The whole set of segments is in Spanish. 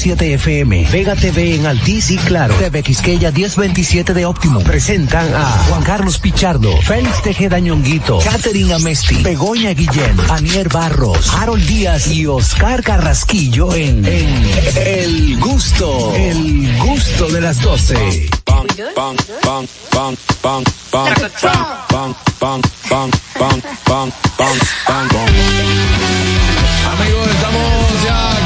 91.7 FM, Vega TV en Altiz y Claro, TV Quisqueya 1027 de Óptimo. Presentan a Juan Carlos Pichardo, Félix Tejeda Ñonguito, Catherine Amesti, Begoña Guillén, Anier Barros, Harold Díaz y Oscar Carrasquillo en, en El Gusto, El Gusto de las 12. Amigos, estamos ya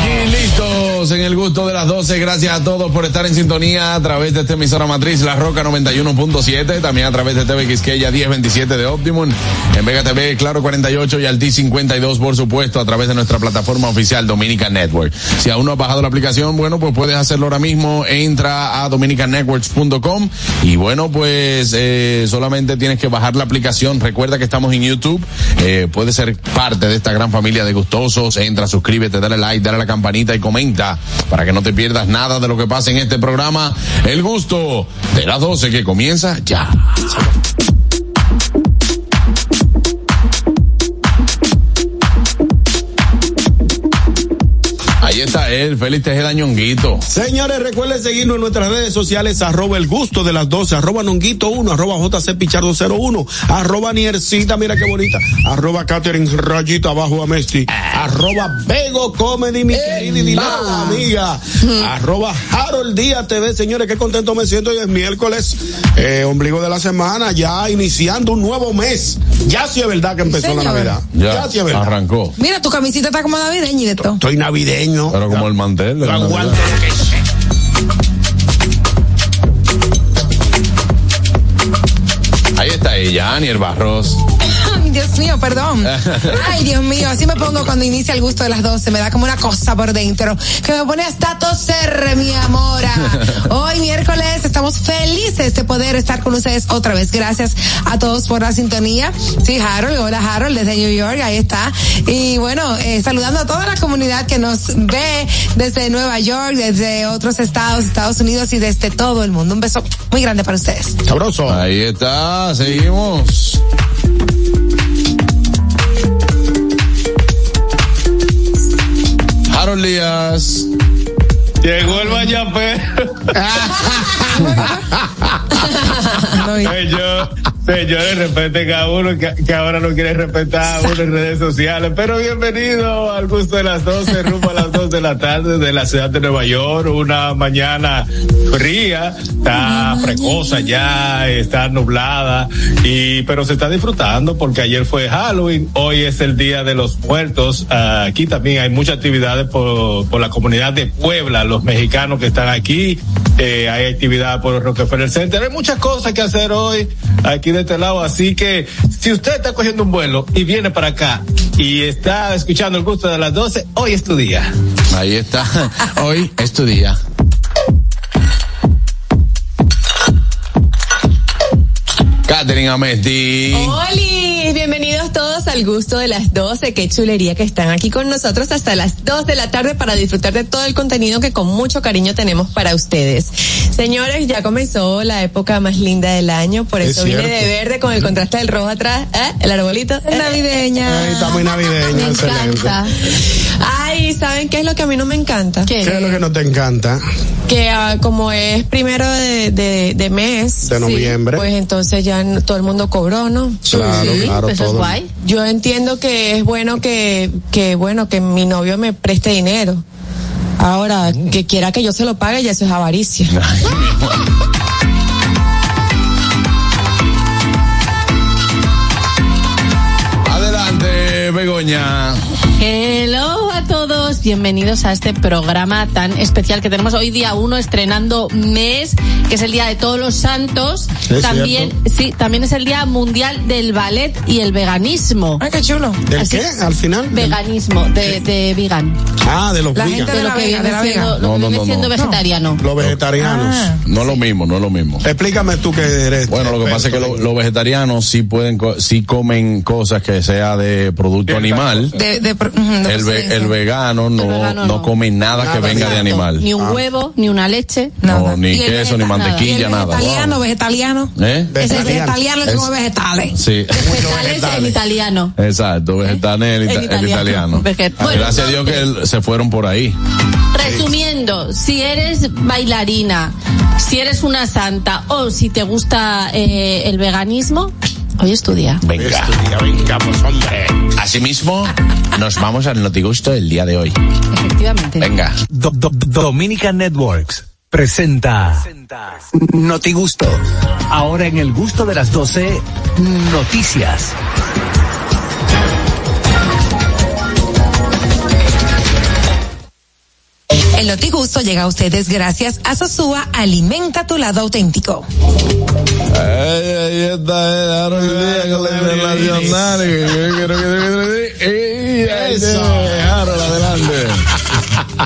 en el gusto de las 12. Gracias a todos por estar en sintonía a través de esta emisora matriz La Roca 91.7, también a través de TV Quisqueya 1027 de Optimum, en Vega TV Claro 48 y Alti 52 por supuesto a través de nuestra plataforma oficial Dominica Network. Si aún no has bajado la aplicación, bueno, pues puedes hacerlo ahora mismo, entra a dominicanetworks.com y bueno, pues eh, solamente tienes que bajar la aplicación. Recuerda que estamos en YouTube, eh, puedes ser parte de esta gran familia de gustosos, entra, suscríbete, dale like, dale a la campanita y comenta para que no te pierdas nada de lo que pasa en este programa. El gusto de las 12 que comienza ya. Él, Félix Tejeda Ñonguito. Señores, recuerden seguirnos en nuestras redes sociales, arroba el gusto de las 12, arroba nonguito 1, arroba jc pichardo 01, arroba niercita, mira qué bonita, arroba Catherine rayito abajo a Mesti, arroba Bego Comedy, mi querida y amiga, arroba Harold Díaz TV, señores, qué contento me siento, hoy es miércoles, eh, ombligo de la semana, ya iniciando un nuevo mes, ya sí es verdad que empezó la. Navidad, Ya, sí es verdad. arrancó. Mira, tu camisita está como navideña y de todo. Estoy navideño. Pero como el mantel. la aguanto lo que. Ahí está ella, Aniel Barros. Dios mío, perdón. Ay, Dios mío, así me pongo cuando inicia el gusto de las 12. Me da como una cosa por dentro que me pone hasta toser, mi amora. Hoy, miércoles, estamos felices de poder estar con ustedes otra vez. Gracias a todos por la sintonía. Sí, Harold, hola Harold, desde New York, ahí está. Y bueno, eh, saludando a toda la comunidad que nos ve desde Nueva York, desde otros estados, Estados Unidos y desde todo el mundo. Un beso muy grande para ustedes. Sabroso. Ahí está, seguimos. Harold Díaz. Llegó el Mayapé. Señor, señores, respeten a uno que, que ahora no quiere respetar a uno en redes sociales. Pero bienvenido al gusto de las 12, rumbo a las 2 de la tarde de la ciudad de Nueva York. Una mañana fría, está frecosa ya, está nublada, y pero se está disfrutando porque ayer fue Halloween, hoy es el Día de los Muertos. Aquí también hay muchas actividades por, por la comunidad de Puebla, los mexicanos que están aquí. Eh, hay actividad por el Rockefeller Center. Hay muchas cosas que hacer hoy aquí de este lado. Así que si usted está cogiendo un vuelo y viene para acá y está escuchando el gusto de las 12, hoy es tu día. Ahí está. Hoy es tu día. Catherine Amesti. Oli, bienvenidos todos al gusto de las 12. Qué chulería que están aquí con nosotros hasta las 2 de la tarde para disfrutar de todo el contenido que con mucho cariño tenemos para ustedes. Señores, ya comenzó la época más linda del año, por Es eso vine cierto. de verde con el contraste del rojo atrás, ¿eh? el arbolito. ¿eh? Navideña. Ay, está muy navideño, Me excelente. encanta. Ay, ¿saben qué es lo que a mí no me encanta? ¿Qué es lo que no te encanta? que ah, como es primero de, de, de mes De noviembre. pues entonces ya todo el mundo cobró no Claro, claro, eso es todo. Guay. Yo entiendo que es bueno que que bueno que mi novio me preste dinero. Ahora que quiera que yo se lo pague ya eso es avaricia. Adelante, Begoña. Hello a todos, bienvenidos a este programa tan especial que tenemos hoy día uno estrenando mes, que es el día de todos los santos. Es también, sí, también es el día mundial del ballet y el veganismo. Ay, qué chulo. ¿Del Así- qué? Al final. Del- Veganismo, de, de vegan. Ah, de los La vegan. gente De de lo que viene siendo, No, no, no, vegetariano. Los vegetarianos. Ah. No es lo mismo, no es lo mismo. Explícame tú que eres. Bueno, lo que pasa es que lo- los vegetarianos sí pueden, sí comen cosas que sea de producto animal. De, de, ujú, de El, ve- procedencia. El vegano no, vegano no no. come nada, que venga de animal. Ni un huevo, ni una leche. No, Nada. ni Y el queso, ni mantequilla, nada. Vegetariano, vegetariano. ¿Eh? Es Vegetariano. vegetariano que Es- come vegetales. Sí. Vegetales italiano. Exacto, vegetales el, ita- En el italiano. Veget- Bueno, Gracias a Dios que el- se fueron por ahí. Resumiendo, si eres bailarina, si eres una santa o si te gusta eh, el veganismo, hoy estudia. Venga. Estudia, vengamos, hombre. Asimismo, nos vamos al notigusto el día de hoy. Efectivamente. Venga. Do- do- Dominican Networks presenta Notigusto. Ahora en el gusto de las 12, noticias. El Notigusto llega a ustedes gracias a Sosúa Alimenta tu lado auténtico. Ahí está, Harold Díaz con la internacional. Eso. Harold, adelante.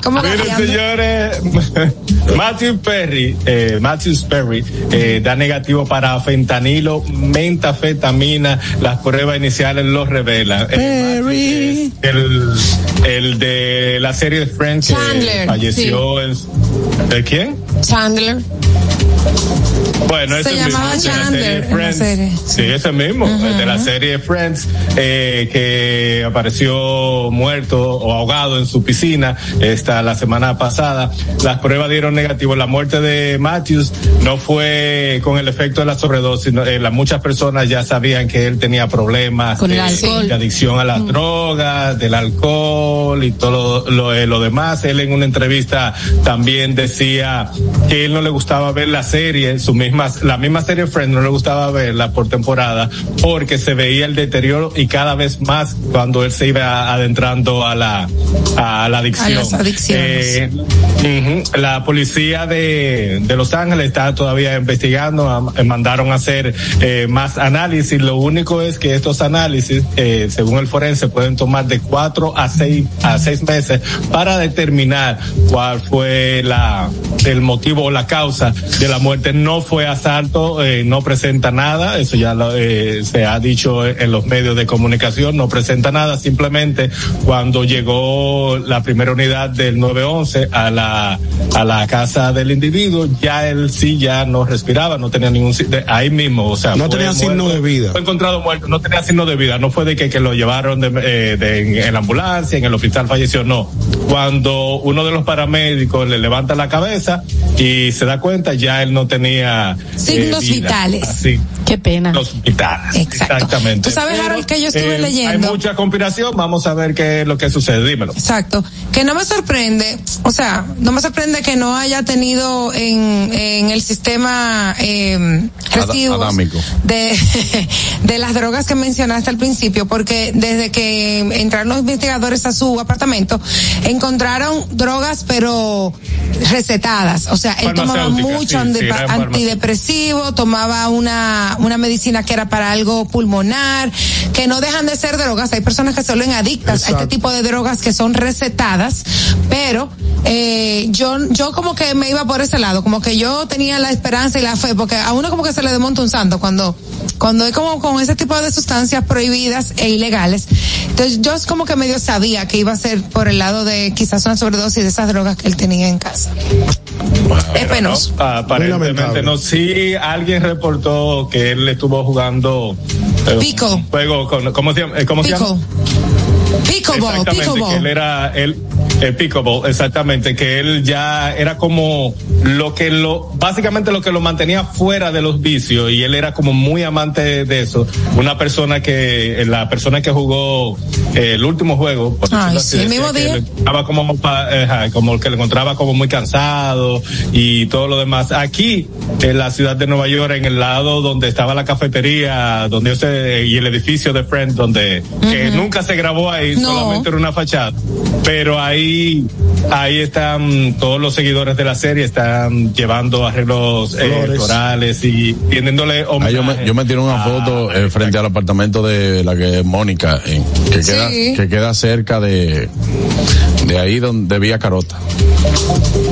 ¿Cómo Miren, señores, Matthew Perry, eh, Matthew Perry, eh, da negativo para fentanilo, mentafetamina. Las pruebas iniciales lo revelan. Eh, es el, el de la serie Friends que Chandler, falleció en, ¿De quién? Chandler. Bueno, Se ese mismo, llamaba de la serie en la Friends. serie. Sí, ese mismo, de la serie Friends, eh, que apareció muerto o ahogado en su piscina esta la semana pasada. Las pruebas dieron negativo. La muerte de Matthews no fue con el efecto de la sobredosis. no, eh, las muchas personas ya sabían que él tenía problemas Con el de, alcohol. de adicción a las drogas, del alcohol y todo lo, lo, eh, lo demás. Él en una entrevista también decía que él no le gustaba ver la serie, su la misma serie Friends no le gustaba verla por temporada porque se veía el deterioro y cada vez más cuando él se iba adentrando a la, a la adicción. A las adicciones. Eh, La policía de, de Los Ángeles está todavía investigando, eh, mandaron a hacer eh, más análisis. Lo único es que estos análisis, eh, según el forense, pueden tomar de cuatro a seis a seis meses para determinar cuál fue la el motivo o la causa de la muerte. No fue asalto, eh, no presenta nada, eso ya lo, eh, se ha dicho en los medios de comunicación, no presenta nada. Simplemente cuando llegó la primera unidad del 911 a la a la casa del individuo, ya él sí ya no respiraba, no tenía ningún ahí mismo, o sea, No fue tenía signo de vida. Fue encontrado muerto, no tenía signo de vida, no fue de que, que lo llevaron de, eh, de- en, en la ambulancia, en el hospital falleció, no. Cuando uno de los paramédicos le levanta la cabeza y se da cuenta, ya él no tenía Signos vitales. Así, Qué pena. los vitales. Exacto. Exactamente. Tú sabes, Harold, que yo estuve eh, leyendo. Hay mucha conspiración, vamos a ver qué es lo que sucede, dímelo. Exacto. Que no me sorprende, o sea, no me sorprende que no haya tenido en, en el sistema eh, residuos adámico. de, de las drogas que mencionaste al principio, porque desde que entraron los investigadores a su apartamento, encontraron drogas pero recetadas. O sea, él tomaba mucho sí, sí. Antidepresivo, tomaba una, una medicina que era para algo pulmonar, que no dejan de ser drogas. Hay personas que se vuelven adictas a este tipo de drogas que son recetadas, pero eh, yo, yo como que me iba por ese lado, como que yo tenía la esperanza y la fe, porque a uno como que se le desmonta un santo cuando, cuando es como con ese tipo de sustancias prohibidas e ilegales. Entonces yo es como que medio sabía que iba a ser por el lado de quizás una sobredosis de esas drogas que él tenía en casa. Es penoso. No, aparentemente no. Sí, alguien reportó que él estuvo jugando eh, Pico. juego con, ¿cómo se llama? Eh, ¿Cómo se Pico. llama? Pickleball, Exactamente, que él pickleball. era el, el pickleball, exactamente, que él ya era como lo que lo, básicamente lo que lo mantenía fuera de los vicios y él era como muy amante de eso. Una persona que, la persona que jugó eh, el último juego, por Ay, sí, así, el mismo día. encontraba como, eh, como que le encontraba como muy cansado y todo lo demás. Aquí, en la ciudad de Nueva York, en el lado donde estaba la cafetería, donde yo sé, y el edificio de Friends, donde, que nunca se grabó ahí, No. solamente era una fachada. Pero ahí, ahí están todos los seguidores de la serie, están llevando arreglos eh, florales y tiendiéndole yo, me, homenaje yo me tiré una a- foto eh, frente al apartamento de la que es Mónica, eh, que, queda, Sí. que queda cerca de, de ahí donde Vía Carota.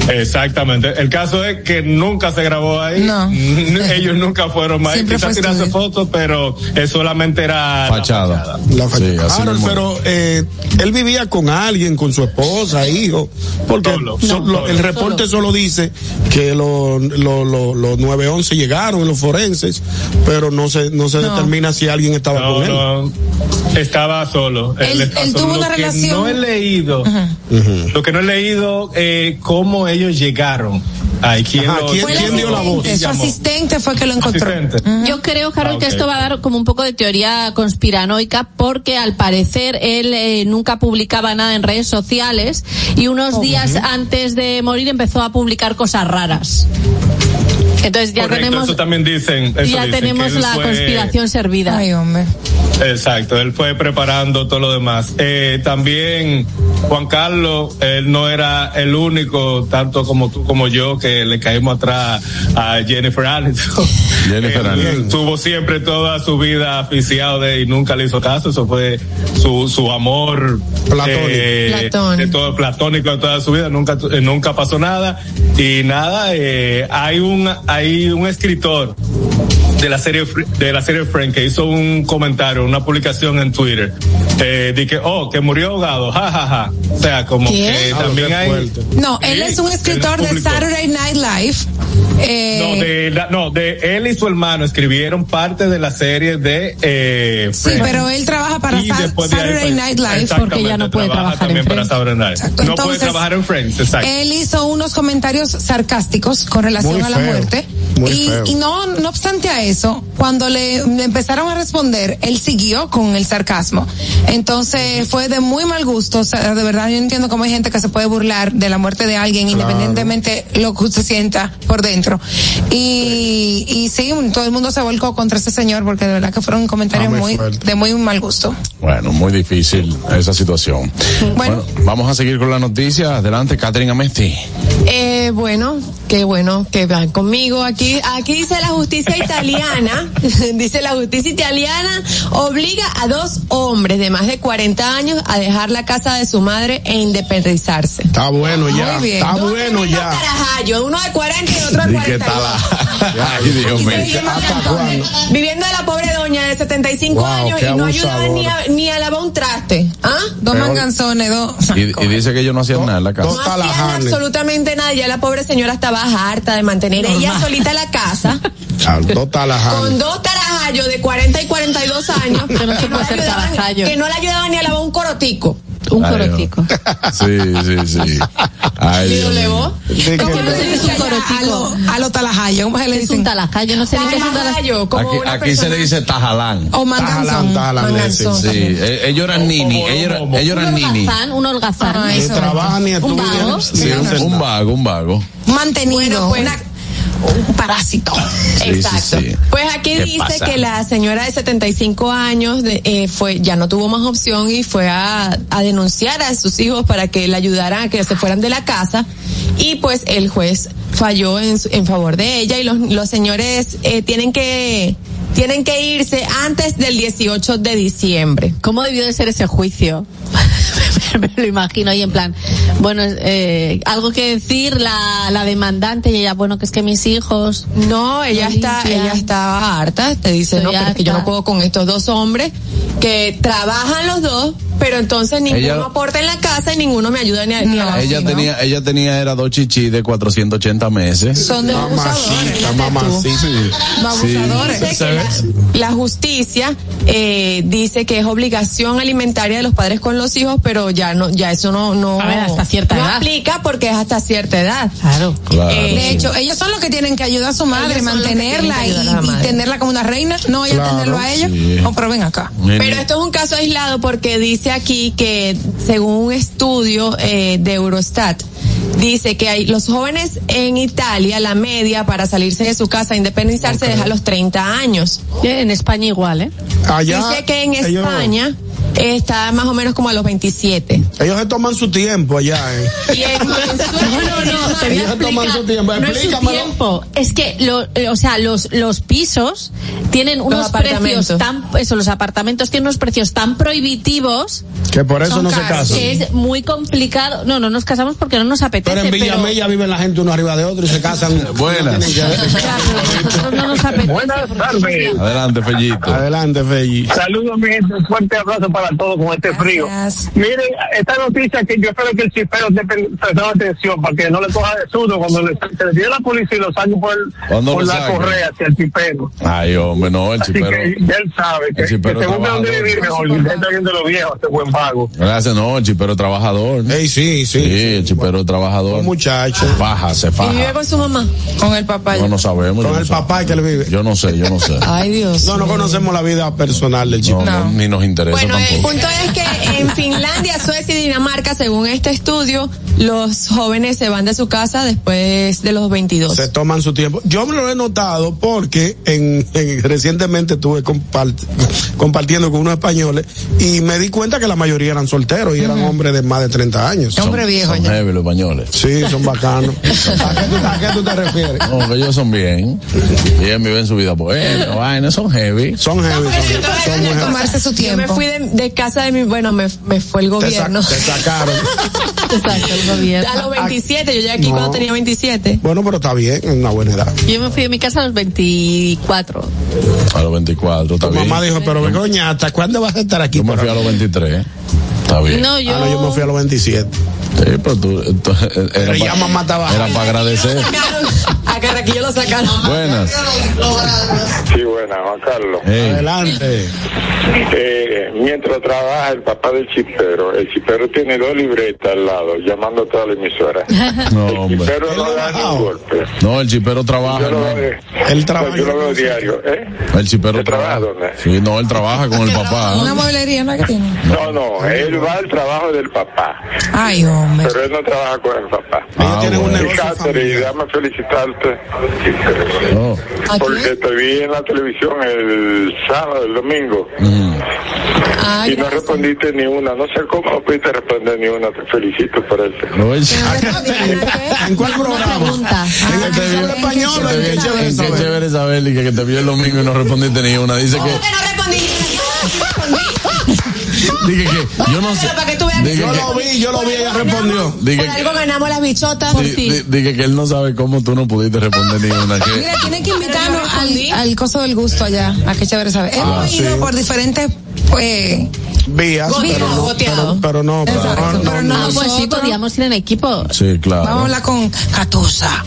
Exactamente. El caso es que nunca se grabó ahí. No. Ellos nunca fueron más. Siempre Quizás fue tirarse fotos, pero eh, solamente era la Fachada. La Sí, Harold, pero eh, él vivía con alguien, con su esposa, hijo, porque Solo. so- No, lo- solo. el reporte solo dice que los lo, lo, los 911 llegaron, los forenses, pero no se no se No. determina si alguien estaba No, con él. no, estaba solo. Él- él solo. tuvo Lo una que relación- No he leído, lo que no he leído, eh, cómo ellos llegaron. Ay, ¿quién, Ajá, lo- ¿quién- Fue el quién dio la voz? asistente, su asistente fue que lo encontró. Yo creo, Harold, Ah, ok. que esto va a dar como un poco de teoría conspiranoica porque al parecer él eh, nunca publicaba nada en redes sociales y unos días antes de morir empezó a publicar cosas raras. Entonces ya Correcto, tenemos eso también dicen. eso ya dicen, tenemos la fue- conspiración servida. Ay, hombre. Exacto, él fue preparando todo lo demás. Eh, también Juan Carlos, él no era el único, tanto como tú como yo, que le caímos atrás a Jennifer Aniston. Jennifer Aniston. Tuvo siempre toda su vida aficiado de y nunca le hizo caso. Eso fue su, su amor Platónico. eh, Platón. de todo platónico de toda su vida. Nunca eh, nunca pasó nada y nada. Eh, hay un hay un escritor de la serie Fr- de la serie Friend que hizo un comentario, una publicación en Twitter, eh, de que oh que murió ahogado, ja ja ja. O sea, como ¿Qué? que Ah, también hay. No, él Sí, es un escritor de. Saturday Night Live. Eh, No, de la- no, de él y su hermano escribieron parte de la serie de eh, sí, Friends. pero él trabaja para Sa- Saturday pues, Night Live. porque ya no puede trabaja trabajar en para Friends. Saturday Night. Exacto. No Entonces, puede trabajar en Friends, exacto. Él hizo unos comentarios sarcásticos con relación Muy a la feo, muerte. muy y, feo. y no, no obstante a eso, cuando le, le empezaron a responder, él siguió con el sarcasmo. Entonces fue de muy mal gusto. O sea, de verdad, yo entiendo cómo hay gente que se puede burlar de la muerte de alguien, independientemente lo que usted sienta por dentro. Y, y sí, todo el mundo se volcó contra ese señor porque de verdad que fueron comentarios Ah, muy muy, de muy mal gusto. Bueno, muy difícil esa situación. Bueno. vamos a seguir con la noticia. Adelante, Catherine Amesti. Eh, bueno, qué bueno que van conmigo. Aquí, aquí dice la justicia italiana, dice la justicia italiana, obliga a dos hombres de más de 40 años a dejar la casa de su madre e independizarse. Está bueno ya, Muy bien. está Dos bueno ya. uno de 40 y otro de ¿Y 42. qué tal? la- Ay, Dios mío. Viviendo de la pobre doña de 75 Wow, años y no ayudaba ni a, ni a lavar un traste. ¿Ah? Dos Peor. manganzones, dos. Y, y dice que ellos no hacían nada en la casa. No hacían absolutamente nada. Ya la pobre señora estaba harta de mantener ella solita la casa. Con dos tarajayos de 40 y 42 años Que no se puede le ser ayudaban- que no le ayudaban ni a lavar un corotico. Un corotico. Sí, sí, sí. Ay, ¿Digo. Levo? De que- ¿Cómo no sé qué es un A corotico? los a lo talajayos, ¿cómo se le Es dicen? un talajayo, no sé ni qué es un talajayo. Como Aquí, una aquí se le dice tajalán. O manganzón. Tajalán, tajalán, sí, Sí, eh, ellos eran nini, ellos eran, ellos Un nini. holgazán, un holgazán. Ah, Ni eso. trabaja ni ¿Un vago? Un vago, un vago. Mantenido. Bueno, pues- una- un parásito. Sí, Exacto. sí, sí. Pues aquí ¿Qué dice pasa? que la señora de 75 años de- eh, fue ya no tuvo más opción y fue a, a denunciar a sus hijos para que le ayudaran a que se fueran de la casa y pues el juez falló en, en favor de ella y los, los señores eh, tienen que tienen que irse antes del 18 de diciembre. ¿Cómo debió de ser ese juicio? Me lo imagino ahí en plan, bueno, eh, algo que decir la, la demandante y ella, bueno, que es que mis hijos, No, ella No está, ella estaba harta, te dice, Estoy no, pero es que yo no puedo con estos dos hombres que trabajan los dos, pero entonces ninguno Ella- aporta en la casa y ninguno me ayuda ni a, ni a la Ella tenía, ella tenía, era dos chichis de 480 meses. Son dos abusadores. Mamacita, mamacita. Abusadores. Dice que la, la justicia eh, dice que es obligación alimentaria de los padres con los hijos, pero ya no, ya eso no, no, A ver, hasta cierta no edad. aplica porque es hasta cierta edad. claro. Claro. Eh, De hecho, ellos son los que tienen que ayudar a su madre, mantenerla y, a tenerla como una reina. No, ella Claro, tenerlo a ellos. sí. No, pero ven acá. Pero esto es un caso aislado porque dice aquí que según un estudio eh, de Eurostat dice que hay los jóvenes en Italia la media para salirse de su casa a independizarse deja a los 30 años. En España igual, ¿eh? Allá, dice que en ellos- España Está más o menos como a los 27. Ellos se toman su tiempo allá, ¿eh? Y en Venezuela- No, no, te voy a Ellos se toman su tiempo. No es su Explícamelo. tiempo. Es que, lo, eh, o sea, los, los pisos tienen unos precios apartamentos. tan, eso, los apartamentos tienen unos precios tan prohibitivos Que por eso no se casan. que es muy complicado. No, no nos casamos porque no nos apetece. Pero en Villamella viven la gente uno arriba de otro y se casan. Buenas. No pero no nos apetece. Buenas tardes. Adelante, Fellito. Adelante, Feyi. Saludos, mi gente. Un fuerte abrazo para todos con este frío. Gracias. Mire, esta noticia que yo espero que el chipero esté prestando atención para que no le coja de sudo cuando le, se le tire la policía y lo saque por, el- ¿Cuándo por la saque? correa hacia el chipero. Ay, hombre, no, el Así chipero. que él sabe que, el chipero que se busque donde vivir mejor. Está viendo los viejos, este buen pago. Gracias, no, el chipero trabajador. Ey, sí, sí. Sí, el chipero trabajador. Un muchacho. Faja, se Y vive faja. con su mamá. Con el papá. No, no sabemos. Con no el papá que él vive. Yo no sé, yo no sé. Ay, Dios. No, no conocemos la vida personal del chico. No, no, ni nos interesa Bueno, el punto es que en Finlandia, Suecia y Dinamarca, según este estudio, los jóvenes se van de su casa después de los 22. Se toman su tiempo. Yo me lo he notado porque en, en- recientemente estuve compart- compartiendo con unos españoles y me di cuenta que la mayoría eran solteros y eran hombres de más de 30 años. Hombre viejo Son ya. heavy los españoles. Sí, son bacanos. ¿A qué, tú, a qué tú te refieres? No, que ellos son bien. Y ellos viven su vida buena, vaina, son heavy. Son heavy. Son, son muy heavy. Tomarse su Yo tiempo. me fui de, de casa de mi, bueno, me, me fue el Te, sa- gobierno. te sacaron. Exacto, el gobierno. A los 27, yo llegué aquí No. cuando tenía 27. Bueno, pero está bien, es una buena edad. Yo me fui de mi casa a los 24. A los 24, está Tu bien. mamá dijo, pero Begoña, ¿hasta cuándo vas a estar aquí? Yo me fui a los 23. Está bien. No, yo. Ah, no, yo me fui a los 27. Sí, pero tú, tú- era Pero ya pa- mamá estaba- Era para agradecer. A Carraquillo lo sacaron. Buenas. Sí, buena, Juan Carlos. Hey. Adelante. Eh, mientras trabaja el papá del chipero, el chipero tiene dos libretas al lado, llamando a toda la emisora. No, el hombre. chipero no da ni un golpe. No, el chipero trabaja. Yo lo hermano. veo, Él trabaja yo lo veo diario, ¿eh? El chipero ¿Él trabaja trabaja. dónde? Sí, no, él trabaja con el Una papá. mueblería, ¿no? es que tiene? No, no, él va al trabajo del papá, Ay, hombre. pero él no trabaja con el papá. Ah, tienen un bueno. Y negocio Catherine, déjame felicitarte. No. Porque te vi en la televisión el sábado, el domingo, Ay, y no gracias. respondiste ni una. No sé cómo no pudiste responder ni una. Te felicito por eso. No, ¿En cuál programa? ¿En el que habla español Qué el chévere saber y que, te vio el domingo y no respondiste ni una. Dice que, ¿Cómo que no respondí? dije que, yo no sé. Pero para que tú veas que Dije Yo lo vi, yo lo vi, ella respondió. dije Por que- algo ganamos las bichotas. di- di- dije que él no sabe cómo tú no pudiste responder ni una. Que, Mira, tienen que invitarnos al, al coso del gusto allá. A qué chévere. Hemos Ah, sí. ido por diferentes, pues, Vías, pero no, pero, pero no, pero no, pero no, no. Pues sí, podíamos ir en equipo. sí, claro. vamos a hablar con Catusa.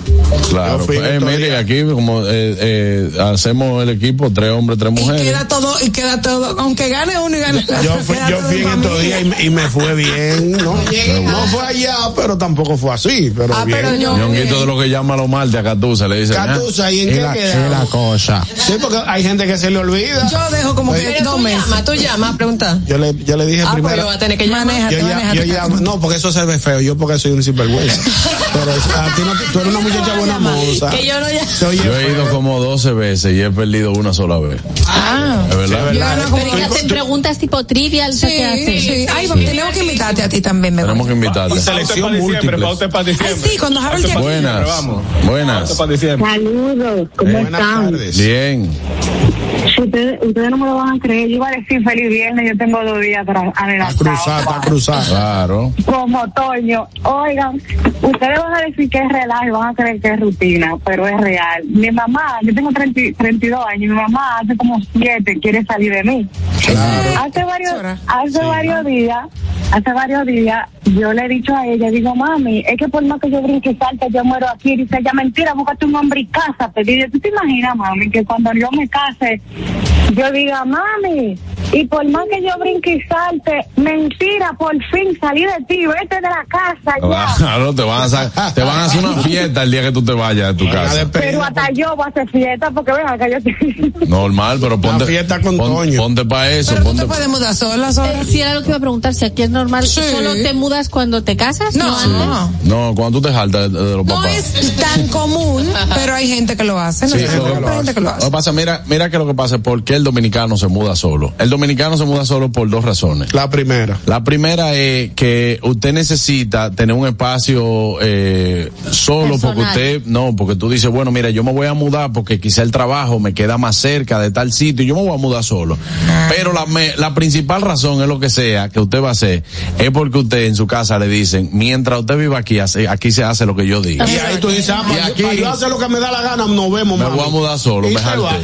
Claro. Eh, mire, aquí como eh, eh, hacemos el equipo, tres hombres, tres Y mujeres. queda todo, y queda todo, aunque gane uno y gane Yo fui, yo fui en estos días y, me- y me fue bien, ¿no? No fue allá, pero tampoco fue así, pero Ah, bien. pero yo- de lo que llama los martes a Catusa, le dice. Catusa, ¿y en "Ah, qué la- queda? es la cosa. Sí, porque hay gente que se le olvida. Yo dejo como que Pero dos tú meses. llamas, tú llamas, pregunta. Yo le, yo le dije Ah, pues primero. yo voy a tener que. Manéjate, Yo, ya, yo ya, no, porque eso se ve feo. Yo porque soy un sinvergüenza. Pero a ti no, tú eres una muchacha buena moza. Que yo no ya. Yo he feo. ido como 12 veces y he perdido una sola vez. Ah. ¿Es verdad? Sí, ¿verdad? Pero que hacen preguntas tipo trivial, Sí, ¿qué hacen? sí. Ay, pues, tenemos que invitarte a ti también, Begoña. Tenemos que invitarte. Y selección múltiple. para Ay, sí, cuando Harold que Buenas. Vamos. Buenas. para diciembre. Saludos, ¿cómo Buenas están? tardes. Bien. Ustedes, ustedes no me lo van a creer, yo iba a decir feliz viernes, yo tengo dos días adelantados. cruzada, está cruzada. Claro. Como Toño, oigan, ustedes van a decir que es relajo y van a creer que es rutina, pero es real. Mi mamá, yo tengo 30 y- 32 años, mi mamá hace como 7 quiere salir de mí. Hace varios, hace varios días, hace varios días, yo le he dicho a ella, digo, mami, es que por más que yo brinque y salte, yo muero aquí. Dice ella, mentira, búscate un hombre y cásate. Dice, ¿tú te imaginas, mami, que cuando yo me case, yo diga, mami, y por más que yo brinque y salte, mentira, por fin salí de ti, vete de la casa ya. Claro, te van, a te van a hacer una fiesta el día que tú te vayas de tu casa. Pero hasta yo voy a hacer fiesta porque ven acá yo te... Normal, pero ponte. fiesta con pon- Toño. Ponte para eso. Pero tú Ponte, te puedes mudar sola, sola. Eh, Si era lo que iba a preguntar, si aquí es normal, Sí. ¿solo te mudas cuando te casas? No, antes? no, cuando tú te jaltas de, de los no es tan común, pero hay gente que lo hace. No Sí, sé, lo que pero hay gente que lo Lo que hace. pasa, mira, mira que lo que pasa es por qué el dominicano se muda solo. El dominicano se muda solo por dos razones. La primera. La primera es que usted necesita tener un espacio eh, solo Personal. porque usted, no, porque tú dices, bueno, mira, yo me voy a mudar porque quizá el trabajo me queda más cerca de tal sitio y yo me voy a mudar solo. Pero la, me- la principal razón es lo que sea que usted va a hacer, es porque usted en su casa le dicen, mientras usted viva aquí, hace- aquí se hace lo que yo diga. Y ahí tú dices, ah, Y aquí- yo hacer lo que me da la gana, nos vemos, Me mami. voy a mudar solo. Esa, Ahora,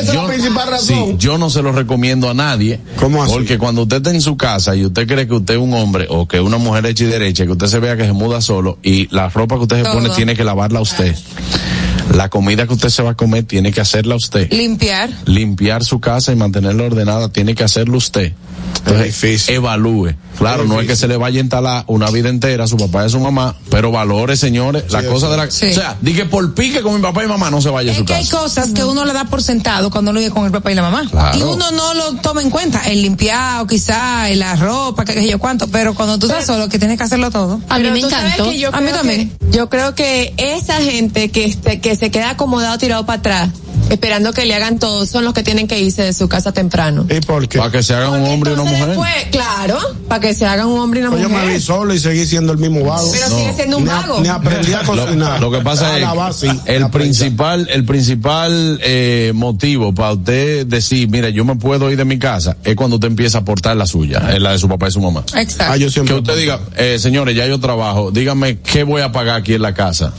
esa es la principal razón. Sí, yo no se lo recomiendo a nadie. ¿Cómo así? Porque cuando usted está en su casa y usted cree que usted es un hombre o que una mujer hecha y derecha, que usted se vea que se muda solo y la ropa que usted se Todo. pone tiene que lavarla usted. La comida que usted se va a comer tiene que hacerla usted. Limpiar. Limpiar su casa y mantenerla ordenada tiene que hacerlo usted. Entonces, difícil. evalúe. Claro, Es no es que se le vaya a instalar una vida entera a su papá y a su mamá, pero valore, señores, la Sí, cosa sí. de la... Sí. O sea, di que por pique con mi papá y mamá no se vaya a su que hay casa. cosas que uno le da por sentado cuando uno vive con el papá y la mamá. Claro. Y uno no lo toma en cuenta. El limpiado, quizá, y la ropa, que qué sé yo cuánto. Pero cuando tú estás solo, que tienes que hacerlo todo. A mí Pero me encantó. que yo A mí creo también. que- yo creo que esa gente que, este- que se queda acomodado tirado para atrás, esperando que le hagan todo, son los que tienen que irse de su casa temprano. ¿Y por qué? Para que se hagan un Porque hombre y una mujer. después, claro, para que se hagan un hombre y una Pues yo me mujer. vi solo y seguí siendo el mismo vago. Pero sigue siendo un Ni a- vago. Ni aprendí a Lo, cocinar. lo que pasa A es el principal el principal eh, motivo para usted decir mira yo me puedo ir de mi casa es cuando usted empieza a aportar la suya es la de su papá y su mamá Exacto. Ah, yo que usted diga eh, señores ya yo trabajo dígame qué voy a pagar aquí en la casa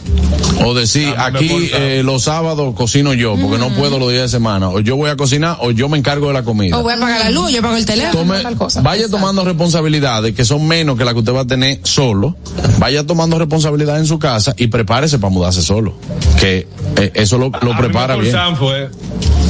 o decir aquí eh, los sábados cocino yo porque no puedo los días de semana o yo voy a cocinar o yo me encargo de la comida O voy a pagar la luz, yo pago el teléfono, Tome- tal cosa. vaya tomando responsabilidades que son menos que las que usted va a tener solo. Vaya tomando responsabilidades en su casa y prepárese para mudarse solo. Que eh, eso lo, lo prepara bien. fue.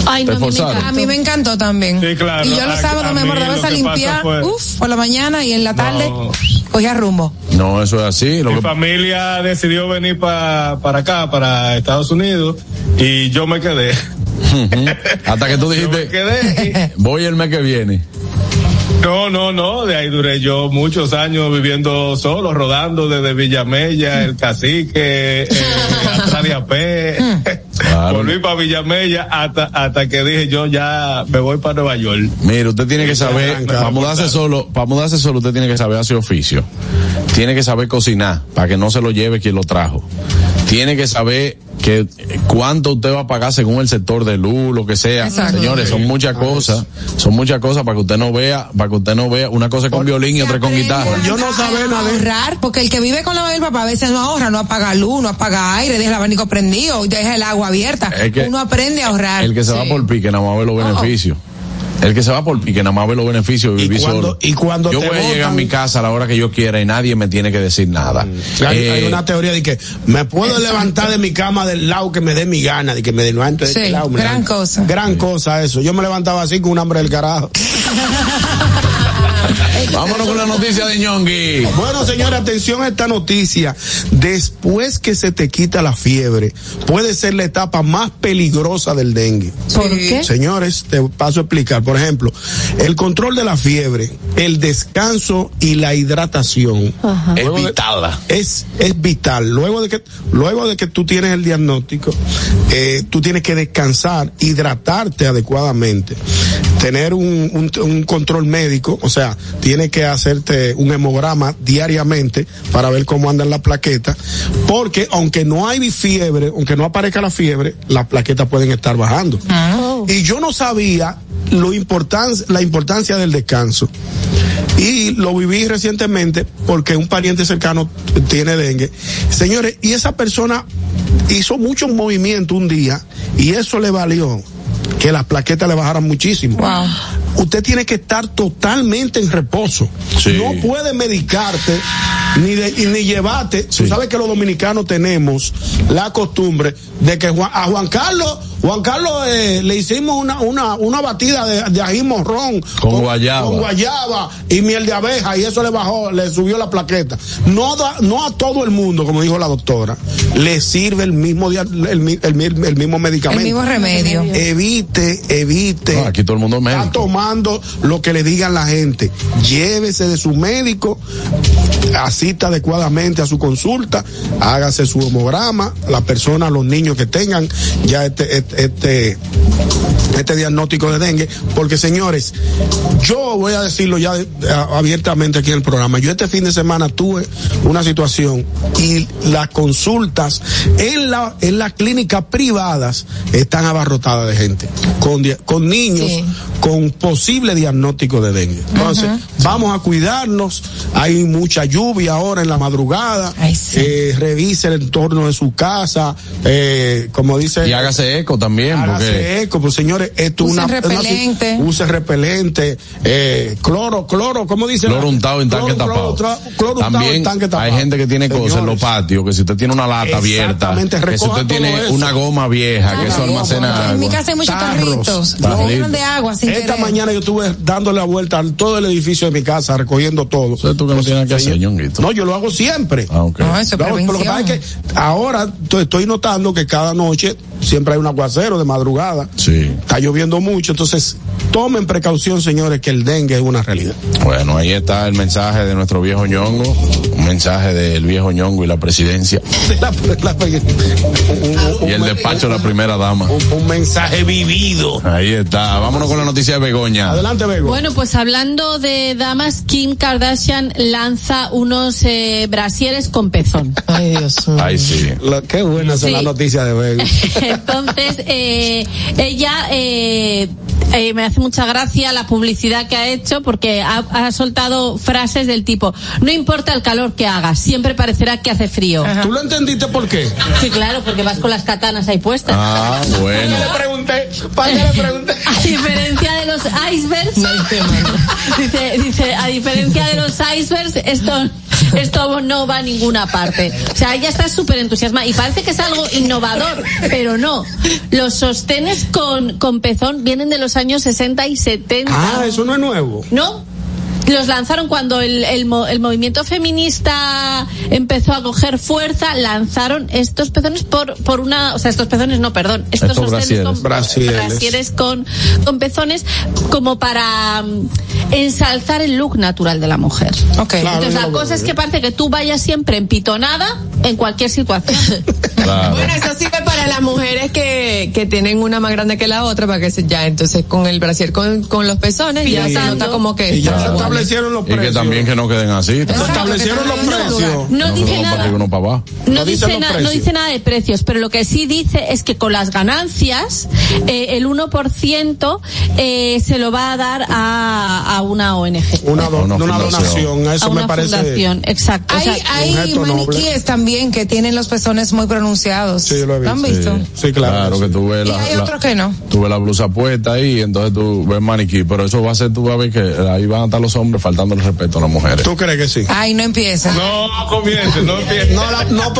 Ay, no, a mí me encantó. Me también. Sí, claro. Y yo los A- sábados, a mi amor, mí debes lo a limpiar, fue- uf, por la mañana y en la tarde, No. cogía rumbo. No, eso es así. Lo Mi que, familia decidió venir pa- para acá, para Estados Unidos, y yo me quedé. hasta que tú Yo me dijiste, quedé. voy el mes que viene. No, no, no, de ahí duré yo muchos años viviendo solo, rodando desde Villamella, el cacique, eh, AP. Claro. Volví para Villamella hasta, hasta que dije yo ya me voy para Nueva York. Mire, usted tiene que saber, para mudarse solo, para mudarse solo usted tiene que saber hacer oficio. Tiene que saber cocinar, para que no se lo lleve quien lo trajo. Tiene que saber que eh, cuánto usted va a pagar según el sector de luz, lo que sea. Exacto. Señores, son muchas cosas, son muchas cosas para que usted no vea, para que usted no vea una cosa con violín y otra con guitarra. yo no sabía nada ahorrar, porque el que vive con la mamá y el papá a veces no ahorra, no apaga luz, no apaga aire, deja el abanico prendido, deja el agua abierta. Es que Uno aprende a ahorrar. El que se va por pique nada más ve los beneficios. El que se va por pique nada más ve los beneficios de Y vivir cuando- solo. y cuando yo te voy a llegar a mi casa a la hora que yo quiera y nadie me tiene que decir nada. Hay, Eh, hay una teoría de que me puedo Exacto. levantar de mi cama del lado que me dé mi gana, de que me levanto de Sí, este lado. gran cosa. Gran cosa eso. Yo me levantaba así con un hambre del carajo. Vámonos con la noticia de Ñongui. Bueno, señora, atención a esta noticia. Después que se te quita la fiebre, puede ser la etapa más peligrosa del dengue. ¿Por qué? Señores, te paso a explicar. Por ejemplo, el control de la fiebre, el descanso y la hidratación. Ajá. Es vital. es, es vital. Luego de que, luego de que tú tienes el diagnóstico, eh, tú tienes que descansar, hidratarte adecuadamente, tener un, un, un control médico, o sea, tienes que hacerte un hemograma diariamente para ver cómo andan las plaquetas, porque aunque no hay fiebre, aunque no aparezca la fiebre, las plaquetas pueden estar bajando. Y yo no sabía lo importan la importancia del descanso. Y lo viví recientemente porque un pariente cercano tiene dengue. Señores, y esa persona hizo mucho movimiento un día y eso le valió que las plaquetas le bajaran muchísimo. Wow. Usted tiene que estar totalmente en reposo. Sí. No puede medicarte ni, de- ni llevarte. Sí. Tú sabes que los dominicanos tenemos la costumbre de que Juan- a Juan Carlos, Juan Carlos eh, le hicimos una, una, una batida de, de ají morrón Con guayaba. con guayaba y miel de abeja y eso le bajó, le subió la plaqueta. No, da- no a todo el mundo, como dijo la doctora, le sirve el mismo, dia- el, mi- el mi- el mismo El medicamento. mismo remedio. Evite, evite. No, aquí todo el mundo es Está médico. tomando lo que le digan la gente. Llévese de su médico, asista adecuadamente a su consulta, hágase su homograma, la persona, los niños que tengan ya este, este- este este diagnóstico de dengue, porque señores, yo voy a decirlo ya a- abiertamente aquí en el programa, yo este fin de semana tuve una situación y las consultas en la en las clínicas privadas están abarrotadas de gente con con niños. Con posible diagnóstico de dengue. Entonces, vamos a cuidarnos, hay mucha lluvia ahora en la madrugada, Ay, sí. eh, revise el entorno de su casa, eh, como dice Y hágase eco también, porque Hágase eco, pues señores, esto es una, repelente. una- use repelente, eh, cloro, cloro, ¿cómo dice? cloro untado en tanque Cloro, tapado. cloro, cloro untado También en tanque tapado. hay gente que tiene cosas en los patios, que si usted tiene una lata abierta, Exactamente, que si usted tiene eso. una goma vieja, que eso almacena En mi casa hay muchos Tarros, tarritos. De agua sin Esta mañana yo estuve dándole la vuelta a todo el edificio de mi casa, recogiendo todo. Eso tú que no tienes que hacer, ñonguito. No, yo lo hago siempre. Ah, ok. No, eso es No, pero lo que pasa es que ahora to- estoy notando que cada noche siempre hay un aguacero de madrugada. Sí. Está lloviendo mucho, entonces tomen precaución, señores, que el dengue es una realidad. Bueno, ahí está el mensaje de nuestro viejo ñongo, un mensaje del viejo ñongo y la presidencia, La- la- un- y el despacho de la primera dama. un, un mensaje vivido. Ahí está. Vámonos con la noticia de Begoña. Adelante, Bego. Bueno, pues hablando de damas, Kim Kardashian lanza unos eh, brasieres con pezón. Ay, Dios mío. Ay, sí. Lo- qué buena es Sí. la noticia de Bego. Entonces, eh, ella eh, eh, me hace mucha gracia la publicidad que ha hecho porque ha, ha soltado frases del tipo, no importa el calor que haga, siempre parecerá que hace frío. ¿Tú lo entendiste por qué? Sí, claro, porque vas con las katanas ahí puestas. Ah, bueno. pregunté, ¿para qué le pregunté? A diferencia de los icebergs, dice, dice, a diferencia de los icebergs, esto, esto no va a ninguna parte. O sea, ella está súper entusiasmada y parece que es algo innovador, pero no. Los sostenes con, con pezón vienen de los años 60 y 70. Ah, eso no es nuevo. ¿No? Los lanzaron cuando el, el, mo- el movimiento feminista empezó a coger fuerza, lanzaron estos pezones por, por una, o sea, estos pezones no, perdón, estos, Estos sostenes con, brasieres. brasieres con, con pezones como para mm, ensalzar el look natural de la mujer. Ok. Claro. Entonces la no, cosa es que parece que tú vayas siempre empitonada en cualquier situación. Claro. Bueno, eso sirve para las mujeres que, que tienen una más grande que la otra, para que se, ya, entonces con el brasier con, con los pezones, ya se nota como que Y ya está se igual. Establecieron los Y precios. que también que no queden así. Se establecieron los precios. No No dice nada. arriba, uno para abajo. No, dice, na- no dice nada de precios, pero lo que sí dice es que con las ganancias, eh, el 1% eh, se lo va a dar a, a una ONG. Una, do- Una donación, a eso una me parece. fundación, exacto. O Hay, sea, hay noble. maniquíes también que tienen los pezones muy pronunciados. Sí, lo he visto. han visto? Sí, claro. Claro que tú ves Y la, hay la- otros que no. tú ves la blusa puesta ahí, entonces tú ves maniquí, pero eso va a ser, tú vas a ver que ahí van a estar los hombres faltando el respeto a las mujeres. ¿Tú crees que sí? Ay, no empieza. No comience, no empiece. No, la, no,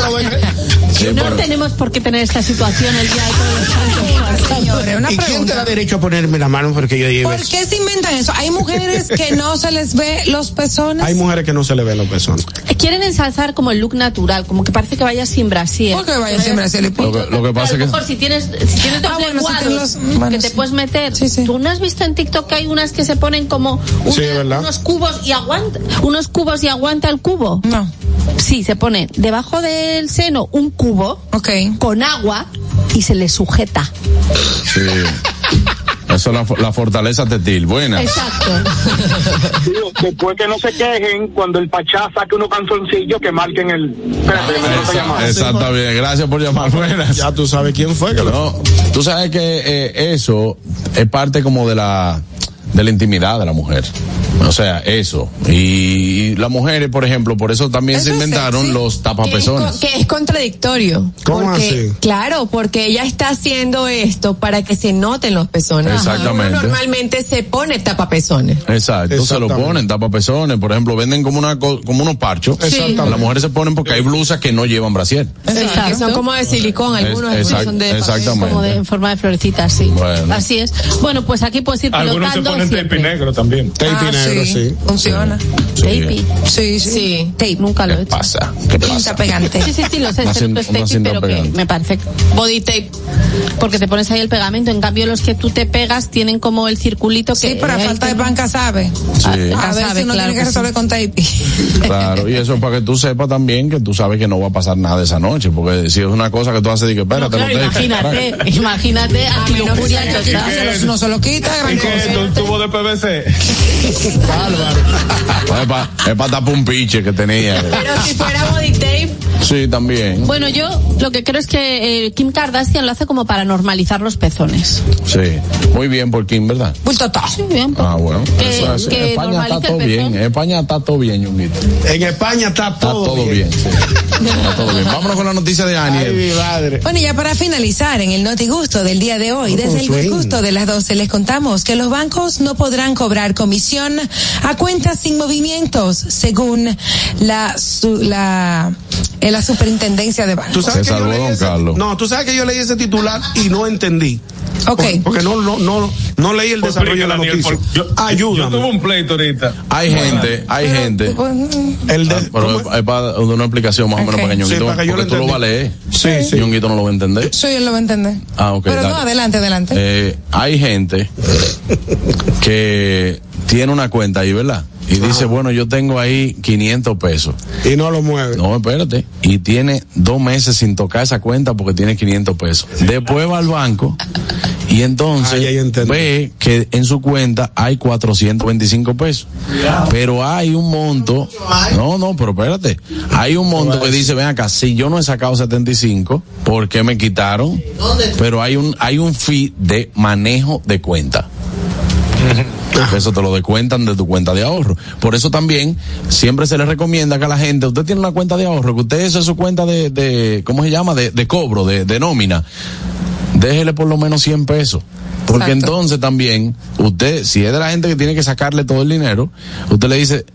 Sí, no pero- tenemos por qué tener esta situación el día de. Señores, una ¿Y quién te da derecho a ponerme la mano porque yo lleve? ¿Por qué se inventan eso? Hay mujeres que no se les ve los pezones. Hay mujeres que no se le ven los pezones. Quieren ensalzar como el look natural, como que parece que vayas sin brasier. ¿Por qué vaya siempre así? Lo que, lo que A pasa lo es mejor que si tienes, si tienes dos Ah, bueno, si lenguados tienes los- bueno, que te sí. puedes meter, Sí, sí. ¿tú no has visto en TikTok que hay unas que se ponen como una- Sí, ¿verdad? Unos cubos y aguanta, unos cubos y aguanta el cubo? No. Sí, se pone debajo del seno un cubo Ok. con agua y se le sujeta. sí. Eso es la, la fortaleza tetil. Buena. Exacto. Después que no se quejen cuando el Pachá saque unos canzoncillos que marquen el. Espérate, me está Esa- llamando. Exacto, bien. Gracias por llamar. Buenas. Ya tú sabes quién fue que lo. No, tú sabes que eh, eso es parte como de la de la intimidad de la mujer. O sea, eso. Y, las mujeres, por ejemplo, por eso también se Eso es inventaron sexy. los que es, tapapezones. que es contradictorio. ¿Cómo porque, así? Claro, porque ella está haciendo esto para que se noten los pezones. Exactamente. Uno normalmente se pone tapapezones. Exacto, se lo ponen, tapapezones, por ejemplo, venden como una co- como unos parchos. Exactamente. Las mujeres se ponen porque hay blusas que no llevan brasier. Sí, que Exacto. son como de silicón, algunos Es- son de. Como de, en forma de florecitas, sí. Bueno. Así es. Bueno, pues aquí puedes ir Algunos pilotando ponen tape negro también. Tape Ah, negro, sí. Funciona. Tape. Sí, sí. Sí. Tape. Nunca lo he ¿Qué hecho. pasa? ¿Qué pasa? pegante. Sí, sí, sí, lo sé, que es tape, pero que me parece body tape. Porque te pones ahí el pegamento, en cambio los que tú te pegas tienen como el circulito que... Sí, pero a falta que- de banca sabe. Sí. A Banca ver sabe, si uno claro tiene que que resolver con tape. Claro, y eso es para que tú sepas también que tú sabes que no va a pasar nada esa noche, porque si es una cosa que tú haces, digo, No, espérate, claro, no te- imagínate, imagínate, total. Se lo- no se lo quita, gran ¿Y qué es cosa. Tubo de PVC? Es para tapar un piche que tenía. Pero si fuera body tape, Sí, también. Bueno, yo lo que creo es que eh, Kim Kardashian lo hace como para normalizar los pezones. Sí. Muy bien por Kim, ¿verdad? Todo. Sí, bien. Ah, bueno. Que- Eso es- que España está todo bien. pezón. España está todo bien, Ñonguito. En España está Está todo, bien. sí. Está todo bien. Vámonos con la noticia de Aniel. Bueno, y ya para finalizar, en el Noti Gusto del día de hoy, desde el gusto de las 12 les contamos que los bancos no podrán cobrar comisión a cuentas sin movimientos, según la, su- la, eh, la superintendencia de Tú bancos. sabes Se que yo salvó leí don ese- Carlos. No, tú sabes que yo leí ese titular y no entendí. Ok. Porque, porque no, no, no, no leí el Pues desarrollo de la Daniel, noticia. por- yo, Ayúdame. Yo tuve un pleito ahorita. Hay gente, hay gente. el de, Ah, pero ¿cómo es, es? para una explicación más o menos para que Ñonguito, Sí, para que yo porque lo tú lo vas a leer. Sí, sí. Ñonguito no lo va a entender. Sí, él lo va a entender. Ah, ok, Pero no, adelante, adelante. Eh, hay gente que tiene una cuenta ahí, ¿verdad? Y dice, bueno, yo tengo ahí 500 pesos. Y no lo mueve. No, espérate. Y tiene dos meses sin tocar esa cuenta porque tiene 500 pesos. Después va al banco y entonces Ah, ve que en su cuenta hay 425 pesos. Pero hay un monto. No, no, pero espérate. Hay un monto que dice, ven acá, si yo no he sacado 75, ¿por qué me quitaron? Pero hay un, hay un fee de manejo de cuenta. Eso te lo descuentan de tu cuenta de ahorro. Por eso también siempre se le recomienda que a la gente, usted tiene una cuenta de ahorro, que usted eso es su cuenta de, de ¿cómo se llama? De, de cobro, de, de nómina. Déjele por lo menos 100 pesos. Porque Exacto. entonces también, usted, si es de la gente que tiene que sacarle todo el dinero, usted le dice,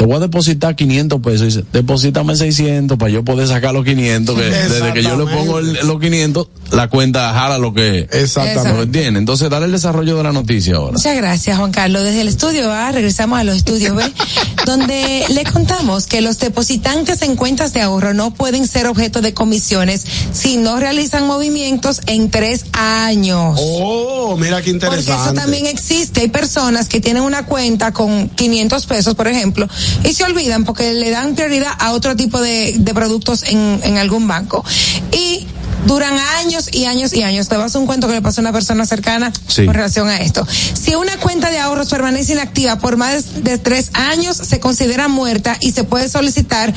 te voy a depositar 500 pesos. Y dice, deposítame 600 para yo poder sacar los 500. Que desde que yo le pongo el- los 500, la cuenta jala lo que, Exactamente. lo que tiene. Entonces, dale el desarrollo de la noticia ahora. Muchas gracias, Juan Carlos. Desde el estudio A regresamos a los estudios B, donde le contamos que los depositantes en cuentas de ahorro no pueden ser objeto de comisiones si no realizan movimientos en tres años. Oh, mira qué Porque interesante. eso también existe. Hay personas que tienen una cuenta con 500 pesos, por ejemplo, y se olvidan porque le dan prioridad a otro tipo de, de productos en, en algún banco. Y duran años y años y años. Te vas a un cuento que le pasó a una persona cercana Sí. con relación a esto. Si una cuenta de ahorros permanece inactiva por más de tres años, se considera muerta y se puede solicitar,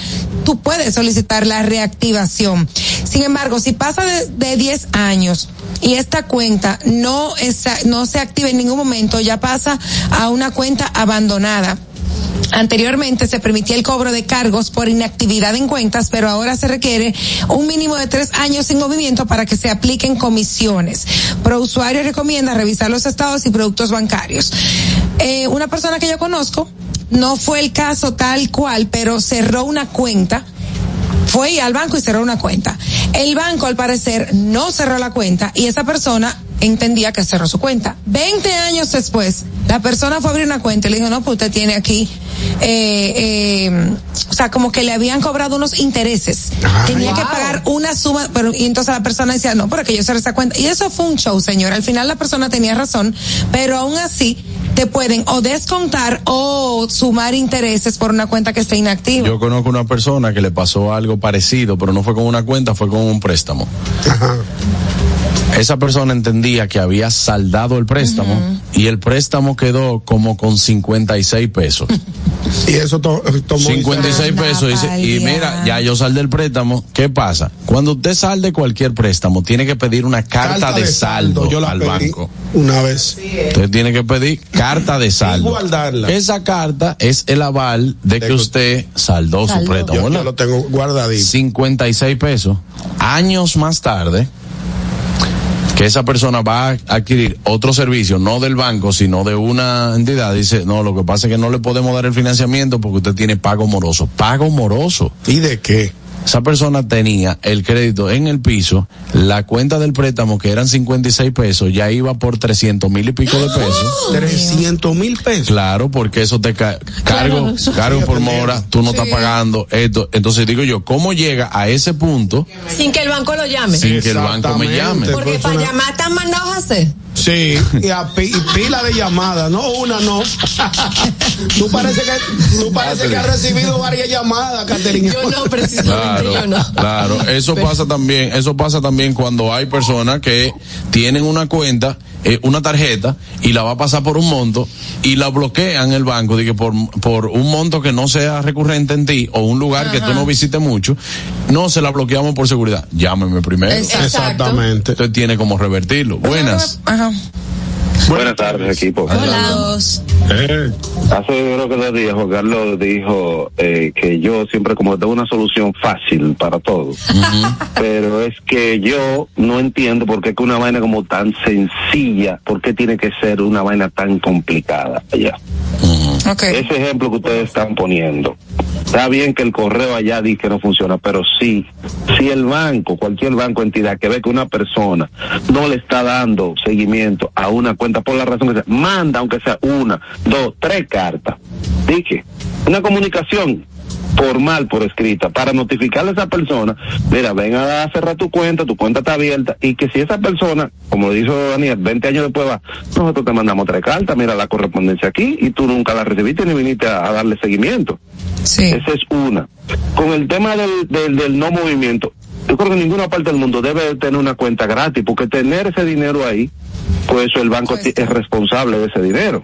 tú puedes solicitar la reactivación. Sin embargo, si pasa de, de 10 años, y esta cuenta no, es, no se activa en ningún momento, ya pasa a una cuenta abandonada. Anteriormente se permitía el cobro de cargos por inactividad en cuentas, pero ahora se requiere un mínimo de tres años sin movimiento para que se apliquen comisiones. Pro usuario recomienda revisar los estados y productos bancarios. Eh, una persona que yo conozco, no fue el caso tal cual, pero cerró una cuenta fue al banco y cerró una cuenta. El banco, al parecer, no cerró la cuenta y esa persona entendía que cerró su cuenta. Veinte años después, la persona fue a abrir una cuenta y le dijo, no, pues usted tiene aquí, eh, eh, o sea, como que le habían cobrado unos intereses. Tenía que pagar una suma, pero, y entonces la persona decía, no, pero que yo cerré esa cuenta. Y eso fue un show, señor. Al final la persona tenía razón, pero aún así te pueden o descontar o sumar intereses por una cuenta que esté inactiva. Yo conozco una persona que le pasó algo parecido, pero no fue con una cuenta, fue con un préstamo. Ajá. Esa persona entendía que había saldado el préstamo y el préstamo quedó como con 56 pesos. Y eso to- tomó. 56 Anda, pesos dice, y mira, ya yo saldé el préstamo. ¿Qué pasa? Cuando usted salde cualquier préstamo, tiene que pedir una carta, de, saldo, Yo la al pedí banco. Una vez. Usted tiene que pedir carta de saldo. guardarla. Esa carta es el aval de que que- usted saldó su préstamo. Yo, yo lo tengo guardadito. 56 pesos. Años más tarde, que esa persona va a adquirir otro servicio, no del banco, sino de una entidad, dice, no, lo que pasa es que no le podemos dar el financiamiento porque usted tiene pago moroso. Pago moroso. ¿Y de qué? Esa persona tenía el crédito en el piso, la cuenta del préstamo que eran 56 pesos ya iba por 300 mil y pico de pesos. 300 mil pesos. Claro, porque eso te ca cargo, Claro, eso- cargo por mora, tú no estás pagando esto. Entonces digo yo, ¿cómo llega a ese punto Sin que el banco lo llame. sin que el banco me llame? Porque para llamar están mandados a hacer. Sí, y, a pi- y pila de llamadas, no una, no. tú parece que, tú parece que has recibido varias llamadas, Caterina. Yo no, precisamente Claro, yo no. claro. Eso pasa también, eso pasa también cuando hay personas que tienen una cuenta, eh, una tarjeta y la va a pasar por un monto y la bloquean el banco, de que por, por un monto que no sea recurrente en ti o un lugar que tú no visites mucho, no se la bloqueamos por seguridad. Llámeme primero. Exacto. Exactamente. Usted tiene como revertirlo. Buenas. Ajá. Buenas tardes, equipo. Dos. Hace creo que dos días Juan Carlos dijo eh, que yo siempre como tengo una solución fácil para todo. Pero es que yo no entiendo por qué que una vaina como tan sencilla, por qué tiene que ser una vaina tan complicada allá. Ese ejemplo que ustedes están poniendo. Está bien que el correo allá dice que no funciona, pero sí, si el banco, cualquier banco entidad que ve que una persona no le está dando seguimiento a una cuenta por la razón que sea, manda aunque sea una, dos, tres cartas. Dije, una comunicación formal por escrita para notificarle a esa persona, mira, ven a cerrar tu cuenta, tu cuenta está abierta y que si esa persona, como lo dijo Daniel, 20 años después va, nosotros te mandamos tres cartas, mira la correspondencia aquí y tú nunca la recibiste ni viniste a, a darle seguimiento. Sí. Esa es una. Con el tema del, del, del no movimiento, yo creo que ninguna parte del mundo debe tener una cuenta gratis, porque tener ese dinero ahí, pues el banco es responsable de ese dinero.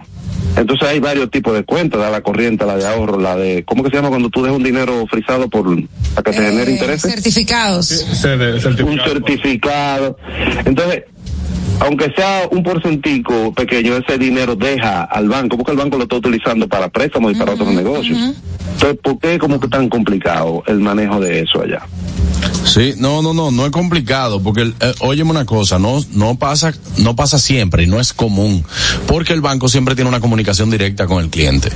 Entonces hay varios tipos de cuentas, la, corriente, la de ahorro, la de, ¿cómo que se llama cuando tú dejas un dinero frisado por, para que te genere Eh, intereses? certificados. un certificado. Entonces, aunque sea un porcentico pequeño, ese dinero deja al banco, porque el banco lo está utilizando para préstamos y para otros negocios. Entonces, ¿por qué como que tan complicado el manejo de eso allá? Sí, no, no, no, no es complicado, porque, eh, óyeme una cosa, no, no pasa, no pasa siempre y no es común, porque el banco siempre tiene una comunicación directa con el cliente.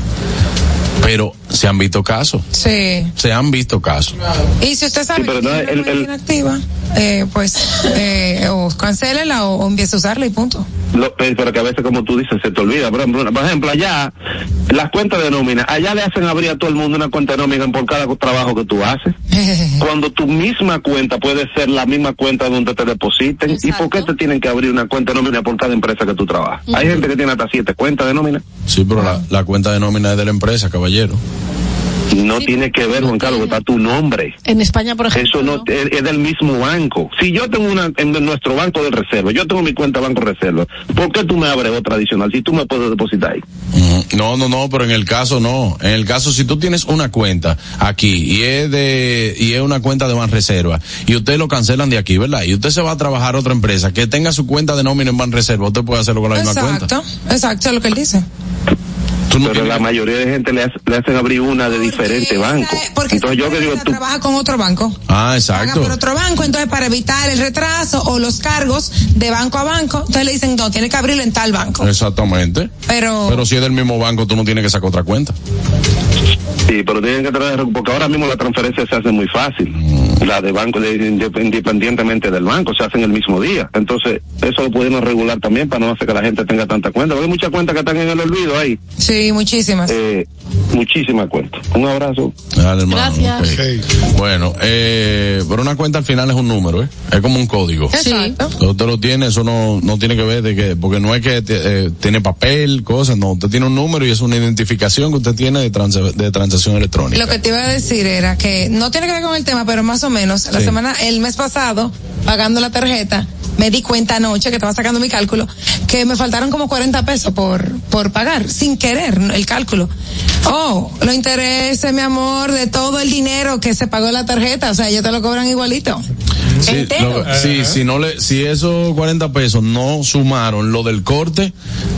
Pero se han visto casos, Sí. se han visto casos. Y si usted sabe Sí, pero que no, tiene el- una el- inactiva, eh, pues eh, o cancélela o, o empiece a usarla y punto. Lo- pe- pero que a veces, como tú dices, se te olvida. Por ejemplo, por ejemplo, allá, las cuentas de nómina, allá le hacen abrir a todo el mundo una cuenta de nómina por cada trabajo que tú haces. Cuando tu misma cuenta puede ser la misma cuenta donde te depositen. ¿Y por qué te tienen que abrir una cuenta de nómina por cada empresa que tú trabajas? Hay gente que tiene hasta siete cuentas de nómina. Sí, pero la, la cuenta de nómina es de la empresa, caballero. No tiene que ver, Juan Carlos, está tu nombre. En España, por ejemplo. Eso no es, es del mismo banco. Si yo tengo una en nuestro banco de reserva, yo tengo mi cuenta banco reserva, ¿por qué tú me abres otra adicional si tú me puedes depositar ahí? Ujú. No, no, no, pero en el caso no. En el caso, si tú tienes una cuenta aquí y es de, y es una cuenta de Banreserva y usted lo cancelan de aquí, ¿verdad? Y usted se va a trabajar a otra empresa que tenga su cuenta de nómina en Banreserva, usted puede hacerlo con la misma cuenta. Exacto, exacto, es lo que él dice. Tú no Pero tienes la mayoría de gente le, hace- le hacen abrir una de diferente banco. Porque Entonces yo que digo, tú, trabaja con otro banco. Ah, exacto. por otro banco, entonces para evitar el retraso o los cargos de banco a banco, entonces le dicen, no, tiene que abrirlo en tal banco. Exactamente. Pero, Pero si es del mismo banco, tú no tienes que sacar otra cuenta. sí, pero tienen que traer, porque ahora mismo la transferencia se hace muy fácil. La de banco, de- indep- independientemente del banco, se hacen el mismo día. Entonces, eso lo podemos regular también para no hacer que la gente tenga tanta cuenta. Porque hay muchas cuentas que están en el olvido ahí. sí, muchísimas. Eh, muchísimas cuentas. Un abrazo. Dale, hermano. Gracias. Bueno, eh, pero una cuenta al final es un número, ¿eh? Es como un código. Exacto. Usted lo tiene, eso no, no tiene que ver de que, porque no es que te- eh, tiene papel, cosas, no. Usted tiene un número y es una identificación que usted tiene de, transa- de transacción electrónica. Lo que te iba a decir era que no tiene que ver con el tema, pero más o menos, la semana, el mes pasado, pagando la tarjeta, me di cuenta anoche que estaba sacando mi cálculo, que me faltaron como 40 pesos por, por pagar, sin querer el cálculo. Oh, los intereses, mi amor, de todo el dinero que se pagó la tarjeta, o sea, ellos te lo cobran igualito. Sí, lo- sí, si no le, si esos 40 pesos no sumaron lo del corte,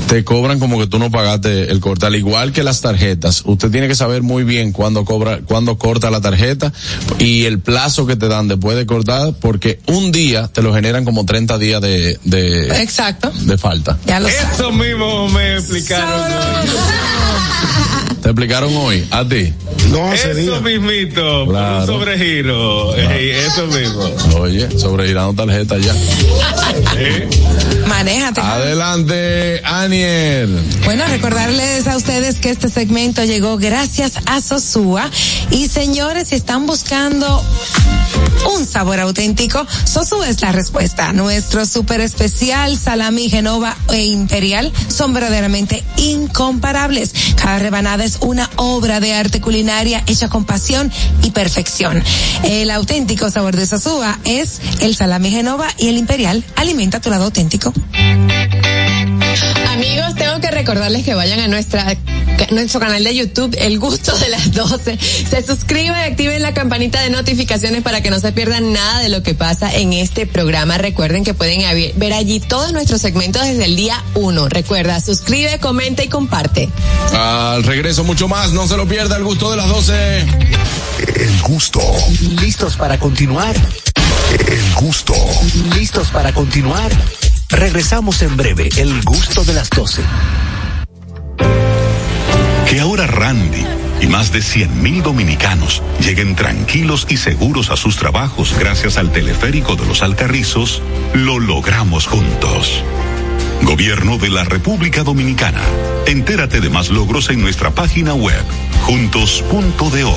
te cobran como que tú no pagaste el corte. Al igual que las tarjetas, usted tiene que saber muy bien cuándo cobra, cuándo corta la tarjeta y el plazo que te dan después de cortar, porque un día te lo generan como 30 días de, de, Exacto. de falta. Ya lo. Eso mismo me explicaron. Te explicaron hoy, a ti. No Eso día. mismito, por Claro. un sobregiro. Ey, eso mismo. Oye, sobregirando tarjeta ya. Manéjate. Adelante, Aniel. Bueno, recordarles a ustedes que este segmento llegó gracias a Sosúa. Y señores, si están buscando un sabor auténtico, Sosúa es la respuesta. Nuestro súper especial salami Genova e Imperial son verdaderamente incomparables. Cada rebanada es una obra de arte culinaria hecha con pasión y perfección. El auténtico sabor de Sosúa es el salami Genova y el Imperial. Alimenta tu lado auténtico. Amigos, tengo que recordarles que vayan a nuestra nuestro canal de YouTube, El Gusto de las 12. Se suscriban y activen la campanita de notificaciones para que no se pierdan nada de lo que pasa en este programa. Recuerden que pueden ver allí todos nuestros segmentos desde el día 1. Recuerda, suscribe, comenta y comparte. Al regreso mucho más, no se lo pierda el gusto de las 12. El gusto. ¿Listos para continuar? El gusto. ¿Listos para continuar? Regresamos en breve, el gusto de las 12. Que ahora Randy y más de 100.000 dominicanos lleguen tranquilos y seguros a sus trabajos gracias al teleférico de los Alcarrizos, lo logramos juntos. Gobierno de la República Dominicana. Entérate de más logros en nuestra página web, juntos.do.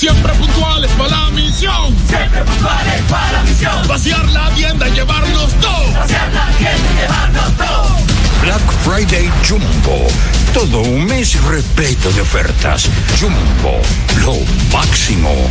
Siempre puntuales para la misión. Siempre puntuales para la misión. Vaciar la tienda y llevarnos todo. Vaciar la tienda y llevarnos todo. Black Friday Jumbo, todo un mes repleto de ofertas. Jumbo, lo máximo.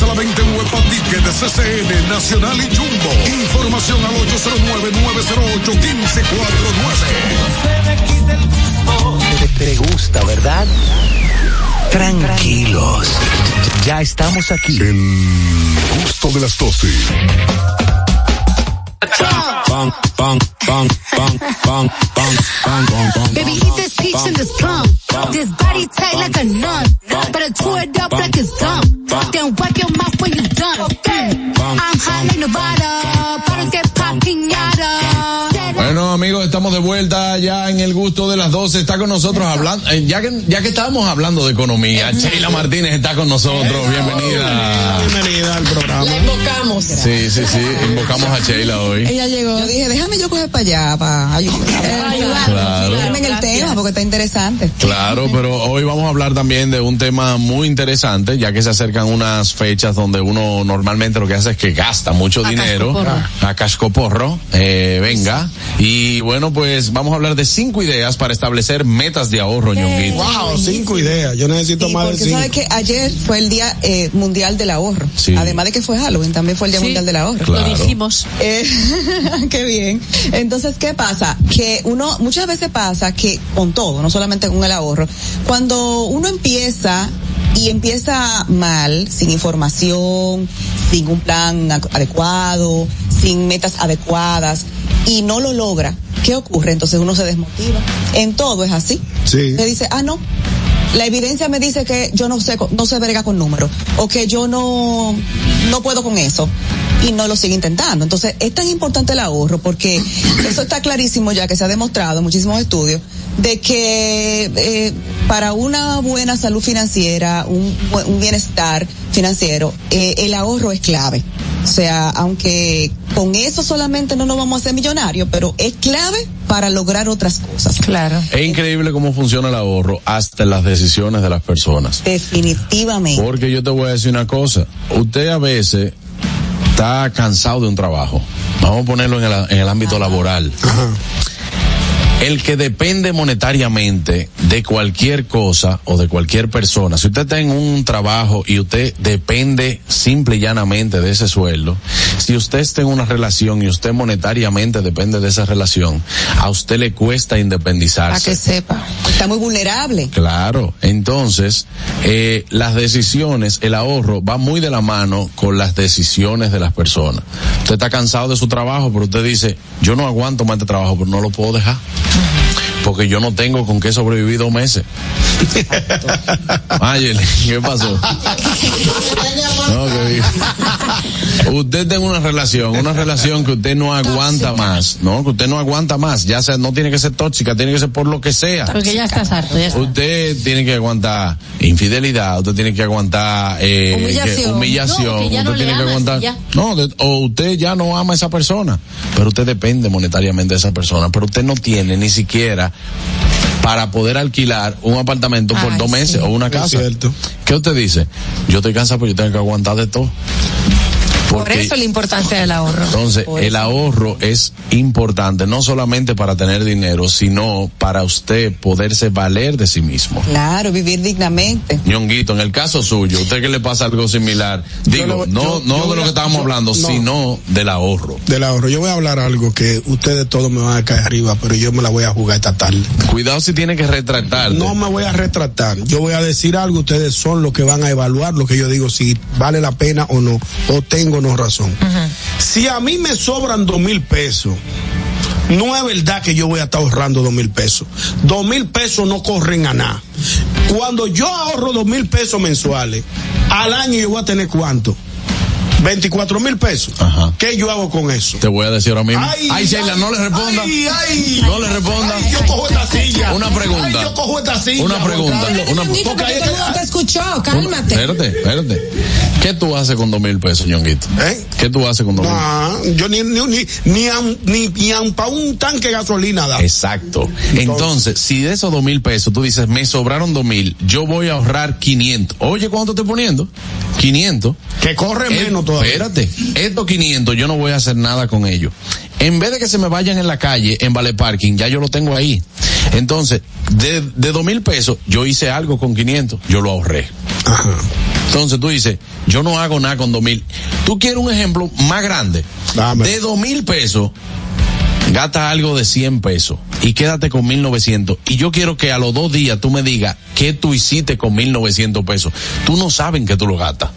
A la venta en Huepa Ticket de CCN, Nacional y Jumbo. Información al 809-908-1549. Te, te gusta, ¿verdad? Tranquilos. Ya estamos aquí. El gusto de las 12. Bang, bang, bang, bang, bang, bang, bang, bang, bang. Baby, eat this peach and this plum. This body tight like a nun. Better chew it up like it's gum. Then wipe your mouth when you done. I'm high like Nevada. Bottles get pop piñata. Bueno, amigos, estamos de vuelta ya en el gusto de las 12. Está con nosotros hablando, eh, ya que, ya que estábamos hablando de economía, Sheila Martínez está con nosotros. Bienvenida. Bienvenida al programa. La invocamos. Sí, sí, sí. Invocamos a Sheila hoy. Ella llegó. Yo dije, déjame yo coger para allá, para ayudar. Claro. en el tema, porque está interesante. Claro, pero hoy vamos a hablar también de un tema muy interesante, ya que se acercan unas fechas donde uno normalmente lo que hace es que gasta mucho dinero a cascoporro, eh, venga. Y bueno, pues vamos a hablar de cinco ideas para establecer metas de ahorro, ñonguito. Wow, cinco ideas. Yo necesito más de Porque cinco. sabe que ayer fue el día eh, mundial del ahorro. Sí. Además de que fue Halloween, también fue el día Sí, mundial del ahorro. Claro. Lo dijimos. Eh, qué bien. Entonces, ¿qué pasa? Que uno, muchas veces pasa que con todo, no solamente con el ahorro, cuando uno empieza y empieza mal, sin información, sin un plan adecuado, sin metas adecuadas y no lo logra, ¿qué ocurre? Entonces uno se desmotiva. En todo es así. Sí. Se dice, ah, no, la evidencia me dice que yo no sé, no sé verga con números, o que yo no, no puedo con eso. Y no lo sigue intentando. Entonces, es tan importante el ahorro porque eso está clarísimo ya que se ha demostrado en muchísimos estudios de que eh, para una buena salud financiera, un, un bienestar financiero, eh, el ahorro es clave. O sea, aunque con eso solamente no nos vamos a hacer millonarios, pero es clave para lograr otras cosas. Claro. Es increíble cómo funciona el ahorro hasta en las decisiones de las personas. Definitivamente. Porque yo te voy a decir una cosa. Usted a veces está cansado de un trabajo. Vamos a ponerlo en el, en el ámbito laboral. El que depende monetariamente de cualquier cosa o de cualquier persona, si usted está en un trabajo y usted depende simple y llanamente de ese sueldo, si usted está en una relación y usted monetariamente depende de esa relación, a usted le cuesta Para independizarse. que sepa. Está muy vulnerable. Claro, entonces eh, las decisiones, el ahorro va muy de la mano con las decisiones de las personas. Usted está cansado de su trabajo, pero usted dice, yo no aguanto más este trabajo, pero no lo puedo dejar. Porque yo no tengo con qué sobrevivir dos meses. Mayeli, ¿qué pasó? Usted tiene una relación, una relación que usted no aguanta más, ¿no? Que usted no aguanta más, ya sea, no tiene que ser tóxica, tiene que ser por lo que sea. Porque ya estás harto, ya está. Usted tiene que aguantar infidelidad, usted tiene que aguantar eh, Humillación. que- humillación, No, que ya no usted tiene que aguantar, ya. no, de- o usted ya no ama a esa persona, pero usted depende monetariamente de esa persona, pero usted no tiene ni siquiera para poder alquilar un apartamento por Ay, dos meses sí. o una Es casa. cierto. ¿Qué usted dice? Yo estoy cansado, pero yo tengo que aguantar de todo. Por eso la importancia del ahorro. entonces, el ahorro es importante, no solamente para tener dinero, sino para usted poderse valer de sí mismo. Claro, vivir dignamente. Ñonguito, en el caso suyo, ¿usted qué le pasa algo similar? Digo, no, yo- no yo de lo a- que estábamos yo- hablando, no. sino del ahorro. Del ahorro. Yo voy a hablar algo que ustedes todos me van a caer arriba, pero yo me la voy a jugar esta tarde. Cuidado si tiene que retractar. No me voy a retratar. Yo voy a decir algo, ustedes son los que van a evaluar lo que yo digo, si vale la pena o no, o tengo no razón. Si a mí me sobran dos mil pesos, no es verdad que yo voy a estar ahorrando dos mil pesos. Dos mil pesos no corren a nada. Cuando yo ahorro dos mil pesos mensuales, al año yo voy a tener cuánto? 24 mil pesos. Ajá. ¿Qué yo hago con eso? Te voy a decir ahora mismo. Ay, Ay, Sheila, no le responda. Ay, ay. No le responda. Ay, yo cojo esta silla. Una pregunta. Ay, yo cojo esta silla. Una pregunta. Una- Ñonguito, Porque ahí todo el es mundo que- te escuchó, cálmate. Espérate, espérate. ¿Qué tú haces con dos mil pesos, ñonguito? ¿Eh? ¿Qué tú haces con dos mil? Ah, yo ni, ni, ni, ni, a- ni, ni a un- tanque de gasolina da. Exacto. Entonces, si de esos dos mil pesos tú dices, me sobraron dos mil, yo voy a ahorrar 500. Oye, ¿cuánto estoy poniendo? 500. Que corre menos todavía. Espérate, estos 500 yo no voy a hacer nada con ellos. En vez de que se me vayan en la calle, en Vale Parking, ya yo lo tengo ahí. Entonces, de, de dos mil pesos, yo hice algo con 500, yo lo ahorré. Entonces tú dices, yo no hago nada con dos mil. Tú quieres un ejemplo más grande. Dame. De dos mil pesos, gasta algo de 100 pesos y quédate con 1900. Y yo quiero que a los dos días tú me digas qué tú hiciste con 1900 pesos. Tú no sabes qué tú lo gastas.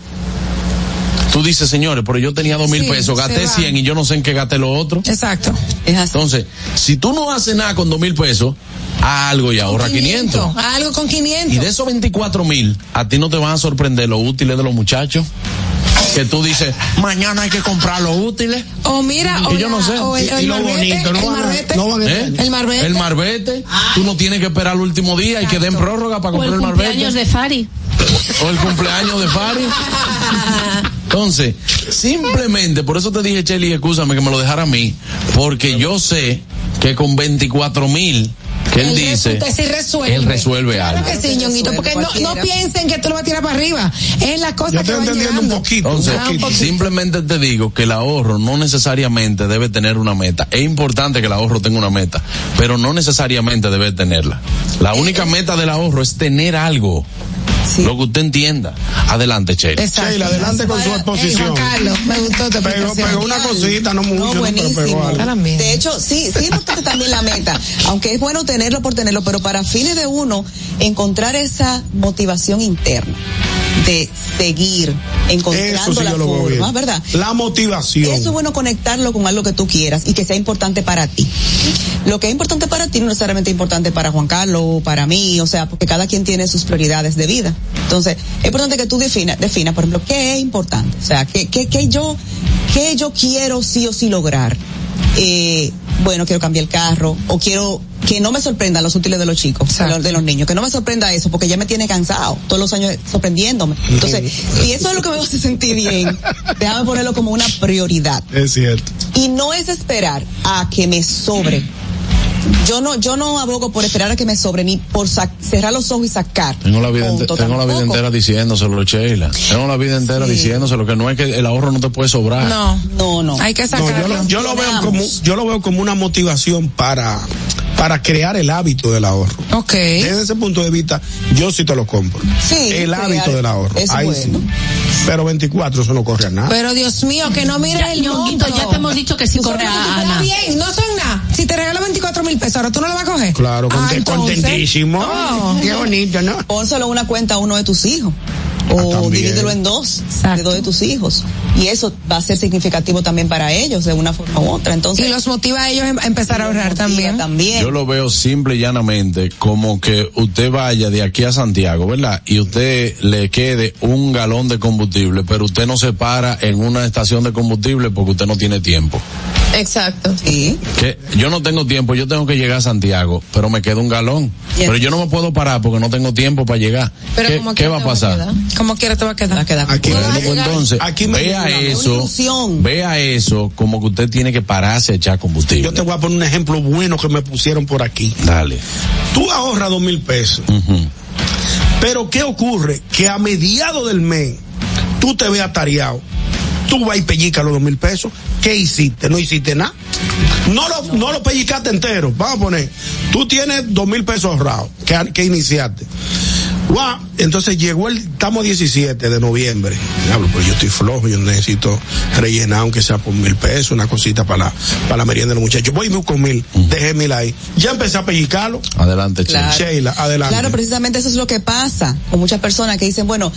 Tú dices, señores, pero yo tenía dos mil Sí, pesos, gasté va. 100 y yo no sé en qué gasté lo otro. Exacto. Es así. Entonces, si tú no haces nada con dos mil pesos, haz algo y ahorra 500. Algo con 500. Y de esos 24 mil, a ti no te van a sorprender los útiles de los muchachos. Que tú dices, mañana hay que comprar los útiles. O mira, o, Y yo no sé. o el, el y lo marbete, bonito, no el marbete. no van a- ¿Eh? El marbete. El marbete. Tú no tienes que esperar el último día y que den prórroga para O comprar el el marbete. cumpleaños de Fari. O el cumpleaños de Fari. Entonces, simplemente, por eso te dije, Chely, escúchame que me lo dejara a mí, porque yo sé que con 24 mil que él, dice, resulta- sí resuelve. él resuelve Claro algo. que sí, ñonguito, porque no, piensen que tú lo vas a tirar para arriba. Es la cosa Yo que estoy van entendiendo un poquito. un Entonces, poquito. simplemente te digo que el ahorro no necesariamente debe tener una meta. Es importante que el ahorro tenga una meta, pero no necesariamente debe tenerla. La única meta del ahorro es tener algo. Sí. Lo que usted entienda. Adelante. Exacto. Sheila, adelante con su exposición. Juan Carlos, me gustó tu Pegó, una cosita, no mucho, No, no, pero buenísimo. pegó algo. De hecho, sí, sí es importante también la meta, aunque es bueno tenerlo por tenerlo, pero para fines de uno encontrar esa motivación interna de seguir encontrando sí la forma. ¿verdad? La motivación. Eso es bueno conectarlo con algo que tú quieras y que sea importante para ti. Lo que es importante para ti no necesariamente es importante para Juan Carlos o para mí, o sea, porque cada quien tiene sus prioridades de vida. Entonces, es importante que tú definas, definas, por ejemplo, qué es importante, o sea, qué, qué, qué yo, qué yo quiero sí o sí lograr. Eh, bueno, quiero cambiar el carro o quiero que no me sorprendan los útiles de los chicos, de los, de los niños, que no me sorprenda eso porque ya me tiene cansado todos los años sorprendiéndome. Entonces, si eso es lo que me hace sentir bien, déjame ponerlo como una prioridad. Es cierto. Y no es esperar a que me sobre. Yo no, yo no abogo por esperar a que me sobre ni por cerrar los ojos y sacar. Tengo la vida, ente- tengo la vida entera diciéndoselo, Sheila. Tengo la vida entera Sí. diciéndoselo que no es que el ahorro no te puede sobrar. No, No, no. hay que No, sacarlo. yo, lo, yo lo veo como, yo lo veo como una motivación para, para crear el hábito del ahorro. Ok. Desde ese punto de vista, yo sí te lo compro. Sí, el hábito del ahorro. es Ahí bueno. sí. Pero 24, eso no corre a nada. Pero Dios mío, que no mires Ya, el Ñonguito, ya te hemos dicho que sí corre a tú te Ana. da bien, no son nada. Si te regalo 24 mil pesos, ahora tú no lo vas a coger. Claro, Ah, contentísimo. Oh. Qué bonito, ¿no? Pónselo en una cuenta a uno de tus hijos. O divídelo en dos, Exacto. de dos de tus hijos. Y eso va a ser significativo también para ellos, de una forma u otra. Entonces, Y los motiva a ellos a empezar a ahorrar también. también. Yo lo veo simple y llanamente como que usted vaya de aquí a Santiago, ¿verdad? Y usted le quede un galón de combustible, pero usted no se para en una estación de combustible porque usted no tiene tiempo. Exacto. Sí. Que yo no tengo tiempo, yo tengo que llegar a Santiago, pero me queda un galón. Pero yo no me puedo parar porque no tengo tiempo para llegar. Pero ¿Qué, como qué va a pasar? Como quiera te va a quedar. Va a quedar Aquí, entonces, Aquí me vea eso, vea eso como que usted tiene que pararse a echar combustible. Yo te voy a poner un ejemplo bueno que me pusieron por aquí. Dale. Tú ahorras dos mil pesos. Pero ¿qué ocurre? Que a mediados del mes, tú te ves atareado. Tú vas y pellizcas los dos mil pesos. ¿Qué hiciste? No hiciste nada. No lo, no lo pellizcaste entero. Vamos a poner, tú tienes dos mil pesos ahorrados que, que iniciaste. Guau, entonces llegó el, estamos 17 de noviembre. Diablo, pero yo estoy flojo, yo necesito rellenar aunque sea por mil pesos, una cosita para la, para la merienda de los muchachos. Voy y busco mil, dejé mil ahí. Ya empecé a pellizcarlo. Adelante. Claro. Sheila, adelante. Claro, precisamente eso es lo que pasa con muchas personas que dicen, bueno,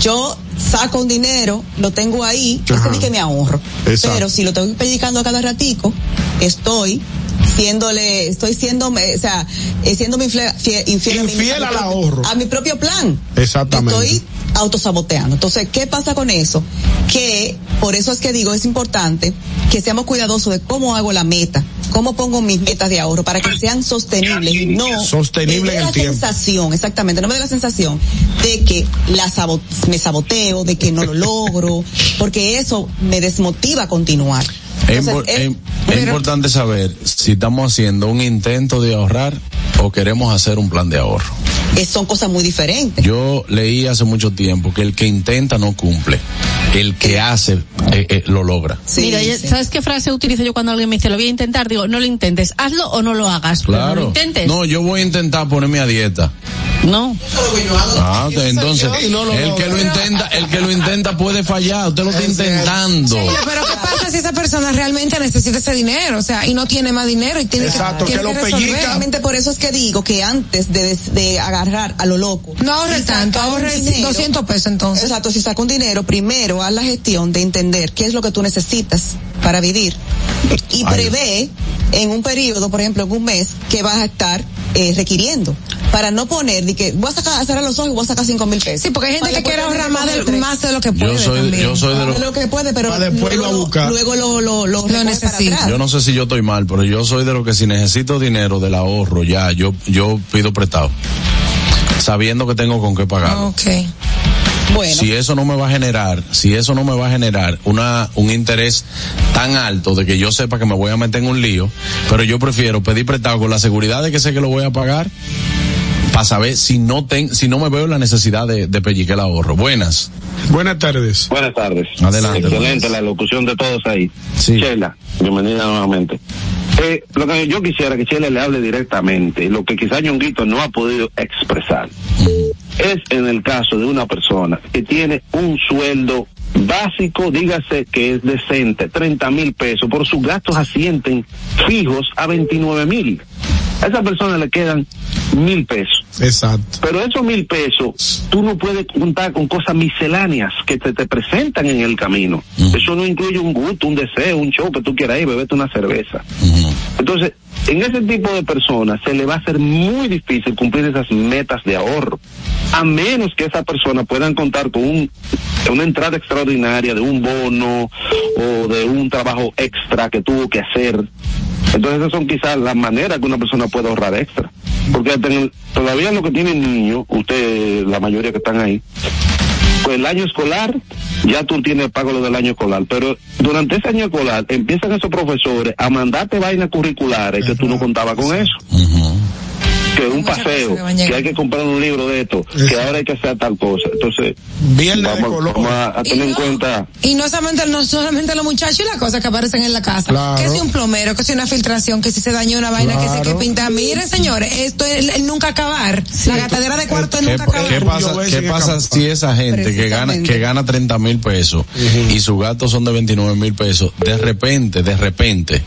yo saco un dinero, lo tengo ahí, Ajá. ni que me ahorro. Exacto. Pero si lo estoy pellizcando a cada ratico, estoy siéndole, estoy siendo, o sea, eh, siendo infiel, infiel, a mi- Infiel mi al propio- ahorro. A mi propio plan. Exactamente. Estoy autosaboteando. Entonces, ¿qué pasa con eso? Que por eso es que digo, es importante que seamos cuidadosos de cómo hago la meta, cómo pongo mis metas de ahorro para que sean sostenibles y no Sostenible en el la tiempo. sensación, exactamente, no me dé la sensación de que la sabo- me saboteo, de que no lo logro, porque eso me desmotiva a continuar. Es, Entonces, impor- es- es- es importante saber si estamos haciendo un intento de ahorrar o queremos hacer un plan de ahorro. Es- son cosas muy diferentes. Yo leí hace mucho tiempo que el que intenta no cumple, el que hace eh, eh, lo logra. Mira, ya- ¿sabes qué frase utilizo yo cuando alguien me dice lo voy a intentar? Digo, no lo intentes, hazlo o no lo hagas. pero no lo Claro. intentes. No, yo voy a intentar ponerme a dieta. No. Ah, entonces, no lo el que lo intenta, el que lo intenta puede fallar, usted lo está intentando. Pero ¿qué pasa si esa persona realmente necesita ese dinero? O sea, y no tiene más dinero y tiene que, tiene que resolver. Exactamente por eso es que digo que antes de, de agarrar a lo loco. No ahorre y sacar tanto, un ahorre dinero, 200 pesos entonces. Exacto, si saca un dinero, primero haz la gestión de entender qué es lo que tú necesitas para vivir. Y prevé en un periodo, por ejemplo, en un mes, que vas a estar eh, requiriendo. Para no poner de que voy a sacar, a cerrar los ojos y voy a sacar cinco mil pesos. Sí, porque hay gente que quiere ahorrar más de, más de lo que puede soy- también. yo soy de lo que puede, pero después luego, a buscar. luego lo, lo, lo, para atrás. Yo no sé si yo estoy mal, pero yo soy de los que si necesito dinero del ahorro, ya, yo, yo pido prestado. Sabiendo que tengo con qué pagarlo. Ok. Bueno. Si eso no me va a generar, si eso no me va a generar una, un interés tan alto de que yo sepa que me voy a meter en un lío, pero yo prefiero pedir prestado con la seguridad de que sé que lo voy a pagar para saber si no ten, si no me veo la necesidad de, de pelliquer el ahorro. Buenas. Buenas tardes. Buenas tardes. Adelante, Excelente la locución de todos ahí. Chela, bienvenida nuevamente. Eh, lo que yo quisiera que Chela le hable directamente, lo que quizá Ñonguito no ha podido expresar, es en el caso de una persona que tiene un sueldo básico, dígase que es decente, 30 mil pesos, por sus gastos asienten fijos a 29 mil. A esa persona le quedan mil pesos. Exacto. Pero esos mil pesos, tú no puedes contar con cosas misceláneas que te, te presentan en el camino. Eso no incluye un gusto, un deseo, un show que tú quieras ir, beberte una cerveza. Entonces, en ese tipo de personas se le va a hacer muy difícil cumplir esas metas de ahorro, a menos que esa persona puedan contar con un, una entrada extraordinaria de un bono o de un trabajo extra que tuvo que hacer. Entonces esas son quizás las maneras que una persona puede ahorrar extra. Porque todavía lo que tienen niños, usted, la mayoría que están ahí, pues el año escolar, ya tú tienes pago lo del año escolar, pero durante ese año escolar empiezan esos profesores a mandarte vainas curriculares que tú no contabas con eso. Que un paseo, que hay que comprar un libro de esto, que ahora hay que hacer tal cosa. Entonces, vamos, vamos a, a tener en cuenta Y no solamente, no solamente los muchachos y las cosas que aparecen en la casa. Claro. Que si un plomero, que si una filtración, que si se dañó una vaina, que si que pinta. Miren, señores, esto es el, el nunca acabar. La gastadera de cuarto es ¿Qué, nunca acabar. qué pasa, qué pasa si esa gente que gana, que gana 30 mil pesos y sus gastos son de 29 mil pesos, de repente, de repente,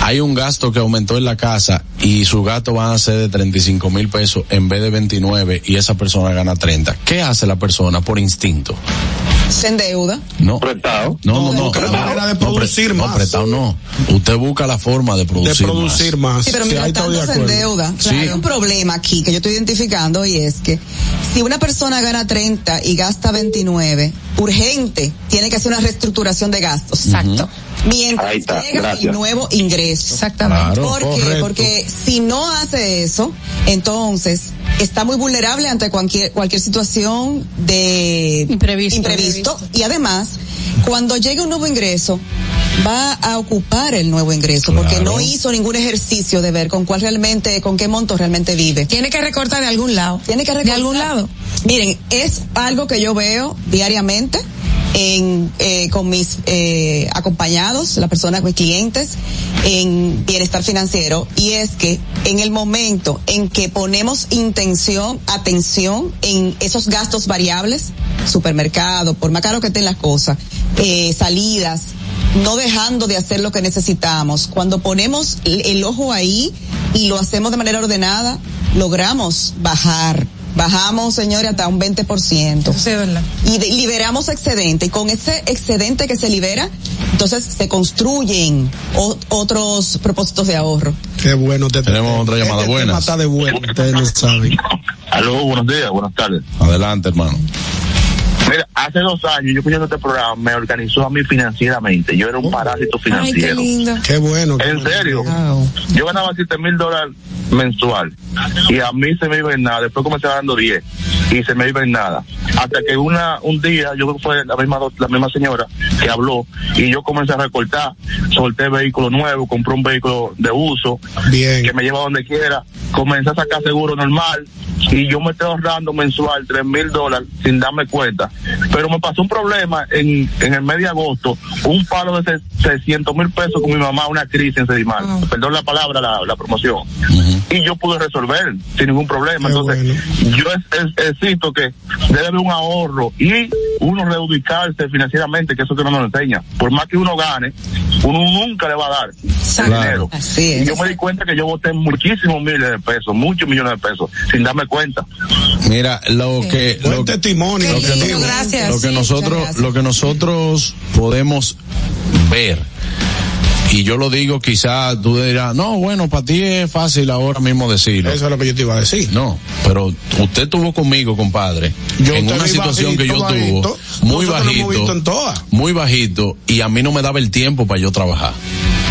hay un gasto que aumentó en la casa y sus gastos van a ser de 35 mil pesos en vez de 29 y esa persona gana 30? ¿Qué hace la persona por instinto? Se endeuda. No. Prestado. No, no, no. busca la no, manera de no, pre- producir no, más. prestado no. Usted busca la forma de producir, producir más. Sí, pero mientras tanto se endeuda. Sí. Hay un problema aquí que yo estoy identificando y es que si una persona gana 30 y gasta 29, urgente, tiene que hacer una reestructuración de gastos. Exacto. Mientras Ahí está, llega gracias. el nuevo ingreso. Exactamente. ¿Por qué? Porque si no hace eso, entonces está muy vulnerable ante cualquier, cualquier situación de imprevisto. Y además, cuando llegue un nuevo ingreso, va a ocupar el nuevo ingreso porque no hizo ningún ejercicio de ver con cuál realmente, con qué monto realmente vive. Tiene que recortar de algún lado. Tiene que De recortar. algún lado. Miren, es algo que yo veo diariamente en, eh, con mis eh, acompañados, las personas, mis clientes, en bienestar financiero, y es que en el momento en que ponemos intención, atención en esos gastos variables, supermercado, por más caro que estén las cosas, eh, salidas, no dejando de hacer lo que necesitamos, cuando ponemos el, el ojo ahí y lo hacemos de manera ordenada, logramos bajar Bajamos, señores, hasta un 20%. Sí, verdad. Y de- liberamos excedente. Y con ese excedente que se libera, entonces se construyen o- otros propósitos de ahorro. Qué bueno. Te Tenemos otra llamada. Buenas. Está de bueno, ustedes lo saben. Aló, buenos días, buenas tardes. Adelante, hermano. Mira, hace dos años yo escuchando este programa, me organizó a mí financieramente. Yo era un parásito financiero. Qué bueno. En serio. Yo ganaba 7 mil dólares mensual y a mí se me iba en nada. Después comencé dando 10 y se me iba en nada. Hasta que una un día, yo creo que fue la misma, la misma señora que habló y yo comencé a recortar. Solté vehículo nuevo, compré un vehículo de uso Bien. que me lleva donde quiera. Comencé a sacar seguro normal y yo me estoy ahorrando mensual 3 mil dólares sin darme cuenta. Pero me pasó un problema en, en el mes de agosto, un palo de 600 mil pesos con mi mamá, una crisis en Sedimar. Perdón la palabra, la, la promoción. Y yo pude resolver sin ningún problema. Entonces, yo es- es- existo que debe haber un ahorro y uno reubicarse financieramente, que eso que no nos enseña. Por más que uno gane, uno nunca le va a dar dinero. Y yo me di cuenta que yo boté muchísimos miles de pesos, muchos millones de pesos, sin darme cuenta. Mira, lo que lo, testimonio. lo que, gracias. lo que Sí, nosotros gracias. lo que nosotros podemos ver y yo lo digo quizá tú dirás no bueno para ti es fácil ahora mismo decirlo Eso es lo que yo te iba a decir no pero usted tuvo conmigo compadre Yo en una situación que yo bajito, tuvo muy bajito visto en todas. muy bajito y a mí no me daba el tiempo para yo trabajar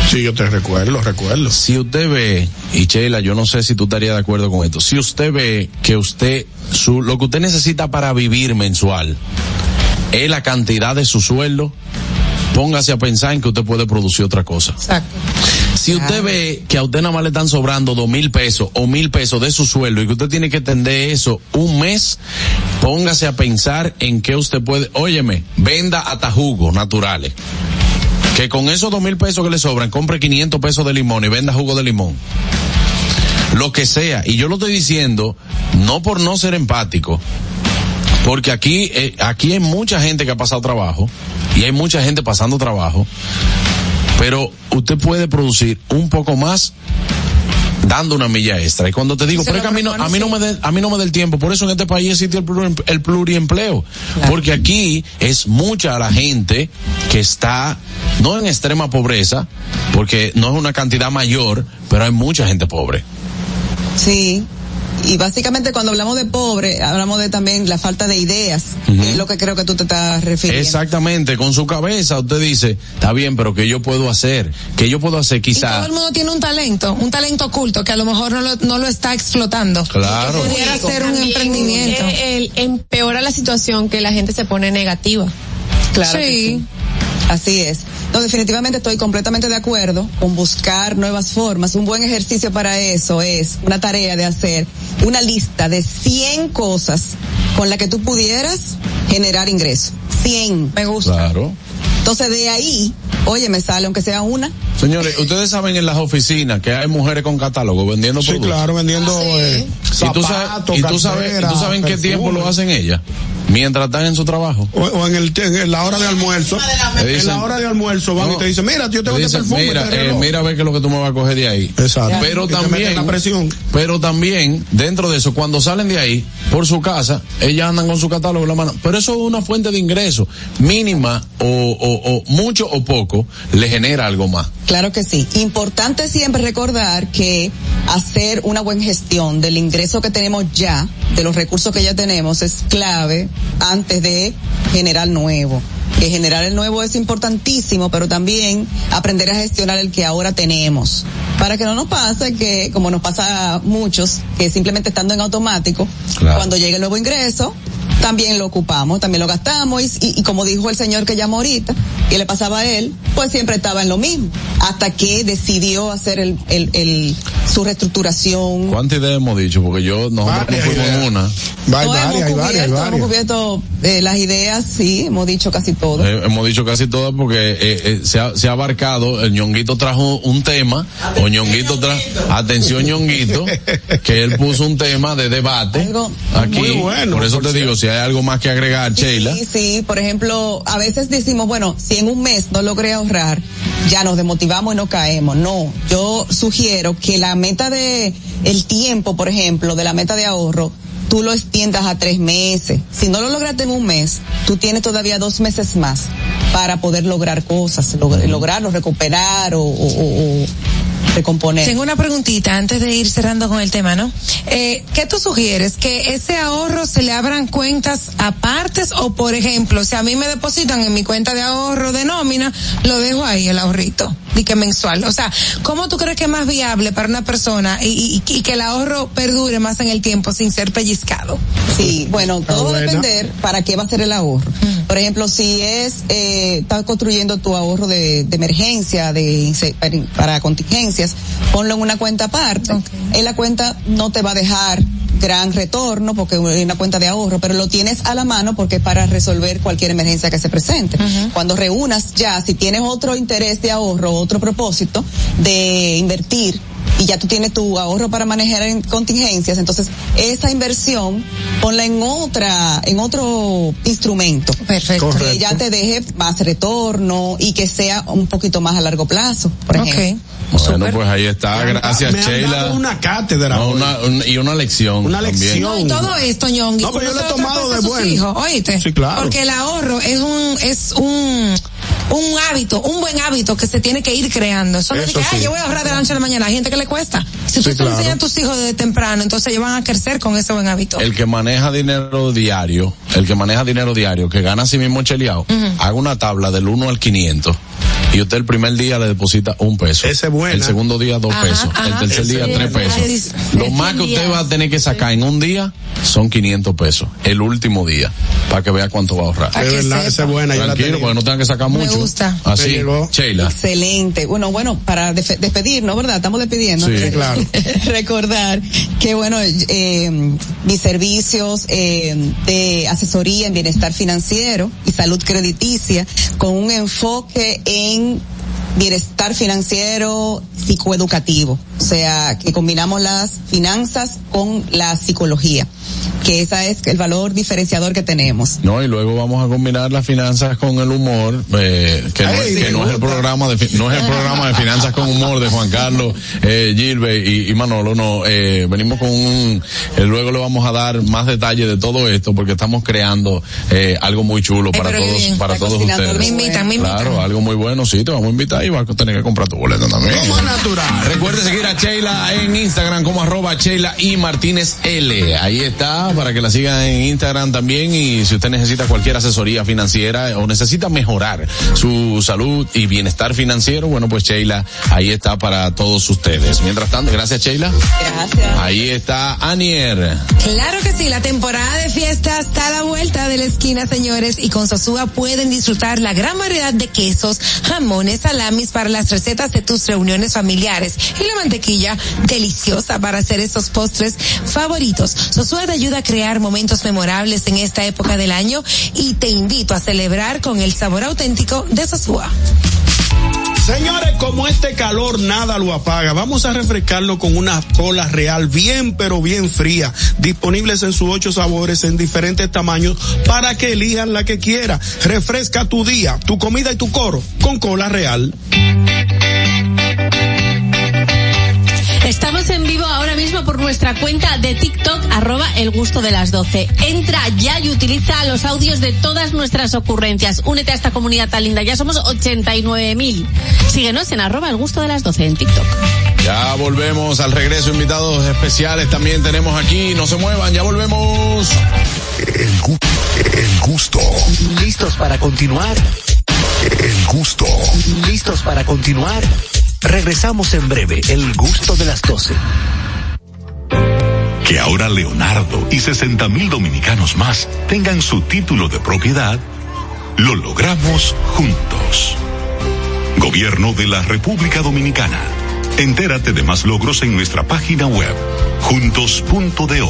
Sí, yo te recuerdo, recuerdo. Si usted ve, y Sheila, yo no sé si tú estarías de acuerdo con esto, si usted ve que usted, su, lo que usted necesita para vivir mensual es la cantidad de su sueldo, póngase a pensar en que usted puede producir otra cosa. Exacto. Si usted ve que a usted nada más le están sobrando dos mil pesos o mil pesos de su sueldo y que usted tiene que tender eso un mes, póngase a pensar en que usted puede, óyeme, venda hasta jugos naturales. Que con esos dos mil pesos que le sobran, compre 500 pesos de limón y venda jugo de limón. Lo que sea. Y yo lo estoy diciendo no por no ser empático, porque aquí, eh, aquí hay mucha gente que ha pasado trabajo y hay mucha gente pasando trabajo, pero usted puede producir un poco más dando una milla extra. Y cuando te digo, pero es que a mí no, a mí no me de- a mí no me da el tiempo, por eso en este país existe el, pluri- el pluriempleo, porque aquí es mucha la gente que está no en extrema pobreza, porque no es una cantidad mayor, pero hay mucha gente pobre. Sí. Y básicamente cuando hablamos de pobre, hablamos de también la falta de ideas, que es lo que creo que tú te estás refiriendo. Exactamente, con su cabeza usted dice, está bien, pero ¿qué yo puedo hacer? ¿Qué yo puedo hacer Y quizá? todo el mundo tiene un talento, un talento oculto que a lo mejor no lo, no lo está explotando. Claro. Que pudiera ser un También, emprendimiento. eh, el- empeora la situación que la gente se pone negativa. Claro que sí. Así es. No, definitivamente estoy completamente de acuerdo con buscar nuevas formas. Un buen ejercicio para eso es una tarea de hacer una lista de 100 cosas con las que tú pudieras generar ingresos. 100. Me gusta. Claro. Entonces de ahí, oye, me sale aunque sea una. Señores, ustedes saben en las oficinas que hay mujeres con catálogo vendiendo Sí, productos. claro, vendiendo eh, y tú sabes, y tú sabes, y tú sabes en qué tiempo lo hacen ellas. Mientras están en su trabajo. O, o en, el, en la hora de almuerzo. En dicen- la hora de almuerzo van No. y te dicen, mira, yo tengo Le este perfume. mira, este eh, reloj". mira a ver qué es lo que tú me vas a coger de ahí. Exacto. Pero también, la presión. pero también, dentro de eso, cuando salen de ahí, por su casa, ellas andan con su catálogo en la mano. Pero eso es una fuente de ingreso mínima o, o, o mucho o poco, le genera algo más. Claro que sí. Importante siempre recordar que hacer una buena gestión del ingreso que tenemos ya, de los recursos que ya tenemos, es clave antes de generar nuevo. Que generar el nuevo es importantísimo, pero también aprender a gestionar el que ahora tenemos. Para que no nos pase que, como nos pasa a muchos, que simplemente estando en automático, Claro. cuando llegue el nuevo ingreso, también lo ocupamos, también lo gastamos y, y- y como dijo el señor que llamó ahorita, que le pasaba a él, pues siempre estaba en lo mismo, hasta que decidió hacer el, el, el- su reestructuración. ¿Cuántas ideas hemos dicho? Porque yo, nosotros no fuimos en una. Hay No, varias, hay hemos varias, hay cubierto, hemos varias. cubierto eh, las ideas, sí, hemos dicho casi todo. Eh, hemos dicho casi todas porque eh, eh, se, ha, se ha abarcado, el ñonguito trajo un tema, o ñonguito trajo, atención ñonguito, que él puso un tema de debate Algo aquí. muy bueno, por eso por te digo, si hay algo más que agregar, Sheila. Sí, sí, por ejemplo, a veces decimos, bueno, si en un mes no logré ahorrar, ya nos desmotivamos y no caemos. No, yo sugiero que la meta de el tiempo, por ejemplo, de la meta de ahorro, tú lo extiendas a tres meses. Si no lo lograste en un mes, tú tienes todavía dos meses más para poder lograr cosas, log- lograrlo, recuperar o, o- o- o recomponer. Tengo una preguntita antes de ir cerrando con el tema, ¿no? Eh, ¿Qué tú sugieres? ¿Que ese ahorro se le abran cuentas apartes o, por ejemplo, si a mí me depositan en mi cuenta de ahorro de nómina, lo dejo ahí el ahorrito, y que mensual? O sea, ¿cómo tú crees que es más viable para una persona y, y- y que el ahorro perdure más en el tiempo sin ser pellizcado? Sí, bueno, todo va a depender para qué va a ser el ahorro. Por ejemplo, si es, eh, estás construyendo tu ahorro de, de emergencia, de, para, para ponlo en una cuenta aparte. En la cuenta no te va a dejar gran retorno porque es una cuenta de ahorro, pero lo tienes a la mano porque es para resolver cualquier emergencia que se presente. Cuando reúnas ya, si tienes otro interés de ahorro, otro propósito de invertir, y ya tú tienes tu ahorro para manejar en contingencias, entonces esa inversión ponla en otra, en otro instrumento. Perfecto. Que ya te deje más retorno y que sea un poquito más a largo plazo, por ejemplo. Bueno, pues ahí está. Gracias, me han Sheila. dado una cátedra. No, una- un- y una lección. Una también. No, y todo esto, Ñongui, No, pero yo lo he tomado de bueno. hijos, ¿oíste? Sí, claro. Porque el ahorro es un, es un, un hábito, un buen hábito que se tiene que ir creando. Eso no es que, "Ay, sí. yo voy a ahorrar de la noche a la mañana. Hay gente que le cuesta. Si tú Sí, se claro. enseñas a tus hijos desde temprano, entonces ellos van a crecer con ese buen hábito. El que maneja dinero diario, el que maneja dinero diario, que gana a sí mismo cheleado, haga una tabla del 1 al 500 y usted el primer día le deposita un peso. Esa es buena. El segundo día dos Ajá, pesos. ajá. el tercer día es tres pesos. Lo más que usted va a tener que sacar en un día son 500 pesos. El último día. Para que vea cuánto va a ahorrar. Es verdad, esa es buena, yo la Tranquilo, porque no tengan que sacar Me mucho. gusta. Así. Me. Sheila. Excelente. Bueno, bueno, para despedirnos, ¿verdad? Estamos despidiendo. Sí, Sí, claro. Recordar que, bueno, eh, mis servicios eh, de asesoría en bienestar financiero y salud crediticia con un enfoque en bienestar financiero psicoeducativo. O sea, que combinamos las finanzas con la psicología. Que esa es el valor diferenciador que tenemos. No, y luego vamos a combinar las finanzas con el humor, eh, que, no, Ay, es- que me no es el programa de no es el programa de finanzas con humor de Juan Carlos, eh, Gilbert y, y Manolo, no, eh, venimos con un, eh, luego le vamos a dar más detalles de todo esto porque estamos creando eh, algo muy chulo para pero qué todos, bien. para todos ustedes. Me invitan, me invitan. Claro, algo muy bueno, sí, te vamos a invitar y vas a tener que comprar tu boleto también. Recuerde seguir a Sheila en Instagram como arroba Sheila y Martínez L. Ahí está, para que la sigan en Instagram también y si usted necesita cualquier asesoría financiera o necesita mejorar su salud y bienestar financiero, bueno pues Sheila, ahí está para todos ustedes. Mientras tanto, gracias Sheila. Gracias. Ahí está Anier. Claro que sí, la temporada de fiesta está a la vuelta de la esquina, señores, y con Sosúa pueden disfrutar la gran variedad de quesos, jamones, salamis para las recetas de tus reuniones familiares y la mantequilla deliciosa para hacer esos postres favoritos. Sosúa te ayuda a crear momentos memorables en esta época del año y te invito a celebrar con el sabor auténtico de Sosúa. Señores, como este calor nada lo apaga, vamos a refrescarlo con una cola real bien pero bien fría, disponibles en sus ocho sabores en diferentes tamaños para que elijan la que quiera. Refresca tu día, tu comida y tu coro con cola real. Estamos en vivo ahora mismo por nuestra cuenta de TikTok, arroba el gusto de las 12. Entra ya y utiliza los audios de todas nuestras ocurrencias. Únete a esta comunidad tan linda. Ya somos 89.000. Síguenos en arroba el gusto de las 12 en TikTok. Ya volvemos al regreso, invitados especiales también tenemos aquí, no se muevan, ya volvemos. El, gu- el gusto. ¿Listos para continuar? El gusto. ¿Listos para continuar? Regresamos en breve, el gusto de las 12. Que ahora Leonardo y 60 mil dominicanos más tengan su título de propiedad, lo logramos juntos. Gobierno de la República Dominicana. Entérate de más logros en nuestra página web, juntos.do.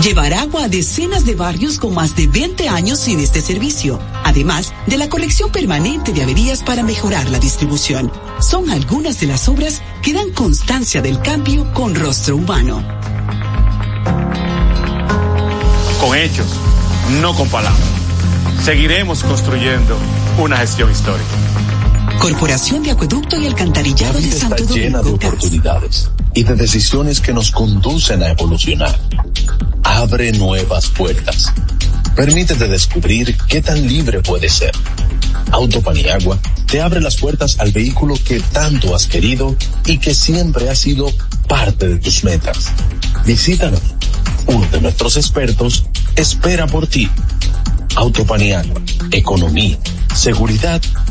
Llevar agua a decenas de barrios con más de 20 años sin este servicio, además de la corrección permanente de averías para mejorar la distribución. Son algunas de las obras que dan constancia del cambio con rostro humano. Con hechos, no con palabras. Seguiremos construyendo una gestión histórica. Corporación de Acueducto y Alcantarillado de está Santo llena de Domingo. Oportunidades y de decisiones que nos conducen a evolucionar. Abre nuevas puertas. Permítete descubrir qué tan libre puedes ser. Autopaniagua te abre las puertas al vehículo que tanto has querido y que siempre ha sido parte de tus metas. Visítanos. Uno de nuestros expertos espera por ti. Autopaniagua, economía, seguridad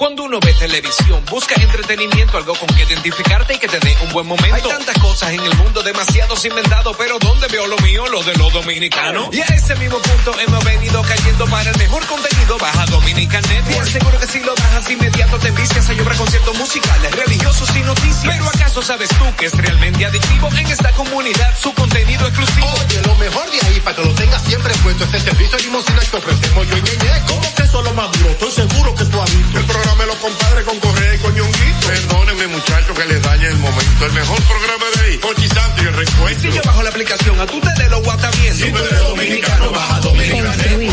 Cuando uno ve televisión, busca entretenimiento, algo con que identificarte y que te dé un buen momento. Hay tantas cosas en el mundo, demasiados inventados, pero ¿dónde veo lo mío? Lo de los dominicanos. Y a ese mismo punto hemos venido cayendo para el mejor contenido. Baja Dominican Network. Y seguro que si lo bajas inmediato te envicias a llorar conciertos musicales, religiosos y noticias. Pero ¿acaso sabes tú que es realmente adictivo en esta comunidad su contenido exclusivo? Oye, lo mejor de ahí, para que lo tengas siempre puesto, es el servicio de limosina que ofrecemos yo y Ñeñe. ¿Cómo que eso es lo más duro? Estoy seguro que tú has visto. El programa de los compadres con Correa y con Ñonguito. Perdónenme, muchachos, que les dañe el momento. El mejor programa de ahí, Pochi Santo y el recuento. Si yo bajo la aplicación, a tú te de lo guata bien. Siempre de dominicano, baja Dominican Construir,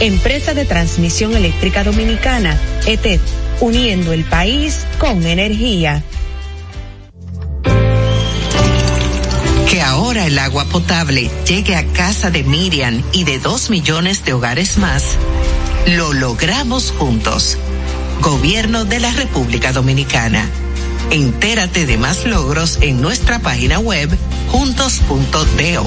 Empresa de Transmisión Eléctrica Dominicana, ETED, uniendo el país con energía. Que ahora el agua potable llegue a casa de Miriam y de dos millones de hogares más, lo logramos juntos. Gobierno de la República Dominicana. Entérate de más logros en nuestra página web juntos.do.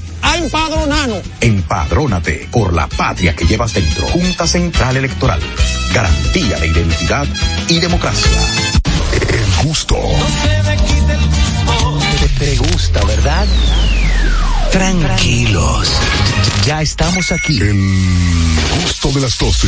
a empadronarnos. Empadrónate por la patria que llevas dentro. Junta Central Electoral. Garantía de identidad y democracia. El gusto. Te, te gusta, ¿verdad? Tranquilos. Ya estamos aquí. El gusto de las 12.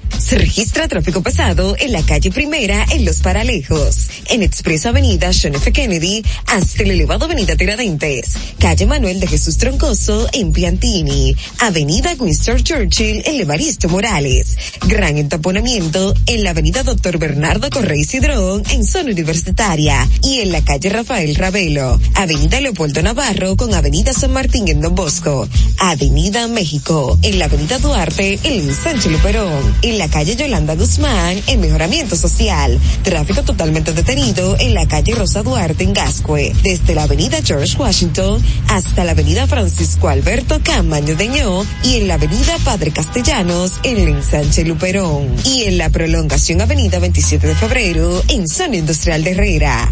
Se registra tráfico pesado en la calle Primera en Los Paralejos, en Expreso Avenida John F. Kennedy hasta el elevado Avenida Tiradentes, calle Manuel de Jesús Troncoso en Piantini, Avenida Winston Churchill en Levaristo Morales, gran entaponamiento en la Avenida Doctor Bernardo Correy Cidrón en zona universitaria y en la calle Rafael Ravelo, Avenida Leopoldo Navarro con Avenida San Martín en Don Bosco, Avenida México, en la Avenida Duarte en Sánchez Luperón, en la calle Yolanda Guzmán en Mejoramiento Social. Tráfico totalmente detenido en la calle Rosa Duarte en Gascue, desde la avenida George Washington hasta la avenida Francisco Alberto Camaño Deñó y en la avenida Padre Castellanos en el ensanche Luperón. Y en la prolongación avenida 27 de febrero en zona industrial de Herrera.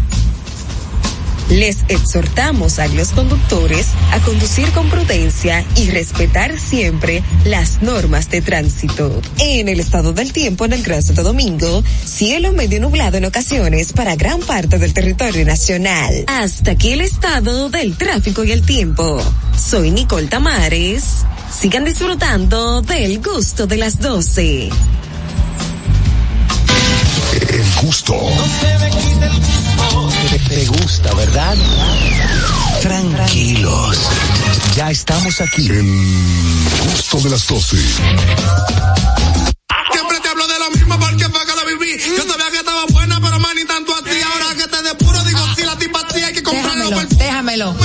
Les exhortamos a los conductores a conducir con prudencia y respetar siempre las normas de tránsito. En el estado del tiempo en el Gran Santo Domingo, cielo medio nublado en ocasiones para gran parte del territorio nacional. Hasta aquí el estado del tráfico y el tiempo. Soy Nicole Tamares. Sigan disfrutando del gusto de las 12. El gusto. Te gusta, ¿verdad? Tranquilos. Ya estamos aquí. El gusto de las 12. Siempre te hablo de lo mismo porque fue que lo viví. Yo sabía que estaba buena, pero más ni tanto así. Ahora que te de puro digo, si la tipa así hay que comprarlo. Déjamelo, a.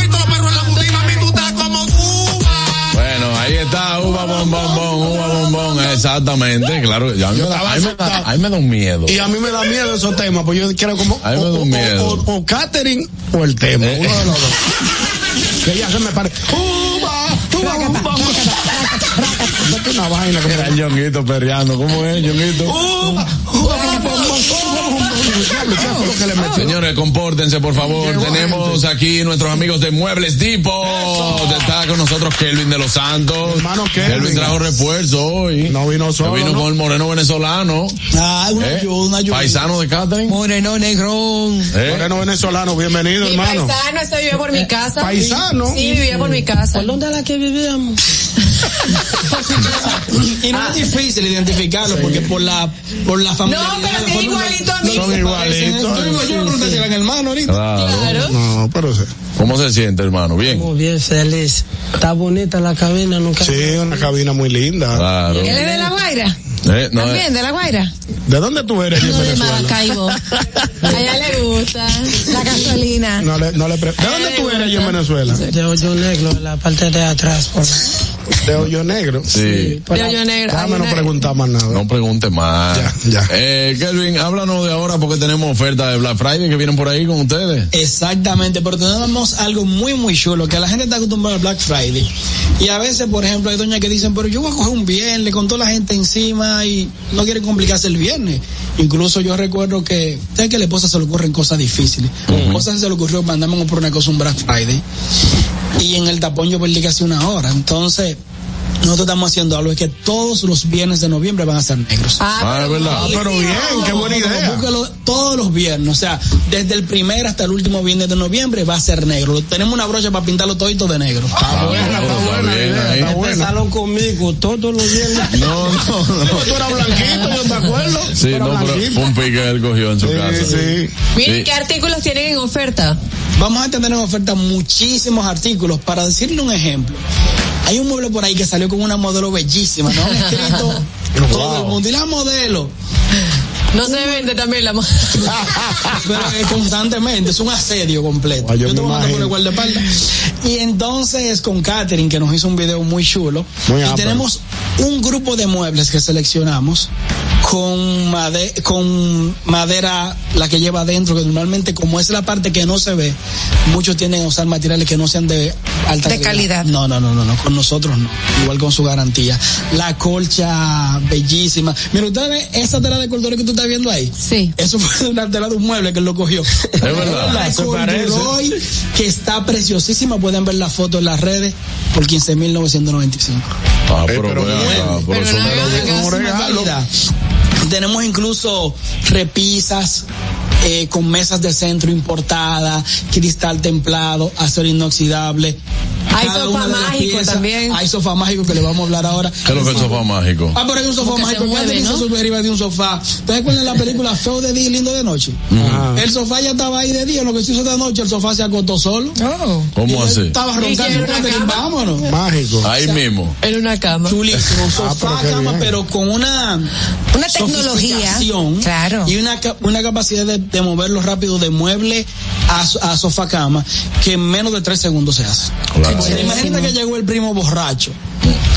Bueno, ahí está, uva bombón, uva bombón, exactamente, claro. A mí me da, a mí me da- a mí me da un miedo. Y a mí me da miedo esos temas, pues yo quiero como A mí me da o, un o- miedo. o- o catering o el tema, Eh. uno de los dos. que ya se me pare. Uva, uva. Date una vaina que Era el Ñonguito perreando, ¿cómo es, Ñonguito? Uva, uva, Señores, compórtense, por favor. Llegó Tenemos aquí nuestros amigos de Muebles Depot. Está con nosotros Kelvin de los Santos. Hermano Kelvin. trajo refuerzo hoy. No vino solo, Vino ¿no? con el moreno venezolano. Ah, una ¿eh? ayuda, una ayuda. Paisano de Catherine. Moreno negrón. ¿eh? Moreno venezolano, bienvenido, Mi hermano. paisano, ese vivía por mi casa. ¿Paisano? Sí, vivía por mi casa. ¿Por dónde es la que vivíamos? y no es difícil identificarlo porque por la por la familia. No, pero sí, igualito a mí. Son igualitos. Yo no pregunté si eran hermanos ahorita. Claro. No, pero sí. ¿Cómo se siente, hermano? Bien. Muy bien, feliz. Está bonita la cabina, nunca. Sí, una cabina muy linda. Claro. ¿Él es de La Guaira? Eh, no, También, eh, de La Guaira. ¿De dónde tú eres en No de Venezuela? Maracaibo. A ella le gusta la gasolina. No le, no le pre- ¿De dónde tú eres allí en Venezuela? De hoyo negro, la parte de atrás. Por... De hoyo negro. Sí. por De hoyo negro. Déjame no preguntar más nada. No pregunte más. Ya, ya. Eh, Kelvin, háblanos de ahora porque tenemos ofertas de Black Friday que vienen por ahí con ustedes. Exactamente, pero tenemos algo muy, muy chulo, que la gente está acostumbrada al Black Friday. Y a veces, por ejemplo, hay doñas que dicen, pero yo voy a coger un viernes con toda la gente encima y no quieren complicarse el viernes. Incluso yo recuerdo que, ¿sabes que a la esposa se le ocurren cosas difíciles? A mi esposa se le ocurrió mandarme por una cosa un Black Friday. Y en el tapón yo perdí casi una hora. Entonces, nosotros estamos haciendo algo, es que todos los viernes de noviembre van a ser negros. Ah, es verdad. Ah, pero bien, qué buena idea. Búscalo todos los viernes, o sea, desde el primer hasta el último viernes de noviembre va a ser negro. Tenemos una brocha para pintarlo todito de negro. Está buena, está Está buena bien idea, ahí. está buena. Empezalo conmigo todos los viernes. No, no, no. Tú eras blanquito, yo me acuerdo. Sí, eras no, pero fue un pique que él cogió en su casa. Sí, sí. Miren Sí. qué artículos tienen en oferta. Vamos a tener en oferta muchísimos artículos. Para decirle un ejemplo, hay un mueble por ahí que salió con una modelo bellísima, ¿no? Han escrito todo el mundo. Y la modelo, No se vende también la mo- pero eh, constantemente, es un asedio completo. Ay, yo yo te voy a mandar por el guardaespaldas. Y entonces con Catherine, que nos hizo un video muy chulo, Muy y tenemos un grupo de muebles que seleccionamos con, made- con madera, la que lleva adentro, que normalmente como es la parte que no se ve, muchos tienden a usar materiales que no sean de alta De calidad. No, no, no, no, no, con nosotros no, igual con su garantía. La colcha bellísima. Mira, ustedes ven esa tela de corduroy que tú estás viendo ahí. Sí. Eso fue una tela de un mueble que él lo cogió. Es verdad. Se parece. que está preciosísima. Pueden ver la foto en las redes por 15.995. Ah, Eh, pero, pero ah, eso. Tenemos incluso repisas eh, con mesas de centro importada, cristal templado, acero inoxidable. Hay sofá mágico piezas- también. Hay sofá mágico que le vamos a hablar ahora. ¿Qué es lo que es el sofá mágico? Ah, pero hay un sofá Porque mágico. mueve, ¿no? se sube arriba de un sofá. ¿Ustedes acuerdan la película Feo de día y lindo de noche? El sofá ya estaba ahí de día, lo que se hizo de noche, el sofá se acostó solo. Oh, ¿Cómo así? Estaba ¿Y roncando. Vámonos. Mágico. Ahí mismo. en una cama. Chulísimo, sofá, pero qué cama, bien. pero con una, Una tecnología. Claro. Y una, una capacidad de, de moverlo rápido de mueble a sofá cama que en menos de tres segundos se hace. Claro. Imagínate que llegó el primo borracho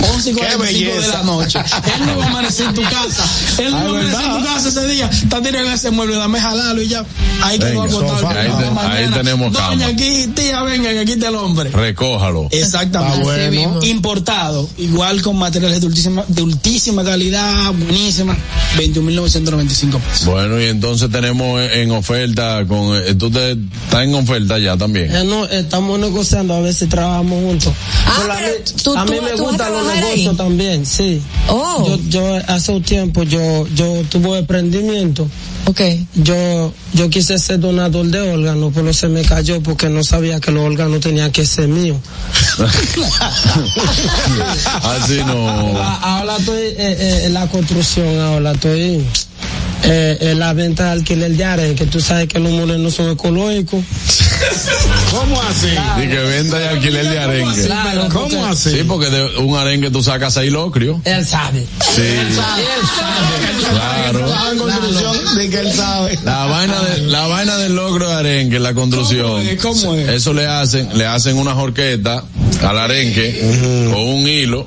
11 y 45 de la noche. Él no va a amanecer en tu casa. Él no va a amanecer en tu casa ese día. Está tirando ese mueble, dame jalarlo y ya. Ahí quedó Venga, agotado. ahí te- ahí tenemos Doña, cama. aquí, tía, venga, que aquí está el hombre. Recójalo. Exactamente. Bueno. Importado, igual con materiales de ultísima, de ultísima calidad, buenísima, 21.995 pesos. Bueno, y entonces tenemos en oferta con, eh, tú te, estás en oferta ya también. Eh, no, estamos negociando a ver si trabajamos juntos. Pero a mí, tú- a mí tú- me tú gustan los trabajar ahí. también, sí. Oh. Yo, yo hace un tiempo yo, yo tuve emprendimiento. Okay. Yo, yo quise ser donador de órganos, pero se me cayó porque no sabía que los órganos tenían que ser míos. Así no. Ahora, ahora estoy eh, eh, en la construcción, ahora estoy eh, en la venta de alquiler de área, que tú sabes que los morenos son ecológicos. ¿Cómo así? Y que venda y alquiler de arenque. Claro, ¿Cómo porque- así? Sí, porque de un arenque tú sacas seis locrios. Él sabe. Sí. Claro. Trabaja en construcción de que él sabe. La vaina de, la vaina del logro de arenque en la construcción. ¿Cómo es? ¿Cómo es? Eso le hacen, le hacen una jorqueta al arenque con un hilo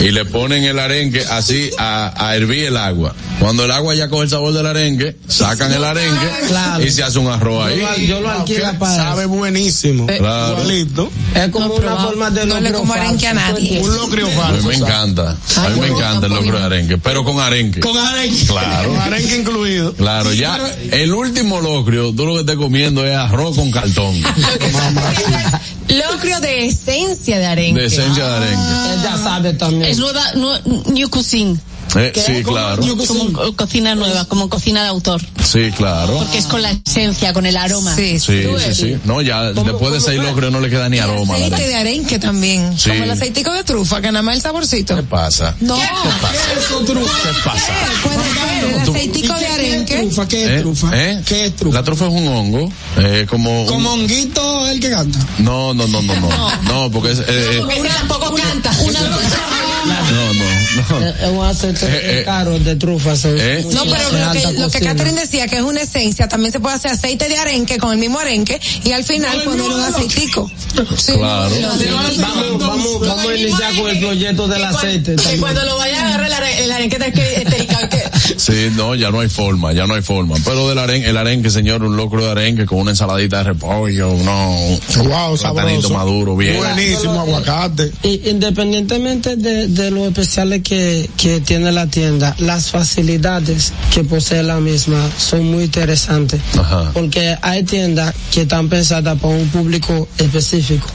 y le ponen el arenque así a, a hervir el agua. Cuando el agua ya coge el sabor del arenque, sacan el arenque Claro. y se hace un arroz ahí. Yo lo, yo lo alquilo para Sabe buenísimo. Claro. Igualito. Es como una forma de No le locrio como arenque a falso, nadie. Un locrio A mí falso. me encanta. A mí me encanta el locro de arenque, pero con arenque. Con arenque. Claro. Con arenque incluido. Claro, ya el último locrio, tú lo que estás comiendo es arroz con cartón. Locrio de esencia de arenque. De esencia de arenque. Ella sabe también. Es nueva, nu- New Cuisine. Eh, sí, claro. Como co- cocina nueva, como cocina de autor. Sí, claro. Porque es con la esencia, con el aroma. Sí, Sí, sí, sí. No, ya después de seis locrios no le queda ni aroma. la Aceite de arenque también. Sí. Como el aceitico de trufa, que nada más el saborcito. ¿Qué pasa? No. ¿Qué pasa? Puede ser el aceitico de arenque. Trufa, ¿qué es ¿Eh? trufa? ¿Eh? ¿Qué es trufa? La trufa es un hongo, eh, como... un- Como honguito el que canta. No, no, no, no, no. No, porque es... tampoco canta. Una no, no, no. Es un aceite Eh, eh. caro de trufa. Eh. No, pero lo que, lo que. Catherine decía, que es una esencia, también se puede hacer aceite de arenque con el mismo arenque y al final poner un aceitico. Sí, Claro. Vamos, vamos, vamos a iniciar con el proyecto del aceite. también. cuando lo vaya a agarrar el arenque, el arenque Sí, no, ya no hay forma, ya no hay forma. Pero del arenque, el arenque, señor, un locro de arenque con una ensaladita de repollo, no, Wow, un platanito maduro, bien. Buenísimo aguacate. Y Independientemente de, de lo especiales que, que tiene la tienda, las facilidades que posee la misma son muy interesantes. Ajá. Porque hay tiendas que están pensadas para un público específico.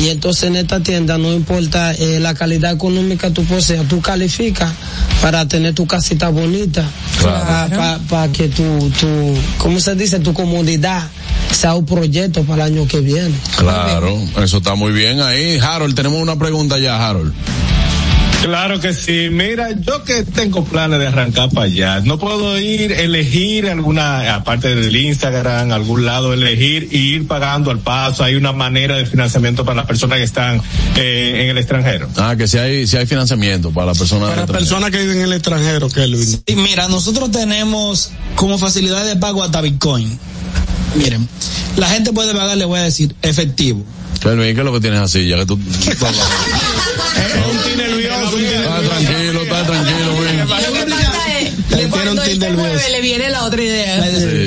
Y entonces en esta tienda no importa eh, la calidad económica que tú poseas, tú calificas para tener tu casita bonita, para que tu, tu, ¿cómo se dice? Tu comodidad sea un proyecto para el año que viene. Claro, eso está muy bien ahí. Harold, tenemos una pregunta ya, Harold. Claro que sí. Mira, yo que tengo planes de arrancar para allá, no puedo ir, elegir alguna, aparte del Instagram, algún lado, elegir e ir pagando al paso. Hay una manera de financiamiento para las personas que están eh, en el extranjero. Ah, que si hay, si hay financiamiento para la persona. Para personas que viven en el extranjero, Kelvin. Y mira, nosotros tenemos como facilidad de pago hasta Bitcoin. Miren, la gente puede pagar, le voy a decir, efectivo. Kelvin, ¿qué es lo que tienes así? Ya que tú. mueve le viene la otra idea.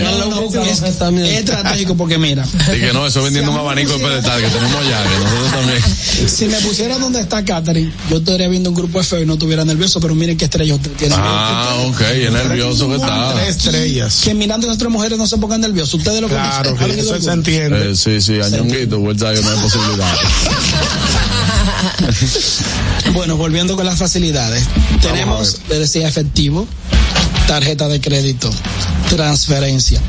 No, no, es, es estratégico porque mira, Y que no, eso vendiendo un abanico de pedestal que tenemos ya, que nosotros también. si me pusiera donde está Catherine, yo estaría viendo un grupo de feo y no estuviera nervioso, pero miren qué estrella usted tiene. Ah, ok, es nervioso que está. Tres estrellas. Que mirando a las otras mujeres no se pongan nerviosos. Ustedes lo Claro, conocen. que eso se entiende. Eh, sí, sí, añonguito, vuelta que no hay posibilidad. Bueno, volviendo con las facilidades. Tenemos, le decía, efectivo, tarjeta de crédito, transferencia.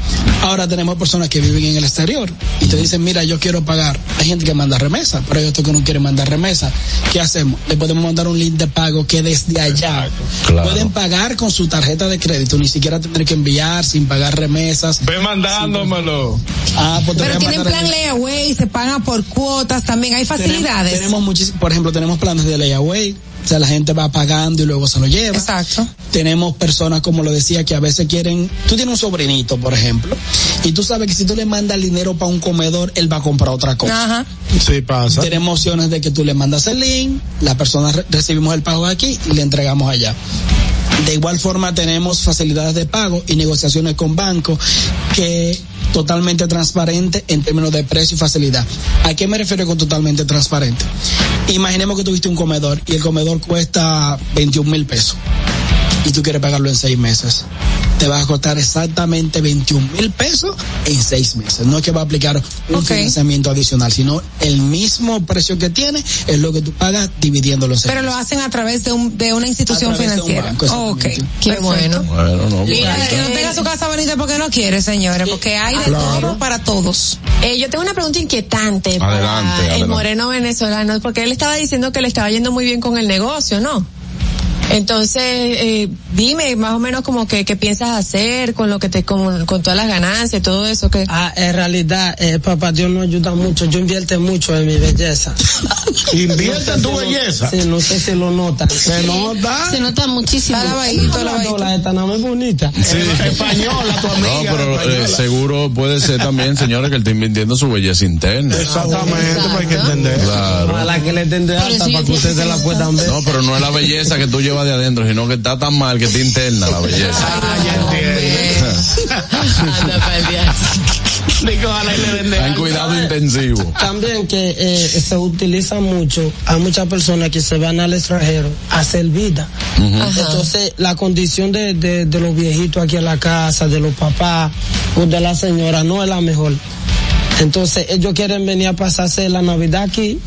Ahora tenemos personas que viven en el exterior y te dicen, mira, yo quiero pagar. Hay gente que manda remesa, pero hay otros que no quieren mandar remesa. ¿Qué hacemos? Le podemos mandar un link de pago que desde allá Claro. pueden pagar con su tarjeta de crédito, ni siquiera tener que enviar sin pagar remesas. Ve mandándomelo. Ah, pues te Pero voy a tienen plan layaway, se pagan por cuotas, también hay facilidades. Tenemos, tenemos por ejemplo, tenemos planes de layaway, O sea, la gente va pagando y luego se lo lleva. Exacto. Tenemos personas, como lo decía, que a veces quieren, tú tienes un sobrinito, por ejemplo, y tú sabes que si tú le mandas el dinero para un comedor, él va a comprar otra cosa. Ajá. Sí, pasa. Tenemos opciones de que tú le mandas el link, la persona re- recibimos el pago aquí y le entregamos allá. De igual forma tenemos facilidades de pago y negociaciones con bancos que totalmente transparente en términos de precio y facilidad. ¿A qué me refiero con totalmente transparente? Imaginemos que tuviste un comedor y el comedor cuesta 21 mil pesos y tú quieres pagarlo en seis meses. Te va a costar exactamente 21 mil pesos en seis meses. No es que va a aplicar un financiamiento adicional, sino el mismo precio que tiene es lo que tú pagas dividiéndolo en seis Pero lo hacen a través de, un, de una institución A través de un financiera. banco, Oh, ok, qué bueno. Bueno, no. Mira, el que no tenga su casa bonita porque no quiere, señores, porque hay de todo para todos. Eh, yo tengo una pregunta inquietante para Adelante, el moreno venezolano, porque él estaba diciendo que le estaba yendo muy bien con el negocio, ¿no? Entonces, eh, dime más o menos como que qué piensas hacer con lo que te, con, con todas las ganancias y todo eso que. Ah, en realidad, eh, papá Dios nos ayuda mucho. Yo invierte mucho en mi belleza. Invierte en tu si lo- belleza. Sí, no sé si lo notan. Se nota. Se nota muchísimo. Está lavadito, La lavadito. dola esta no es bonita. Española, tu amiga. No, pero eh, seguro puede ser también, señores, que él está invirtiendo su belleza interna. Exactamente, pues hay que entender. Claro. Ojalá que le alta sí, para que sí, ustedes sí, la sí. puedan ver. No, pero no es la belleza que tú llevas de adentro, sino que está tan mal que está interna la belleza. Ah, ya entiendo. Digo, ojalá y le den de Está en alta. cuidado intensivo. También que eh, se utiliza mucho, hay muchas personas que se van al extranjero a hacer vida. Entonces, la condición de, de, de los viejitos aquí en la casa, de los papás o de la señora, no es la mejor. Entonces, ellos quieren venir a pasarse la Navidad aquí.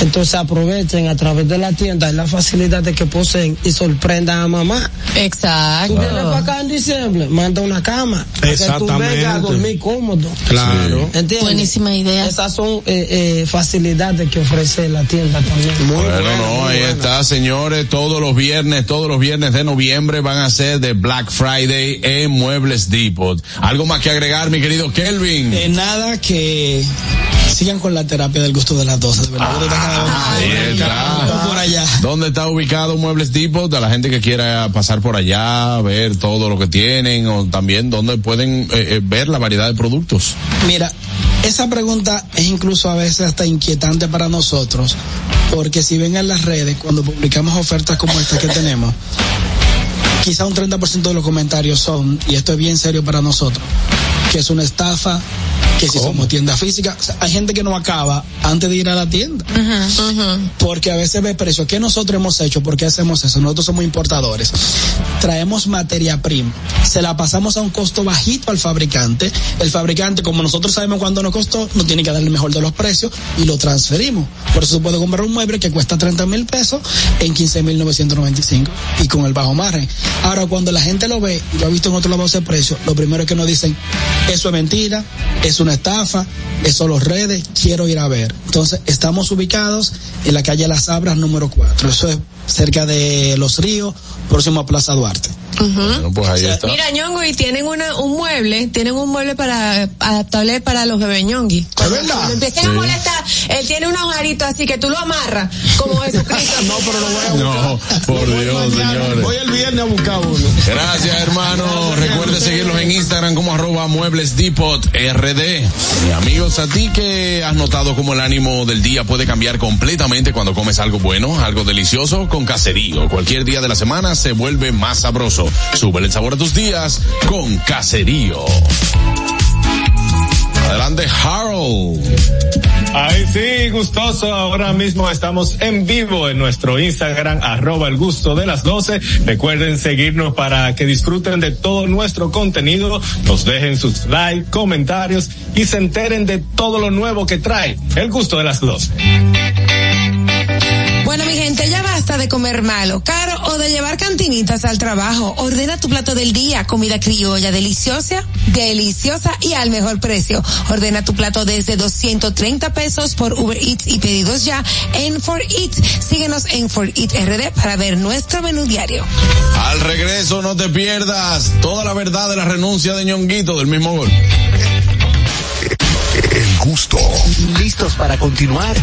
Entonces aprovechen a través de la tienda y la facilidad de que poseen y sorprendan a mamá. Exacto. Tú vienes para acá en diciembre, manda una cama. Para que tú Exactamente. vengas a dormir cómodo. Claro. ¿Entiendes? Buenísima idea. Esas son eh, eh, facilidades que ofrece la tienda también. Bueno, no, ahí está, señores. Todos los viernes, todos los viernes de noviembre van a ser de Black Friday en Muebles Depot. ¿Algo más que agregar, mi querido Kelvin? Eh, nada que sigan con la terapia del gusto de las 12, de verdad. Ahí está. por allá. ¿Dónde está ubicado Muebles Depot? A la gente que quiera pasar por allá, ver todo lo que tienen, o también dónde pueden eh, eh, ver la variedad de productos. Mira, esa pregunta es incluso a veces hasta inquietante para nosotros, porque si ven en las redes, cuando publicamos ofertas como esta que tenemos, quizá un 30% de los comentarios son, y esto es bien serio para nosotros, que es una estafa, que si somos tienda física, o sea, hay gente que no acaba antes de ir a la tienda. Porque a veces ve precios. ¿Qué nosotros hemos hecho? ¿Por qué hacemos eso? Nosotros somos importadores. Traemos materia prima. Se la pasamos a un costo bajito al fabricante. El fabricante, como nosotros sabemos cuánto nos costó, nos tiene que dar el mejor de los precios y lo transferimos. Por eso se puede comprar un mueble que cuesta 30 mil pesos en 15 mil 995 y con el bajo margen. Ahora, cuando la gente lo ve y lo ha visto en otro lado ese precio, lo primero es que nos dicen, eso es mentira, es una estafa, eso los redes, quiero ir a ver. Entonces, estamos ubicados en la calle Las Abras número 4. Eso es cerca de Los Ríos, próximo a Plaza Duarte. Bueno, pues ahí está. Mira, ñongo, y tienen una, un mueble, tienen un mueble para, adaptable para los bebés ñongui. ¿Es verdad? Empiecen Sí. a molestar, él tiene un agujerito así que tú lo amarras, como Jesucristo. No, pero lo voy a buscar. No, por Dios, señores. Voy el viernes a buscar uno. Gracias, hermano. Recuerde seguirlos en Instagram como arroba muebles depot RD. Y amigos, a ti que has notado como el ánimo del día puede cambiar completamente cuando comes algo bueno, algo delicioso con caserío. Cualquier día de la semana se vuelve más sabroso. Sube el sabor a tus días con caserío. Adelante, Harold. Ay, sí, gustoso. Ahora mismo estamos en vivo en nuestro Instagram, arroba el gusto de las 12. Recuerden seguirnos para que disfruten de todo nuestro contenido, nos dejen sus likes, comentarios y se enteren de todo lo nuevo que trae el gusto de las 12. Gente, ya basta de comer malo, caro o de llevar cantinitas al trabajo. Ordena tu plato del día, comida criolla deliciosa, deliciosa y al mejor precio. Ordena tu plato desde 230 pesos por Uber Eats y pedidos ya en For Eat. Síguenos en For Eat RD para ver nuestro menú diario. Al regreso no te pierdas toda la verdad de la renuncia de ñonguito del mismo gol. El gusto. ¿Listos para continuar?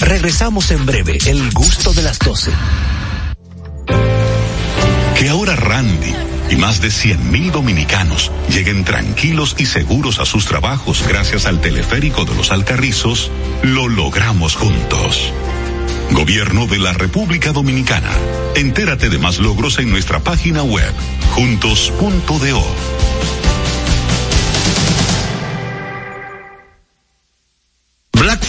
Regresamos en breve. El gusto de las 12. ahora Randy y más de 100.000 dominicanos lleguen tranquilos y seguros a sus trabajos gracias al teleférico de los Alcarrizos, lo logramos juntos. Gobierno de la República Dominicana. Entérate de más logros en nuestra página web, juntos.do.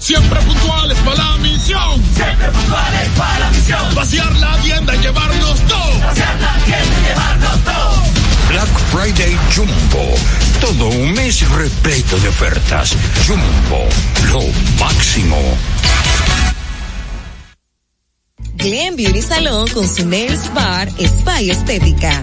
Siempre puntuales para la misión. Siempre puntuales para la misión. Vaciar la tienda y llevarnos todo. Vaciar la tienda y llevarnos todo. Black Friday Jumbo. Todo un mes repleto de ofertas. Jumbo, lo máximo. Glen Beauty Salón con su Nails Bar Spa y Estética.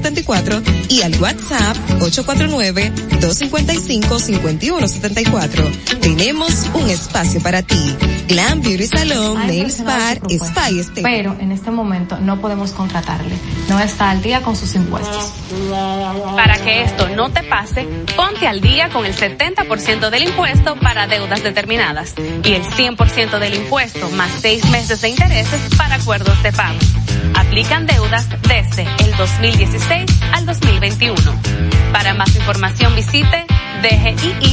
809-333-5174 y al WhatsApp 849-255-5174. Tenemos un espacio para ti. Glam Beauty Salon, Nails Bar, Spa y Estética. Pero en este momento no podemos contratarle. No está al día con sus impuestos. Para que esto no te pase, ponte al día con el 70% del impuesto para deudas determinadas y el 100% del impuesto más seis meses de intereses para acuerdos de pago. Aplican deudas desde el 2016 al 2021. Para más información visite dgii.gov.do.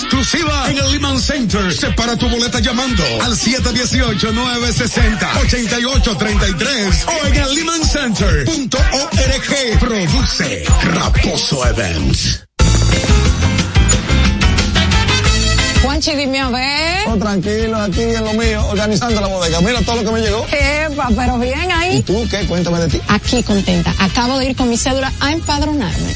exclusiva en el Lehman Center. Separa tu boleta llamando al 718-960-8833 o en el Lehman Center.org. Produce Raposo Events. Juanchi, dime a ver. Oh, tranquilo, aquí en lo mío, organizando la bodega. Mira todo lo que me llegó. Epa, pero bien ahí. ¿Y tú qué? Cuéntame de ti. Aquí contenta. Acabo de ir con mi cédula a empadronarme.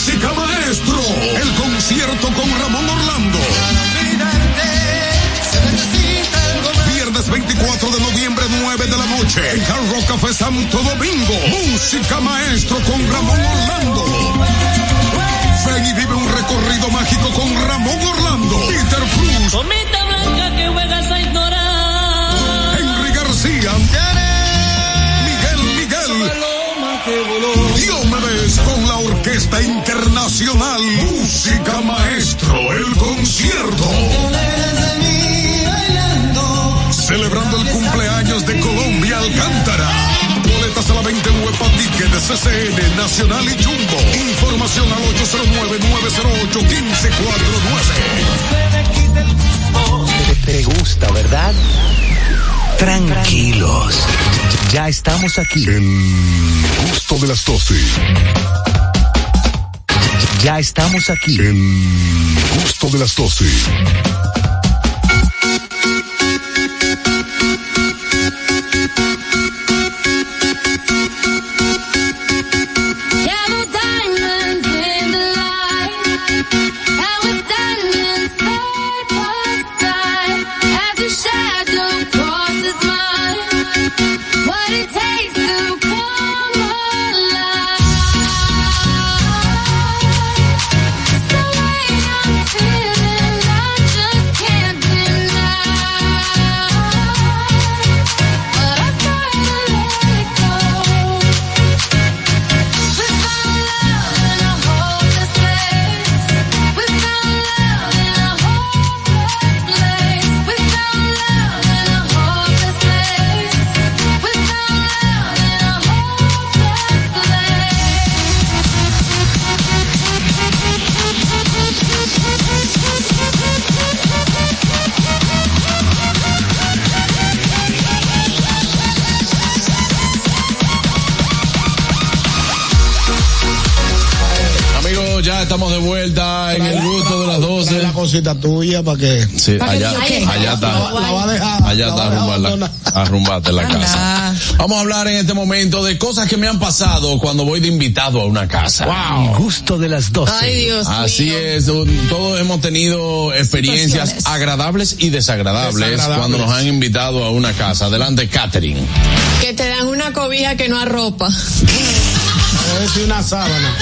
Música Maestro, el concierto con Ramón Orlando. Viernes 24 de noviembre, 9 de la noche, en Hard Rock Café Santo Domingo. Música Maestro con Ramón Orlando. Ven y vive un recorrido mágico con Ramón Orlando, Peter Cruz, Comita blanca que juegas a ignorar. Henry García, Miguel Miguel. Orquesta Internacional. Música Maestro, el concierto. Celebrando el cumpleaños de Colombia Alcántara. Boletas a la venta en Huepa Ticket de CCN, Nacional y Jumbo. Información al 809-908-1549. Te, te gusta, ¿verdad? Tranquilos. Ya estamos aquí. El gusto de las 12. Ya estamos aquí. El gusto de las 12. Cosita tuya para que. Sí, ¿Para allá, digo qué? allá está. La va a dejar. Allá está arrumbarla, arrumbate la casa. Vamos a hablar en este momento de cosas que me han pasado cuando voy de invitado a una casa. El gusto de las 12. Ay, Dios Así mío. es, todos hemos tenido experiencias agradables y desagradables, Desagradables. cuando nos han invitado a una casa. Adelante, Catherine. Que te dan una cobija que no arropa. Ver si una sábana.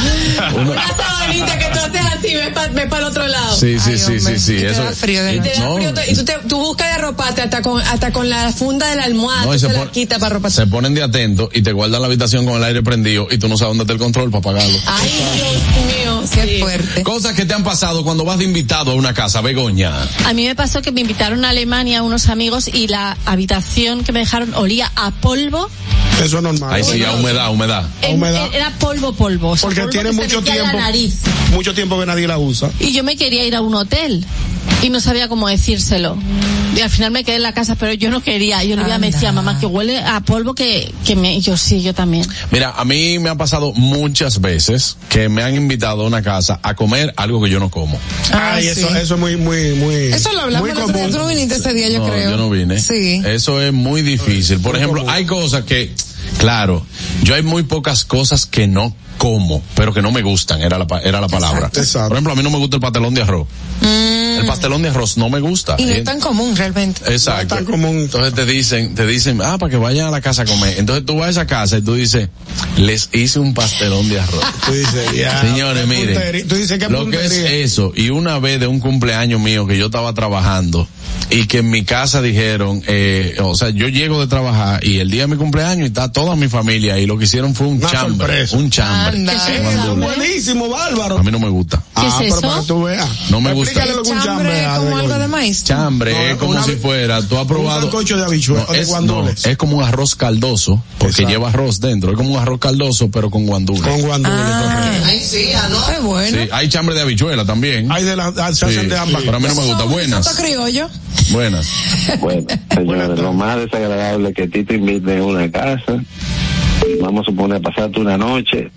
Una sabanita que tú haces así, ves para el otro lado. Sí, sí, sí, sí, sí. Y te Eso, da frío de Y te da No. frío, y tú, te, tú buscas de arroparte hasta con, hasta con la funda de la almohada, No, y se se, pon- la quita para arroparte. se ponen de atento y te guardan la habitación con el aire prendido y tú no sabes dónde está el control para apagarlo. Ay, Dios mío. Qué fuerte. Cosas que te han pasado cuando vas de invitado a una casa, Begoña. A mí me pasó que me invitaron a Alemania unos amigos y la habitación que me dejaron olía a polvo. Eso es normal. Ahí sí, a humedad, humedad. En- humedad. Era polvo, polvo. o sea, Porque polvo tiene mucho tiempo. La nariz. Mucho tiempo que nadie la usa. Y yo me quería ir a un hotel y no sabía cómo decírselo. Y al final me quedé en la casa, pero yo no quería. Yo le iba- me decía, mamá, que huele a polvo que, que me... y Yo sí, yo también. Mira, a mí me ha pasado muchas veces que me han invitado a una casa a comer algo que yo no como. Ay, sí. eso, eso es muy, muy, muy. Eso lo hablamos muy día. común. Tú no viniste ese día, yo no, creo. yo no vine. Sí. Eso es muy difícil. Por ejemplo, hay cosas que, claro, yo hay muy pocas cosas que no como, pero que no me gustan, era la, pa- era la palabra. Exacto, exacto. Por ejemplo, a mí no me gusta el pastelón de arroz. El pastelón de arroz no me gusta. Mm. Y no Eh, es tan común realmente. Exacto. No es tan común. Entonces te dicen, te dicen, ah, para que vayan a la casa a comer. Entonces tú vas a esa casa y tú dices, les hice un pastelón de arroz. Tú dices, ya. Señores, qué miren. Tú dices que lo que es eso, y una vez de un cumpleaños mío que yo estaba trabajando, y que en mi casa dijeron, eh, o sea, yo llego de trabajar y el día de mi cumpleaños y está toda mi familia y lo que hicieron fue un Una chambre, sorpresa. un chambre. Anda. con Eso es buenísimo, bárbaro. A mí no me gusta. ah, es pero eso? para que tú veas. No me gusta. Explícale lo que un Chambre chambre como algo de maíz. Chambre No, es como una- si fuera, tú has probado. Un sancocho de habichuelas, No, es, no, guandules. es como un arroz caldoso, porque Exacto. lleva arroz dentro, es como un arroz caldoso, pero con guandules. Con guandules. Ay, sí, Es bueno. Sí, hay chambre de habichuela también. Hay de las, se hacen Sí, de ambas. pero a mí no me gusta. Buenas. Soto criollo. Buenas. Bueno, señores, lo más desagradable es que a ti te inviten a una casa, vamos a suponer pasarte una noche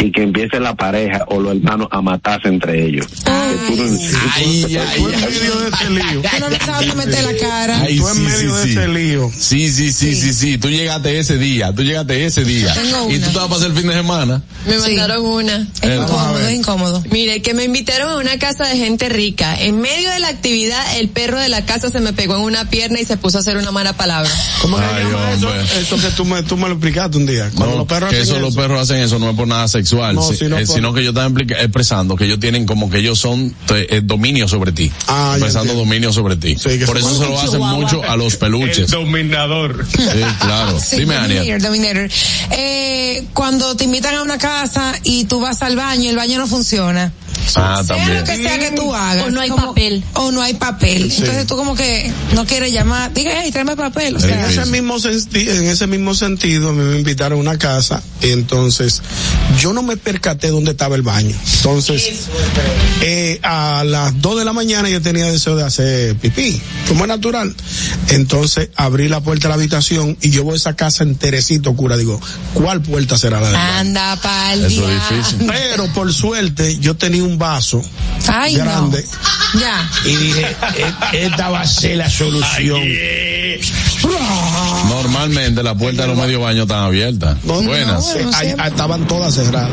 y que empiece la pareja o los hermanos a matarse entre ellos. Que tú no- Ay, ay, Tú en medio de ese lío. Tú no le sabes meter la cara. Ay, Tú en sí, medio sí, de sí. ese lío. Sí, sí, sí, sí, sí. Tú llegaste ese día, tú llegaste ese día. Tengo Y una. tú te vas a pasar el fin de semana. Me Sí. mandaron una. Es incómodo, es incómodo. Mire, que me invitaron a una casa de gente rica. En medio de la actividad, el perro de la casa se me pegó en una pierna y se puso a hacer una mala palabra. ¿Cómo se Ay, llama eso? hombre. Eso que tú me, tú me lo explicaste un día. Cuando No, los perros que hacen eso, los perros hacen eso no es por nada sexual, No, si- sino eh, por- sino que ellos están implica- expresando que ellos tienen como que ellos son te- eh, dominio sobre ti, Ah, expresando dominio sobre ti. Sí, por eso se lo hacen mucho a los El peluches. dominador. Sí, claro. Sí, Dime, Ania. dominator, dominator. Eh, cuando te invitan a una casa y tú vas al baño el baño no funciona. Ah, Sea también. lo que sea que tú hagas. O no hay como- papel. O no hay papel. Entonces tú como que no quieres llamar. Diga, hey, tráeme papel. O Sí, En sea, ese, mismo en ese mismo sentido, me invitaron a una casa, y entonces yo no me percaté dónde estaba el baño. Entonces, eh, a las 2 de la mañana yo tenía deseo de hacer pipí, como es natural. Entonces abrí la puerta de la habitación y yo voy a esa casa enterecito, cura. Digo, ¿cuál puerta será la baño? anda pa'l Eso es difícil. Pero por suerte yo tenía un vaso Ay, grande no. Ya. y dije, "E- esta va a ser la solución. Normalmente las puertas de los medio baños están abiertas. No, Buenas. no, ahí estaban todas cerradas.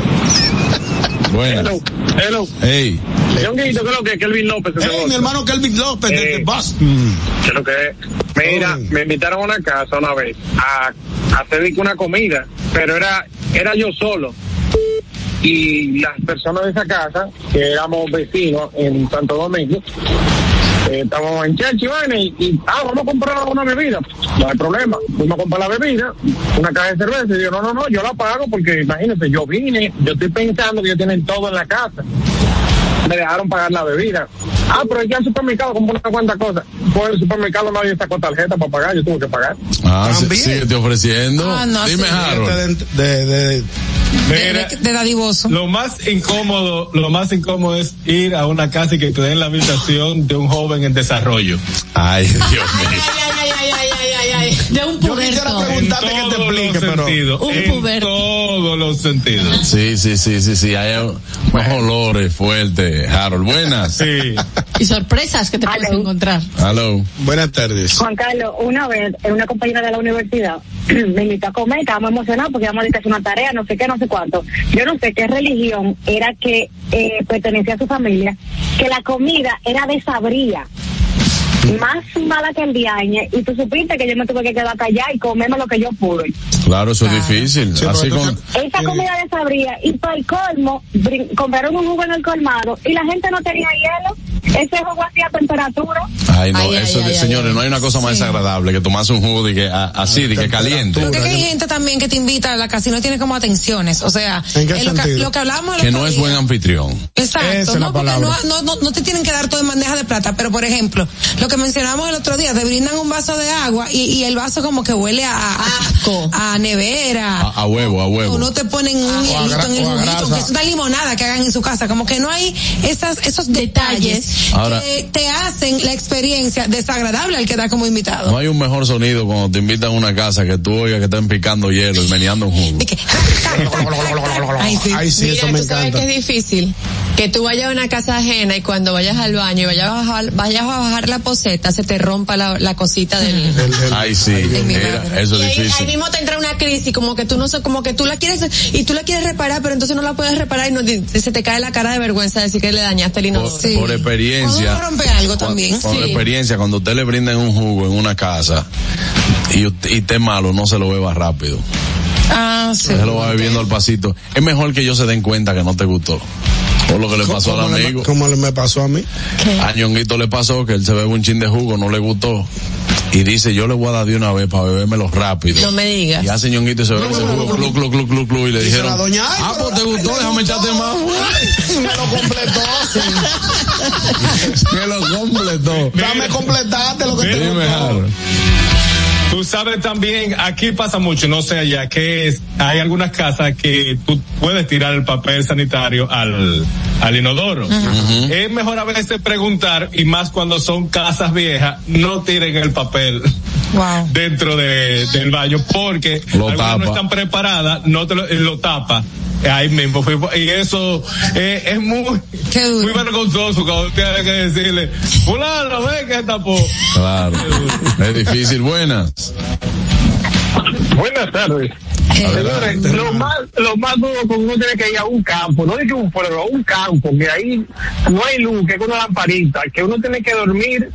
Buenas. Hello, hello. Hey. Ñonguito, ¿qué es lo que? Kelvin López. Hey, mi hermano Kelvin López, de, Eh, de Boston. ¿Qué es lo que? Mira, bien. me invitaron a una casa una vez a, a hacer una comida, pero era, era yo solo. Y las personas de esa casa, que éramos vecinos en Santo Domingo, eh, estábamos en Church y y, ah, vamos a comprar una bebida. No hay problema. Fuimos a comprar la bebida, una caja de cerveza, y yo, no, no, no, yo la pago porque imagínense, yo vine, yo estoy pensando que ellos tienen todo en la casa. Me dejaron pagar la bebida. Ah, pero hay que ir al supermercado comprar una cuanta cosa. Por el supermercado nadie sacó tarjeta para pagar, yo tuve que pagar. Ah, También. sigue te ofreciendo. Ah, no, Dime, sí. Harold. De, de, de- Mira, De, de dadivoso. lo más incómodo, lo más incómodo es ir a una casa y que te den la habitación de un joven en desarrollo. Ay, Dios mío. De un Yo quisiera puberto. preguntarte que te explique, pero. Sentido, Un en puberto. todos los sentidos. Sí, sí, sí, sí, sí. Hay unos olores fuertes. Harold, buenas. Sí. Y sorpresas que te puedes encontrar. Hello. Buenas tardes. Juan Carlos, una vez, eh, una compañera de la universidad me invitó a comer, estábamos emocionados porque íbamos a dedicar una tarea, no sé qué, no sé cuánto. Yo no sé qué religión era que eh, pertenecía a su familia, que la comida era de sabría. Más mala que el diañe, y tú supiste que yo me tuve que quedar callada y comerme lo que yo pude. Claro, eso es difícil. Sí, Así pero con. entonces- Esa comida de sabría, y para el colmo, brin- compraron un jugo en el colmado, y la gente no tenía hielo. Ese jugo hacía temperatura. Ay, no, Ay, ay, eso, ay, señores, ay, no hay una cosa más Sí. desagradable que tomarse un jugo de que, a- así, de que caliente. Creo que hay gente también que te invita a la casa y no tiene como atenciones. O sea, ¿En qué es lo, que, lo que no es buen anfitrión. Exacto, Esa es ¿no? la Porque palabra. no, no, no, no te tienen que dar todo en bandeja de plata, pero por ejemplo, lo que mencionábamos el otro día, te brindan un vaso de agua y, y el vaso como que huele a, Asco. a nevera. A, a huevo, a O huevo. no te ponen un o hielito en el o juguito, que es una limonada que hagan en su casa. Como que no hay esas, esos detalles Ahora- que te hacen la experiencia desagradable al quedar como invitado. No hay un mejor sonido cuando te invitan a una casa que tú oigas que están picando hielo y meneando un jugo. De que- Ay, sí. Ay, sí, Mira, eso me tú sabes que es difícil que tú vayas a una casa ajena y cuando vayas al baño y vayas a bajar, vayas a bajar la se te rompa la, la cosita del El- el- Ay, sí, madre. eso y es ahí, ahí difícil. mismo te entra una crisis como que tú no sé como que tú la quieres y tú la quieres reparar pero entonces no la puedes reparar y no, se te cae la cara de vergüenza de decir que le dañaste el inodoro Por, Sí. por experiencia. Uno rompe algo también. Por Sí. experiencia, cuando usted le brindan un jugo en una casa y, usted- y esté malo, no se lo beba rápido. Ah, sí. Se lo va bebiendo al pasito. Es mejor que ellos se den cuenta que no te gustó. Por lo que le pasó al ¿Cómo le- amigo. ¿Cómo le me pasó a mí? A Ñonguito le pasó que él se bebe un chin de jugo, no le gustó. Y dice, yo le voy a dar de una vez para bebérmelo rápido. no me digas Y hace Ñonguito y se bebe ese jugo, clu, clu, clu, clu, clu, y le dijeron, la doña, "Ay, ah, pues te gustó, déjame gustó". echarte más. Me lo completó, sí. que lo completó. Dame completarte lo que te Dime, gustó. Tú sabes también, aquí pasa mucho, no sé allá, que es, hay algunas casas que tú puedes tirar el papel sanitario al, al inodoro. Es mejor a veces preguntar, y más cuando son casas viejas, no tiren el papel Wow. dentro de, del baño, porque Lo algunas tapa. no están preparadas, no te lo, lo tapa. Ahí mismo, fue- y eso eh, es muy, Qué duro. muy vergonzoso cuando tienes que decirle, fulano, ve que tapó. Claro. Es difícil. Buenas. Buenas tardes. Señores, lo más, lo más duro que uno tiene que ir a un campo, no digo un pueblo, a un campo, que ahí no hay luz, que es una lamparita, que uno tiene que dormir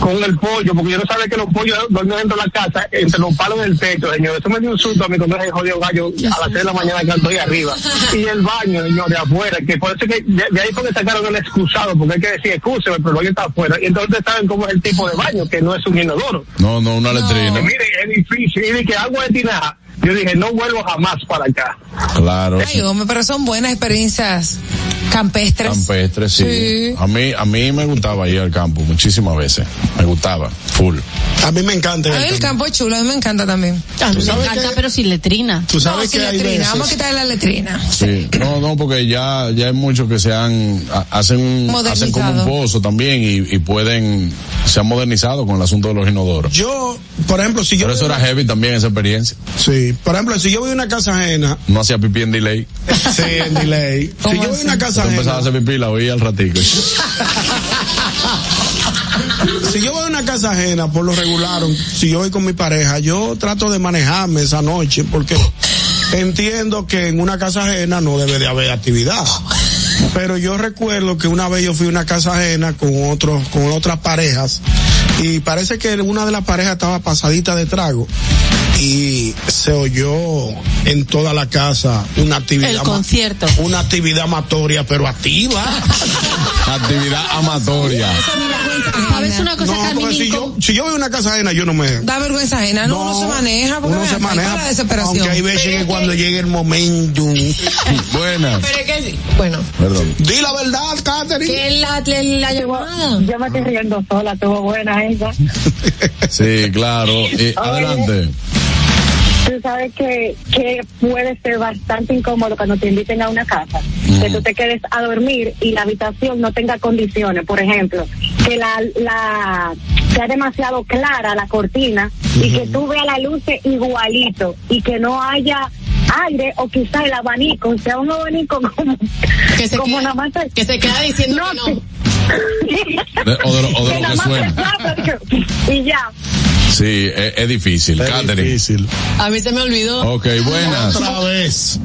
con el pollo, porque yo no sabía que los pollos duermen dentro de la casa, entre los palos del techo, señor. Eso me dio un susto a mí cuando ese jodido gallo a las 6 de la mañana que estoy arriba. Y el baño, señor, de afuera, que por eso es que de, de ahí fue que sacaron el excusado, porque hay que decir excúseme, pero el baño está afuera. Y entonces saben cómo es el tipo de baño, que no es un inodoro. No, no, una letrina. Y mire, es difícil. Y de que agua de tinaja, yo dije, no vuelvo jamás para acá. Claro. Ay, hombre, pero son buenas experiencias campestres. Campestre, sí. Sí. A mí, a mí me gustaba ir al campo muchísimas veces. Me gustaba, full. A mí me encanta. A mí el campo es chulo, a mí me encanta también. A mí me encanta, que- pero sin letrina. Tú sabes no, sin que hay letrina, vamos a quitarle la letrina. Sí. No, no, porque ya, ya hay muchos que se han, ha- hacen, hacen como un pozo también y, y pueden, se han modernizado con el asunto de los inodoros. Yo, por ejemplo, si yo Pero eso era heavy también, esa experiencia. Sí, por ejemplo, si yo voy a una casa ajena, No hacía pipí en delay. sí, en delay. Si ¿Cómo yo voy a una casa Tú empezabas a ajena, hacer pipí y la oía al ratico. si yo voy a una casa ajena, por lo regular, si yo voy con mi pareja, yo trato de manejarme esa noche porque entiendo que en una casa ajena no debe de haber actividad. Pero yo recuerdo que una vez yo fui a una casa ajena con otros, con otras parejas y parece que una de las parejas estaba pasadita de trago y se oyó en toda la casa una actividad El concierto. una actividad amatoria pero activa Actividad amatoria. ¿Sabes una cosa no que a mí porque me si yo si yo voy a una casa ajena yo no me Da vergüenza ajena, no, uno se maneja porque uno se maneja la desesperación. aunque hay veces que cuando llegue el momento Buenas. pero es que sí, bueno Perdón. di la verdad Catherine que la, la, la llamada Yo me estoy riendo sola, estuvo buena esa. Sí, claro. Y adelante. Tú sabes que, que puede ser bastante incómodo cuando te inviten a una casa, que tú te quedes a dormir y la habitación no tenga condiciones. Por ejemplo, que la, la, sea demasiado clara la cortina y que tú veas la luz igualito y que no haya aire o quizá el abanico sea un abanico como, Que se como queda- nada más que se queda diciendo que no. De- o de lo- o de lo nada que suena. y ya Sí, es, es difícil. Catherine. difícil. A mí se me olvidó. Ok, buenas. Otra vez.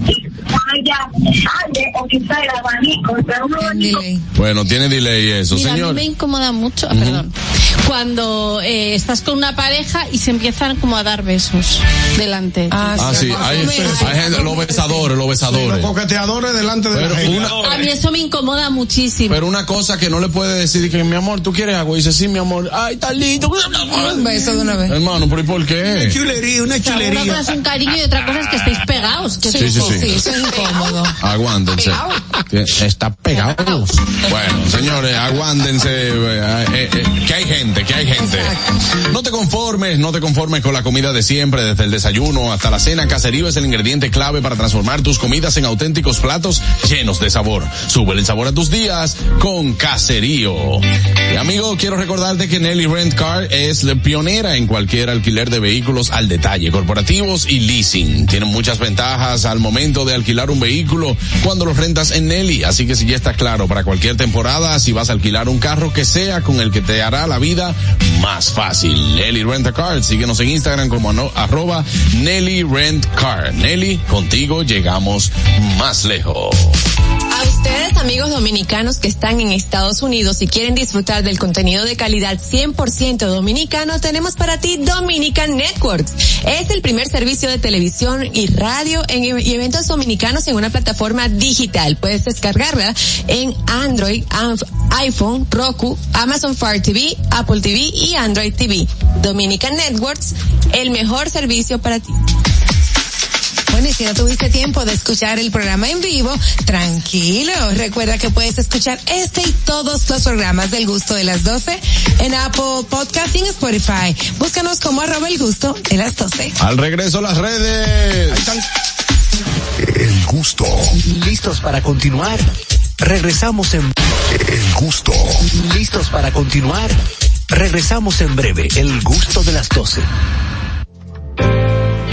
Bueno, tiene delay eso, Mira, a señor. mí me incomoda mucho, perdón, cuando eh, estás con una pareja y se empiezan como a dar besos delante. Ah, sí, hay, hay gente, los besadores, los Los besadores. coqueteadores delante de Pero la gente. una- A mí eso me incomoda muchísimo. Pero una cosa que no le puede decir que mi amor, tú quieres algo, y dice sí, mi amor, ay, está lindo. Un beso de una vez. Hermano, pero ¿y por qué? Chulería, una O sea, una chulería. cosa es un cariño y otra cosa es que estéis pegados. Que Sí, sí, sí. Sí, eso es incómodo. Aguántense. Está pegado. Bueno, señores, aguántense. eh, eh, eh, que hay gente, que hay gente. No te conformes, no te conformes con la comida de siempre, desde el desayuno hasta la cena. Caserío es el ingrediente clave para transformar tus comidas en auténticos platos llenos de sabor. Sube el sabor a tus días con Caserío. Y amigo, quiero recordarte que Nelly Rent Car es la pionera en cualquier alquiler de vehículos al detalle, corporativos y leasing. Tienen muchas ventajas al momento de alquilar un vehículo cuando los rentas en Nelly. Así que si ya está claro para cualquier temporada, si vas a alquilar un carro que sea con el que te hará la vida más fácil. Nelly Rent Car. Síguenos en Instagram como ano- arroba Nelly Rent Car. Nelly, contigo llegamos más lejos. Ustedes, amigos dominicanos que están en Estados Unidos y quieren disfrutar del contenido de calidad 100% dominicano, tenemos para ti Dominican Networks. Es el primer servicio de televisión y radio en e- y eventos dominicanos en una plataforma digital. Puedes descargarla en Android, iPhone, Roku, Amazon Fire TV, Apple TV y Android TV. Dominican Networks, el mejor servicio para ti. Bueno, y si no tuviste tiempo de escuchar el programa en vivo, tranquilo. Recuerda que puedes escuchar este y todos los programas del gusto de las 12 en Apple Podcast y en Spotify. Búscanos como arroba el gusto de las 12. Al regreso las redes. El gusto. ¿Listos para continuar? Regresamos en... El gusto. ¿Listos para continuar? Regresamos en breve. El gusto de las 12.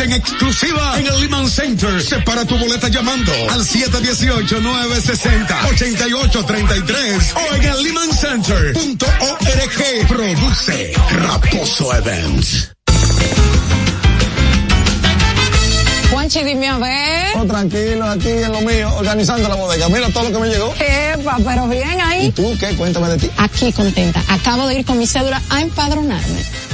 en exclusiva en el Lehman Center. Separa tu boleta llamando al 718-960-8833 o en el Lehman Center.org. Produce Raposo Events. Juanchi, dime a ver. Oh, tranquilo, aquí en lo mío, organizando la bodega. Mira todo lo que me llegó. Epa, pero bien ahí. ¿Y tú qué? Cuéntame de ti. Aquí contenta. Acabo de ir con mi cédula a empadronarme.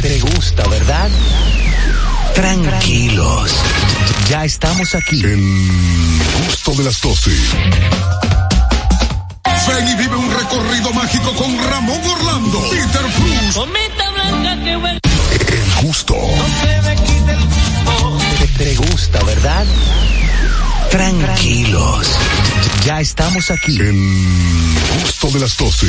te gusta, ¿verdad? Tranquilos. Ya estamos aquí. El gusto de las 12. Ven y vive un recorrido mágico con Ramón Orlando, Peter Cruz. Cometa blanca que huele. El gusto. Te, te gusta, ¿verdad? Tranquilos. Ya estamos aquí. El gusto de las 12.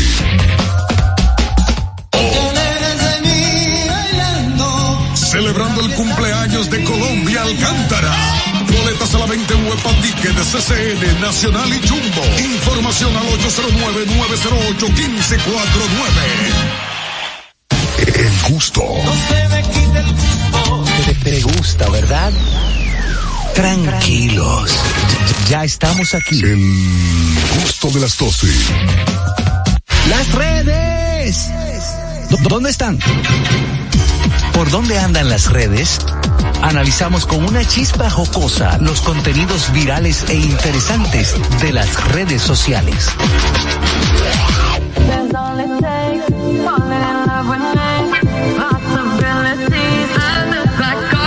Celebrando el cumpleaños de Colombia Alcántara. Boletas a la venta en Huepa Ticket de CCN, Nacional y Jumbo. Información al 809-908-1549. El gusto. Te, te gusta, ¿verdad? Tranquilos. Ya estamos aquí. El gusto de las 12. Las redes. ¿Dó- ¿Dónde están? ¿Por dónde andan las redes? Analizamos con una chispa jocosa los contenidos virales e interesantes de las redes sociales.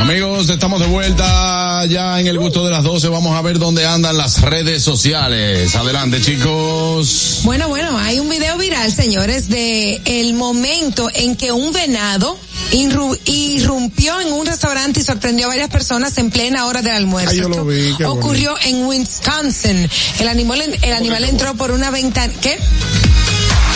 Amigos, estamos de vuelta ya en el gusto de las 12. Vamos a ver dónde andan las redes sociales. Adelante, chicos. Bueno, bueno, hay un video viral, señores, de el momento en que un venado irru- irrumpió en un restaurante y sorprendió a varias personas en plena hora del almuerzo. Ay, yo lo Esto vi, qué ocurrió en Wisconsin. El animal, el animal entró por una ventana. ¿Qué?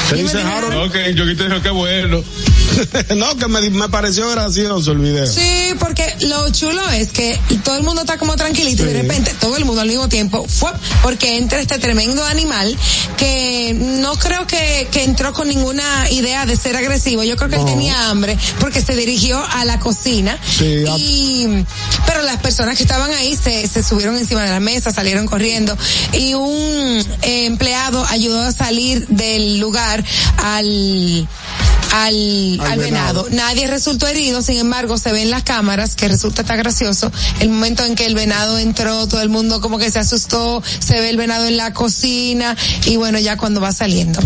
¿Qué dice Harold? Ok, yo quité qué bueno. no, que me, me pareció gracioso el video. Sí, porque lo chulo es que todo el mundo está como tranquilito y de repente todo el mundo al mismo tiempo fue porque entra este tremendo animal que no creo que, que entró con ninguna idea de ser agresivo. Yo creo que él tenía hambre porque se dirigió a la cocina Sí, a- y pero las personas que estaban ahí se, se subieron encima de la mesa, salieron corriendo y un eh, empleado ayudó a salir del lugar al al, Al al venado. venado. Nadie resultó herido, sin embargo, se ve en las cámaras que resulta tan gracioso el momento en que el venado entró, todo el mundo como que se asustó, se ve el venado en la cocina y bueno, ya cuando va saliendo.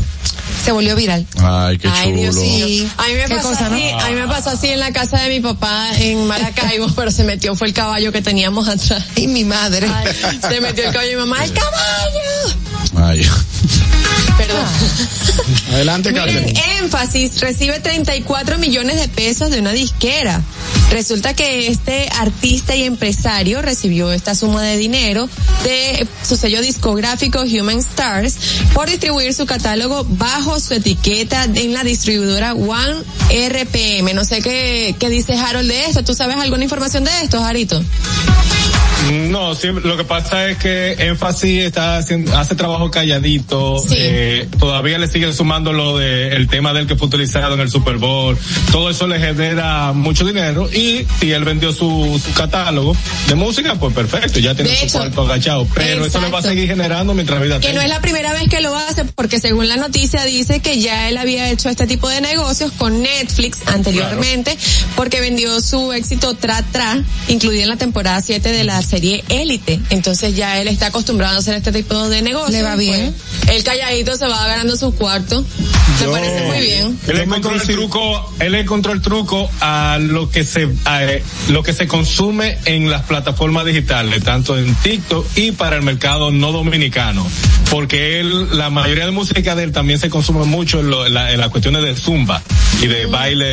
Se volvió viral. Ay, qué Ay, Dios mío. A mí me ¿Qué pasó cosa, no? así, a mí me pasó así en la casa de mi papá en Maracaibo, pero se metió fue el caballo que teníamos atrás. Y mi madre. Ay, se metió el caballo y mi mamá, ¡el caballo! Ay. Perdón. Adelante, Miren, Catherine. énfasis recibe 34 millones de pesos de una disquera. Resulta que este artista y empresario recibió esta suma de dinero de su sello discográfico Human Stars por distribuir su catálogo bajo su etiqueta en la distribuidora One RPM. No sé qué, qué dice Harold de esto. ¿Tú sabes alguna información de esto, Jarito? No, siempre, lo que pasa es que Énfasis está haciendo, hace trabajo calladito, Sí. eh, todavía le siguen sumando lo de el tema del que fue utilizado en el Super Bowl, todo eso le genera mucho dinero y si él vendió su, su catálogo de música, pues perfecto, ya tiene De su hecho, cuarto agachado, pero eso le va a seguir generando mientras vida Que no tenga. es la primera vez que lo hace, porque según la noticia dice que ya él había hecho este tipo de negocios con Netflix anteriormente, porque vendió su éxito Tra Tra, incluida en la temporada 7 de la serie élite. Entonces ya él está acostumbrado a hacer este tipo de negocios. ¿Le va bien? Pues, el calladito se va ganando sus cuartos. Me parece muy bien. Él encontró el truco, él encontró el truco a lo que se eh, lo que se consume en las plataformas digitales, tanto en TikTok y para el mercado no dominicano, porque él la mayoría de música de él también se consume mucho en, lo- en la- en las cuestiones de zumba y de baile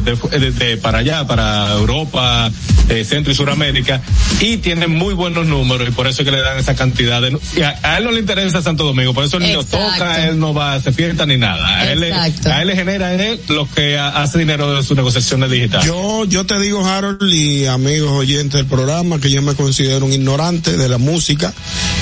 de, de- de para allá, para Europa, eh, Centro y Suramérica y tiene muy buenos números y por eso es que le dan esa cantidad de a, a él no le interesa Santo Domingo, por eso él no Exacto. toca, él no va a hacer fiesta ni nada. A él, a él le genera él lo que ha- hace dinero de sus negociaciones digitales. Yo, yo te digo, Harold y amigos oyentes del programa, que yo me considero un ignorante de la música,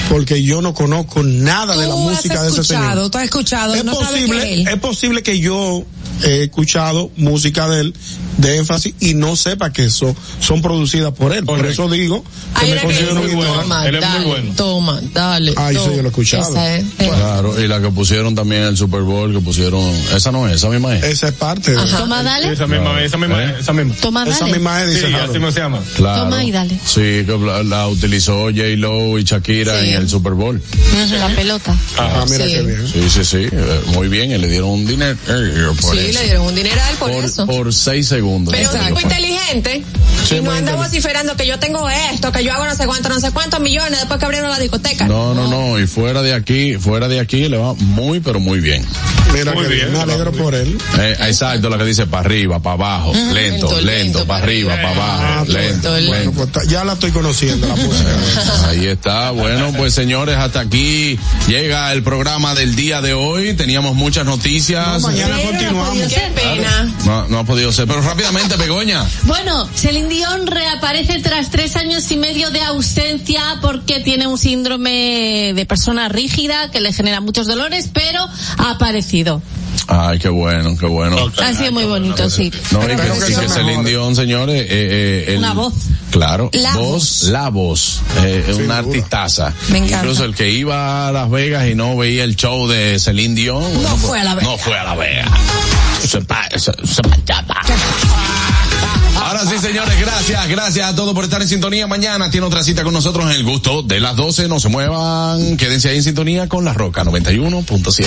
porque yo no conozco nada de la música de ese señor. tú has escuchado, Es no posible, es posible que yo he escuchado música de él de énfasis y no sepa que eso son producidas por él. Por eso digo que me considero un dice, ignorante. toma, dale, Toma, dale. Ah, eso yo lo he escuchado. Esa es. eh. Claro, y la que pusieron también en el Super Bowl, que pusieron, esa no es, esa misma es. Esa es parte Ajá. Toma, dale. Esa misma, esa misma, ¿Eh? esa misma. Toma, Esa dale. misma es, dice Sí, así me se llama. Claro. Toma y dale. Sí, que la, la utilizó J. Lo y Shakira Sí. en el Super Bowl. La pelota. Ah, mira Sí. qué bien. Sí, sí, sí, eh, muy bien, y le dieron un dinero eh, por Sí, le dieron un dineral por, eso. por, por seis segundos. Pero un Exacto. tipo inteligente Sí, y no anda vociferando que yo tengo esto, que yo hago no sé cuánto, no sé cuántos millones después que abrieron la discoteca. No, no, no, y fuera de aquí, fuera de aquí le va muy, pero muy bien. Mira Muy que bien, me alegro por él. Eh, exacto, la que dice para arriba, para abajo, lento, Lento, lento, lento, para pa' arriba, para abajo, Ah, lento, bueno, lento. pues ta- ya la estoy conociendo, la música. Ahí está. Bueno, pues señores, hasta aquí llega el programa del día de hoy. Teníamos muchas noticias. No, mañana continuamos. Qué pena. No, no ha podido ser, pero rápidamente, Begoña. Bueno, Celine Dion reaparece tras tres años y medio de ausencia porque tiene un síndrome de persona rígida que le genera muchos dolores, pero ha aparecido. Ay, qué bueno, qué bueno. Ha sido muy bonito, sí. No, y que, que y que sea Celine. Dion, señores, eh, eh, el- Una voz. Claro, La voz, voz. la voz, eh, una artistaza. Me encanta. Incluso el que iba a Las Vegas y no veía el show de Celine Dion. bueno, fue a Las No Vegas. fue a Las Vegas. Se pa- se- se manchaba. Ahora sí, señores, gracias, gracias a todos por estar en sintonía. Mañana tiene otra cita con nosotros en el gusto de las 12. No se muevan, quédense ahí en sintonía con La Roca 91.7.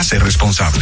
hace responsable.